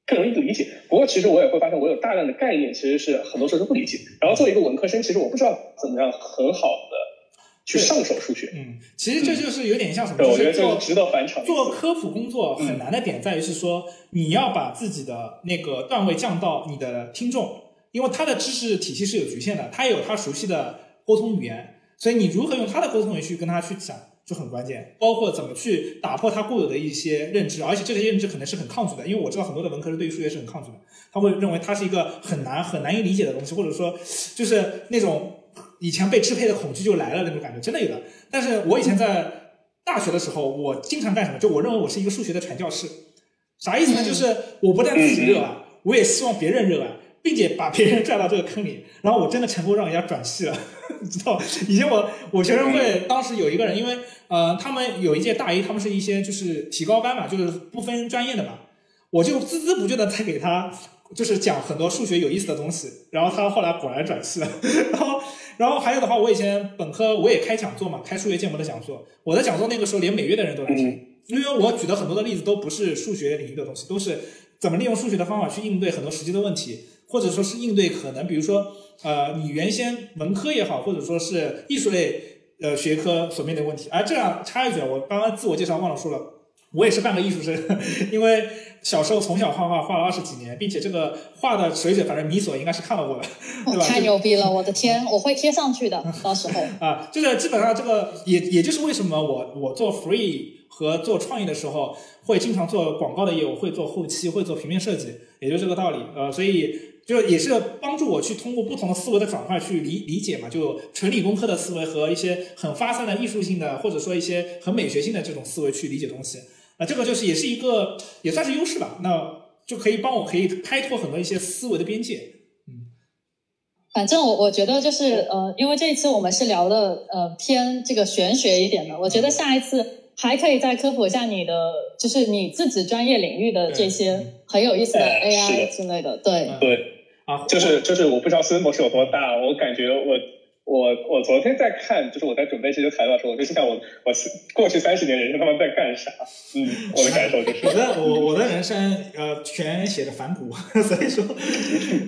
更容易理解。不过其实我也会发现，我有大量的概念其实是很多时候是不理解。然后作为一个文科生，其实我不知道怎么样很好的去上手数学。嗯，其实这就是有点像什么？我觉得这值得返场。做科普工作很难的点在于是说，你要把自己的那个段位降到你的听众，因为他的知识体系是有局限的，他也有他熟悉的。沟通语言，所以你如何用他的沟通语言去跟他去讲就很关键，包括怎么去打破他固有的一些认知，而且这些认知可能是很抗拒的，因为我知道很多的文科生对于数学是很抗拒的，他会认为它是一个很难很难以理解的东西，或者说就是那种以前被支配的恐惧就来了那种感觉，真的有的。但是我以前在大学的时候，我经常干什么？就我认为我是一个数学的传教士，啥意思呢？就是我不但自己热爱，我也希望别人热爱。并且把别人拽到这个坑里，然后我真的成功让人家转系了，你知道？以前我我学生会当时有一个人，因为呃他们有一届大一，他们是一些就是提高班嘛，就是不分专业的嘛，我就孜孜不倦的在给他就是讲很多数学有意思的东西，然后他后来果然转系了，然后然后还有的话，我以前本科我也开讲座嘛，开数学建模的讲座，我的讲座那个时候连美院的人都来听，因为我举的很多的例子都不是数学领域的东西，都是怎么利用数学的方法去应对很多实际的问题。或者说是应对可能，比如说，呃，你原先文科也好，或者说是艺术类呃学科所面对的问题。而这样插一句，我刚刚自我介绍忘了说了，我也是半个艺术生，因为小时候从小画画画了二十几年，并且这个画的水准，反正米索应该是看到过的，对吧？太牛逼了，我的天，我会贴上去的，到时候啊，就是基本上这个也也就是为什么我我做 free 和做创意的时候会经常做广告的业务，会做后期，会做平面设计，也就这个道理，呃，所以。就也是帮助我去通过不同的思维的转换去理理解嘛，就纯理工科的思维和一些很发散的艺术性的或者说一些很美学性的这种思维去理解东西，那这个就是也是一个也算是优势吧，那就可以帮我可以开拓很多一些思维的边界。嗯，反正我我觉得就是呃，因为这一次我们是聊的呃偏这个玄学一点的，我觉得下一次。还可以再科普一下你的，就是你自己专业领域的这些很有意思的 AI 之类的，对。对啊，就是就是我不知道孙博士有多大，我感觉我我我昨天在看，就是我在准备这些材料的时候，我就想我我过去三十年人生他们在干啥？嗯，我的感受就是，我的我我的人生呃全写的反哺，所以说，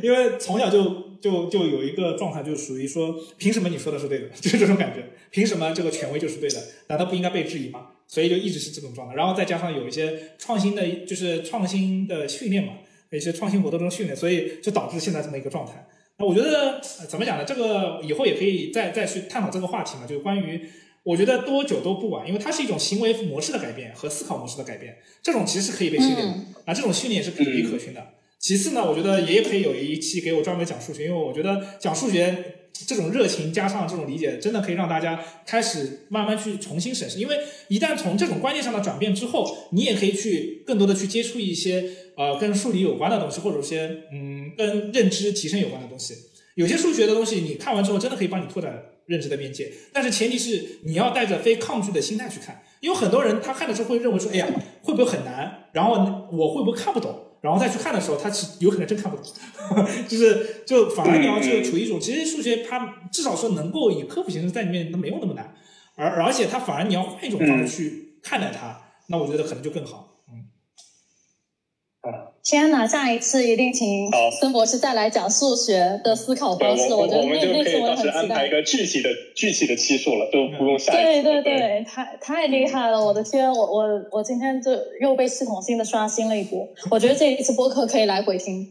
因为从小就就就有一个状态，就是属于说，凭什么你说的是对的，就是这种感觉，凭什么这个权威就是对的？难道不应该被质疑吗？所以就一直是这种状态，然后再加上有一些创新的，就是创新的训练嘛，一些创新活动中训练，所以就导致现在这么一个状态。那我觉得怎么讲呢？这个以后也可以再再去探讨这个话题嘛，就是关于我觉得多久都不晚，因为它是一种行为模式的改变和思考模式的改变，这种其实是可以被训练的，啊，这种训练也是可以可循的。其次呢，我觉得也可以有一期给我专门讲数学，因为我觉得讲数学。这种热情加上这种理解，真的可以让大家开始慢慢去重新审视。因为一旦从这种观念上的转变之后，你也可以去更多的去接触一些呃跟数理有关的东西，或者些嗯跟认知提升有关的东西。有些数学的东西你看完之后，真的可以帮你拓展认知的边界。但是前提是你要带着非抗拒的心态去看，因为很多人他看的时候会认为说，哎呀会不会很难？然后我会不会看不懂？然后再去看的时候，他是有可能真看不懂，就是就反而你要去处于一种，其实数学它至少说能够以科普形式在里面，它没有那么难，而而且它反而你要换一种方式去看待它，那我觉得可能就更好。天哪！下一次一定请孙博士再来讲数学的思考方式。我觉得那那次我很期待。安排一个具体的具体的期数了，就不用下。对对对，太太厉害了！我的天，我我我今天就又被系统性的刷新了一波。我觉得这一次播客可以来回听，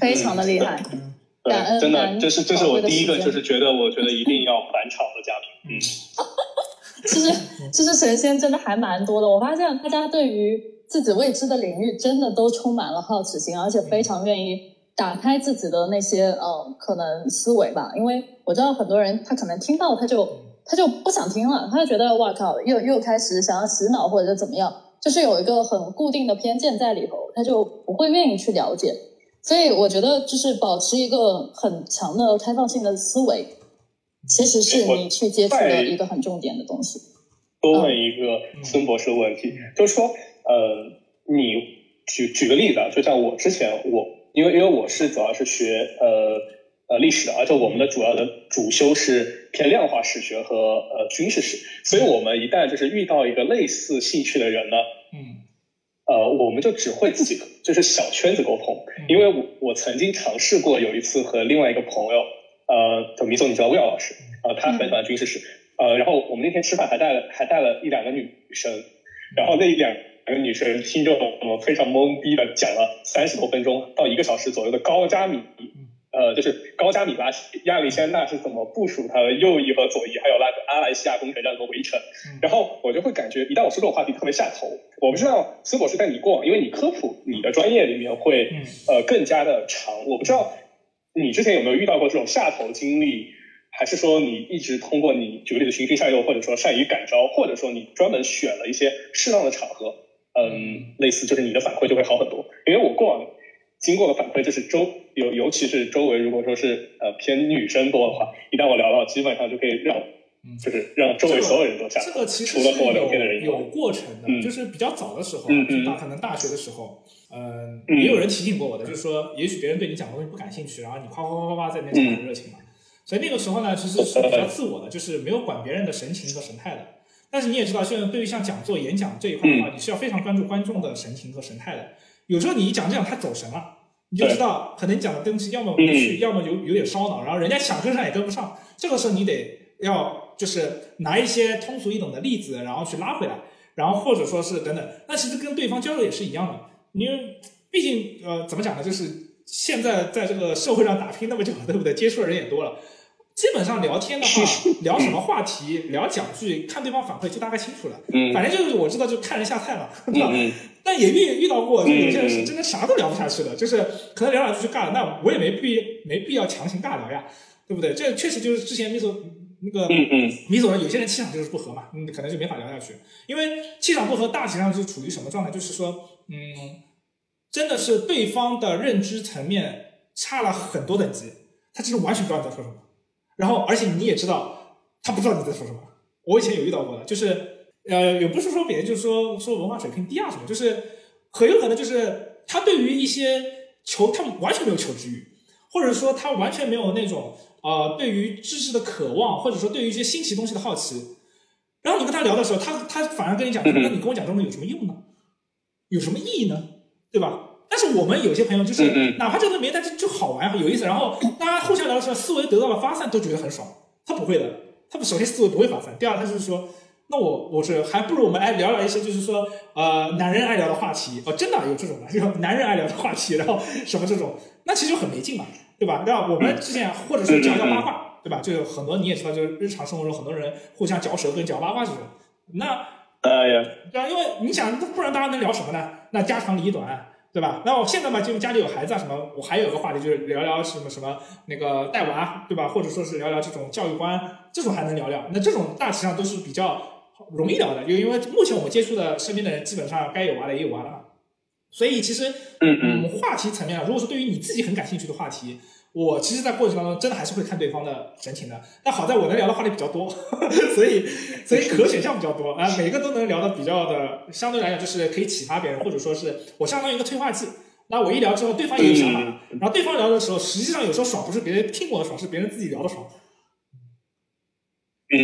非常的厉害。感恩，真的，这是这是我第一个，就是觉得我觉得一定要返场的嘉宾。嗯，其实其实神仙真的还蛮多的。我发现大家对于。自己未知的领域真的都充满了好奇心，而且非常愿意打开自己的那些呃可能思维吧。因为我知道很多人他可能听到他就他就不想听了，他就觉得哇靠，又又开始想要洗脑或者怎么样，就是有一个很固定的偏见在里头，他就不会愿意去了解。所以我觉得就是保持一个很强的开放性的思维，其实是你去接触的一个很重点的东西。多问一个孙博士问题，就是说。呃，你举举个例子啊，就像我之前我，因为因为我是主要是学呃呃历史的，而且我们的主要的主修是偏量化史学和呃军事史，所以我们一旦就是遇到一个类似兴趣的人呢，嗯，呃，我们就只会自己就是小圈子沟通，因为我我曾经尝试过有一次和另外一个朋友，呃，就米总你知道魏老师，呃，他很喜欢军事史，呃，然后我们那天吃饭还带了还带了一两个女生，然后那一两。两个女生听着我们非常懵逼的讲了三十多分钟到一个小时左右的高加米，呃，就是高加米拉亚历山大是怎么部署他的右翼和左翼，还有那个阿莱西亚工程这样的围城。然后我就会感觉，一旦我说这种话题特别下头。我不知道孙博士在你过往，因为你科普你的专业里面会呃更加的长。我不知道你之前有没有遇到过这种下头经历。还是说你一直通过你举个例子循循善诱，或者说善于感召，或者说你专门选了一些适当的场合。嗯，类似就是你的反馈就会好很多，因为我过往经过的反馈就是周尤尤其是周围如果说是呃偏女生多的话，一旦我聊到，基本上就可以让，就是让周围所有人都下。这个其实除了和我聊天的人。有过程的，就是比较早的时候，大可能大学的时候，嗯，也有人提醒过我的，就是说也许别人对你讲的东西不感兴趣，然后你夸夸夸夸夸在那边讲很热情嘛，所以那个时候呢，其实是比较自我的，就是没有管别人的神情和神态的。但是你也知道，现在对于像讲座、演讲这一块的话，你是要非常关注观众的神情和神态的。有时候你一讲这样，他走神了，你就知道可能你讲的东西要么无趣，要么有有点烧脑，然后人家想跟上也跟不上。这个时候你得要就是拿一些通俗易懂的例子，然后去拉回来，然后或者说是等等。那其实跟对方交流也是一样的，因为毕竟呃怎么讲呢，就是现在在这个社会上打拼那么久了，对不对？接触的人也多了。基本上聊天的话，聊什么话题，聊讲句，看对方反馈就大概清楚了。嗯，反正就是我知道，就看人下菜嘛，对吧？但也遇遇到过，就有些人是真的啥都聊不下去的，就是可能聊两句就尬了。那我也没必没必要强行尬聊呀，对不对？这确实就是之前米总那个米总呢，有些人气场就是不合嘛，嗯，可能就没法聊下去。因为气场不合，大体上是处于什么状态？就是说，嗯，真的是对方的认知层面差了很多等级，他其实完全不知道你在说什么。然后，而且你也知道，他不知道你在说什么。我以前有遇到过的，就是，呃，也不是说别人，就是说说文化水平低啊什么，就是很有可能就是他对于一些求，他们完全没有求知欲，或者说他完全没有那种呃对于知识的渴望，或者说对于一些新奇东西的好奇。然后你跟他聊的时候，他他反而跟你讲，那你跟我讲这种有什么用呢？有什么意义呢？对吧？但是我们有些朋友就是，哪怕这个没，但是就好玩有意思，然后大家互相聊的时候，思维得到了发散，都觉得很爽。他不会的，他首先思维不会发散，第二他就是说，那我我是还不如我们来聊聊一些就是说呃男人爱聊的话题哦，真的有这种的，就男人爱聊的话题，然后什么这种，那其实就很没劲嘛，对吧？那我们之前或者说讲讲八卦，对吧？就有很多你也知道，就是日常生活中很多人互相嚼舌根、嚼八卦这种，那。哎呀，对啊，因为你想，不然大家能聊什么呢？那家长里短，对吧？那我现在嘛，就家里有孩子啊，什么，我还有个话题就是聊聊什么什么那个带娃，对吧？或者说是聊聊这种教育观，这种还能聊聊。那这种大体上都是比较容易聊的，就因为目前我们接触的身边的人，基本上该有娃的也有娃了嘛。所以其实，嗯嗯，话题层面啊，如果说对于你自己很感兴趣的话题。我其实，在过程当中，真的还是会看对方的神情的。但好在我能聊的话题比较多，所以所以可选项比较多啊，每个都能聊的比较的，相对来讲就是可以启发别人，或者说是我相当于一个催化剂。那我一聊之后，对方也有想法了，然后对方聊的时候，实际上有时候爽不是别人听我的爽，是别人自己聊的爽。嗯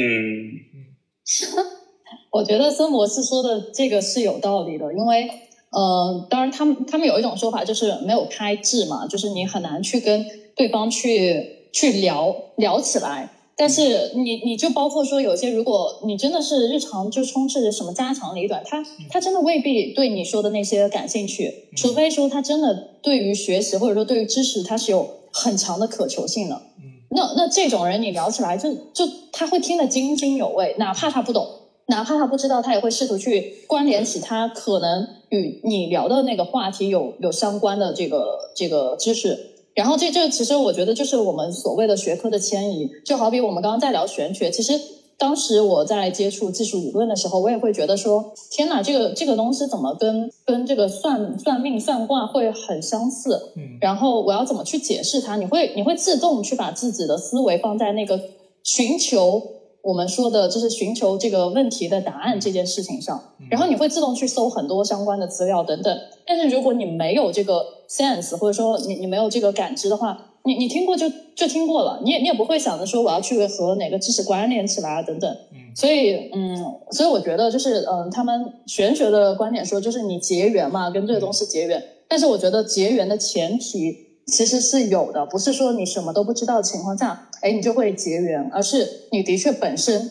我觉得孙博士说的这个是有道理的，因为呃，当然他们他们有一种说法就是没有开智嘛，就是你很难去跟对方去去聊聊起来。但是你你就包括说有些，如果你真的是日常就充斥着什么家长里短，他他真的未必对你说的那些感兴趣，除非说他真的对于学习或者说对于知识他是有很强的渴求性的。那那这种人你聊起来就就他会听得津津有味，哪怕他不懂。哪怕他不知道，他也会试图去关联起他可能与你聊的那个话题有有相关的这个这个知识。然后这这其实我觉得就是我们所谓的学科的迁移，就好比我们刚刚在聊玄学，其实当时我在接触技术理论的时候，我也会觉得说，天哪，这个这个东西怎么跟跟这个算算命算卦会很相似？嗯，然后我要怎么去解释它？你会你会自动去把自己的思维放在那个寻求。我们说的就是寻求这个问题的答案这件事情上，然后你会自动去搜很多相关的资料等等。但是如果你没有这个 sense，或者说你你没有这个感知的话，你你听过就就听过了，你也你也不会想着说我要去和哪个知识关联起来啊等等。所以嗯，所以我觉得就是嗯，他们玄学的观点说就是你结缘嘛，跟这个东西结缘。但是我觉得结缘的前提。其实是有的，不是说你什么都不知道的情况下，哎，你就会结缘，而是你的确本身，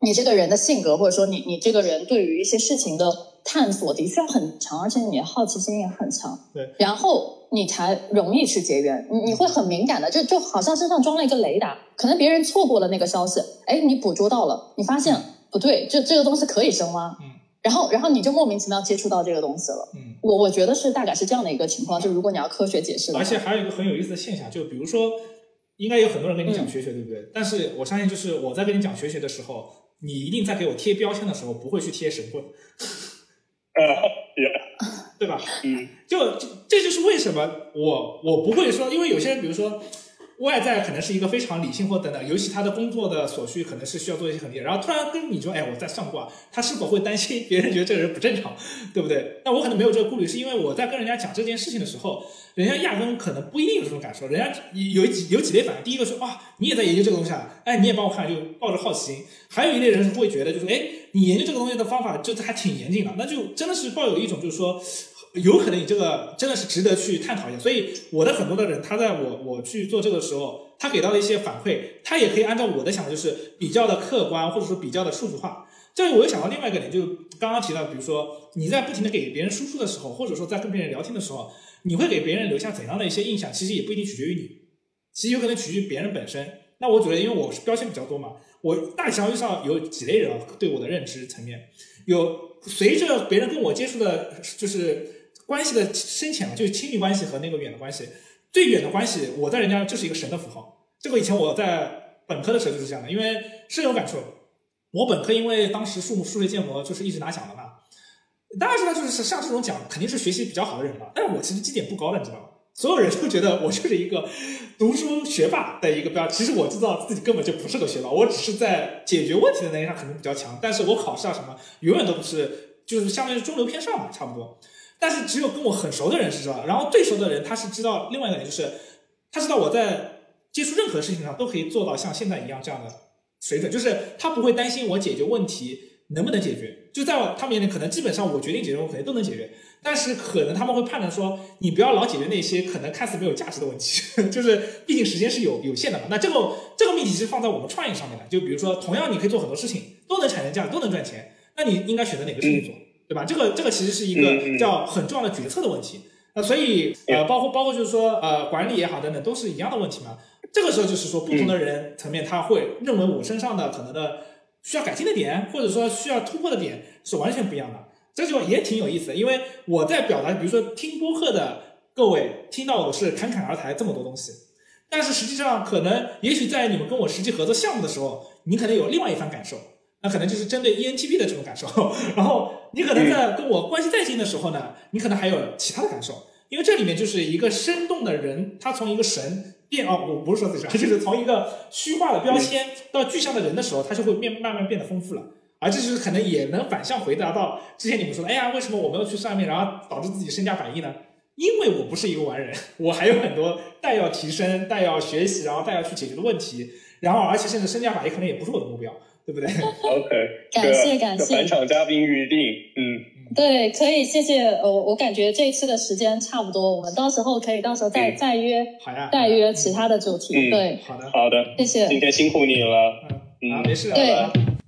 你这个人的性格，或者说你你这个人对于一些事情的探索的确很强，而且你的好奇心也很强，对，然后你才容易去结缘，你你会很敏感的，就就好像身上装了一个雷达，可能别人错过了那个消息，哎，你捕捉到了，你发现不对，这这个东西可以深挖，嗯。然后，然后你就莫名其妙接触到这个东西了。嗯，我我觉得是大概是这样的一个情况。就如果你要科学解释而且还有一个很有意思的现象，就比如说，应该有很多人跟你讲学学，嗯对不对？但是我相信，就是我在跟你讲学学的时候，你一定在给我贴标签的时候，不会去贴神棍，呃，也，对吧？嗯，就这这就是为什么我我不会说，因为有些人，比如说。外在可能是一个非常理性或等等，尤其他的工作的所需可能是需要做一些很厉害，然后突然跟你说，哎，我在算卦，他是否会担心别人觉得这个人不正常，对不对？那我可能没有这个顾虑，是因为我在跟人家讲这件事情的时候，人家压根可能不一定有这种感受，人家有几有几类反应，第一个说，哇，你也在研究这个东西啊，哎，你也帮我看，就抱着好奇心；还有一类人是会觉得，就是哎，你研究这个东西的方法就是还挺严谨的，那就真的是抱有一种就是说。有可能你这个真的是值得去探讨一下，所以我的很多的人，他在我我去做这个时候，他给到的一些反馈，他也可以按照我的想法，就是比较的客观，或者说比较的数字化。这里我又想到另外一个点，就刚刚提到，比如说你在不停的给别人输出的时候，或者说在跟别人聊天的时候，你会给别人留下怎样的一些印象，其实也不一定取决于你，其实有可能取决于别人本身。那我觉得，因为我是标签比较多嘛，我大体上有几类人啊对我的认知层面，有随着别人跟我接触的，就是。关系的深浅嘛，就是亲密关系和那个远的关系。最远的关系，我在人家就是一个神的符号。这个以前我在本科的时候就是这样的，因为深有感触。我本科因为当时数数学建模就是一直拿奖的嘛，大家知道就是像这种奖肯定是学习比较好的人嘛。但是我其实绩点不高的，你知道吗？所有人都觉得我就是一个读书学霸的一个标。其实我知道自己根本就不是个学霸，我只是在解决问题的能力上可能比较强，但是我考试啊什么永远都不是，就是相当于中流偏上嘛，差不多。但是只有跟我很熟的人是知道，然后最熟的人他是知道另外一个点，就是他知道我在接触任何事情上都可以做到像现在一样这样的水准，就是他不会担心我解决问题能不能解决，就在他们眼里，可能基本上我决定解决，我肯定都能解决。但是可能他们会判断说，你不要老解决那些可能看似没有价值的问题，就是毕竟时间是有有限的嘛。那这个这个命题是放在我们创业上面的，就比如说，同样你可以做很多事情，都能产生价值，都能赚钱，那你应该选择哪个事情做，对吧？这个这个其实是一个叫很重要的决策的问题。那所以呃，包括包括就是说呃，管理也好等等，都是一样的问题嘛。这个时候就是说，不同的人层面他会认为我身上的可能的需要改进的点，或者说需要突破的点是完全不一样的。这句话也挺有意思的，因为我在表达，比如说听播客的各位听到我是侃侃而谈这么多东西，但是实际上可能也许在你们跟我实际合作项目的时候，你可能有另外一番感受，那可能就是针对 ENTP 的这种感受，然后你可能在跟我关系再近的时候呢，你可能还有其他的感受，因为这里面就是一个生动的人，他从一个神变哦，我不是说自己，就是从一个虚化的标签到具象的人的时候，他就会变慢慢变得丰富了。而这就是可能也能反向回答到之前你们说的，哎呀，为什么我没有去算命，然后导致自己身价百亿呢？因为我不是一个完人，我还有很多待要提升、待要学习，然后待要去解决的问题。然后，而且甚至身价百亿可能也不是我的目标，对不对？OK，感谢感谢。返场嘉宾预定，嗯，对，可以，谢谢。我我感觉这一次的时间差不多，我们到时候可以到时候再再约，好呀，再约其他的主题。对，好的，好的，谢谢。今天辛苦你了，嗯，没事，对。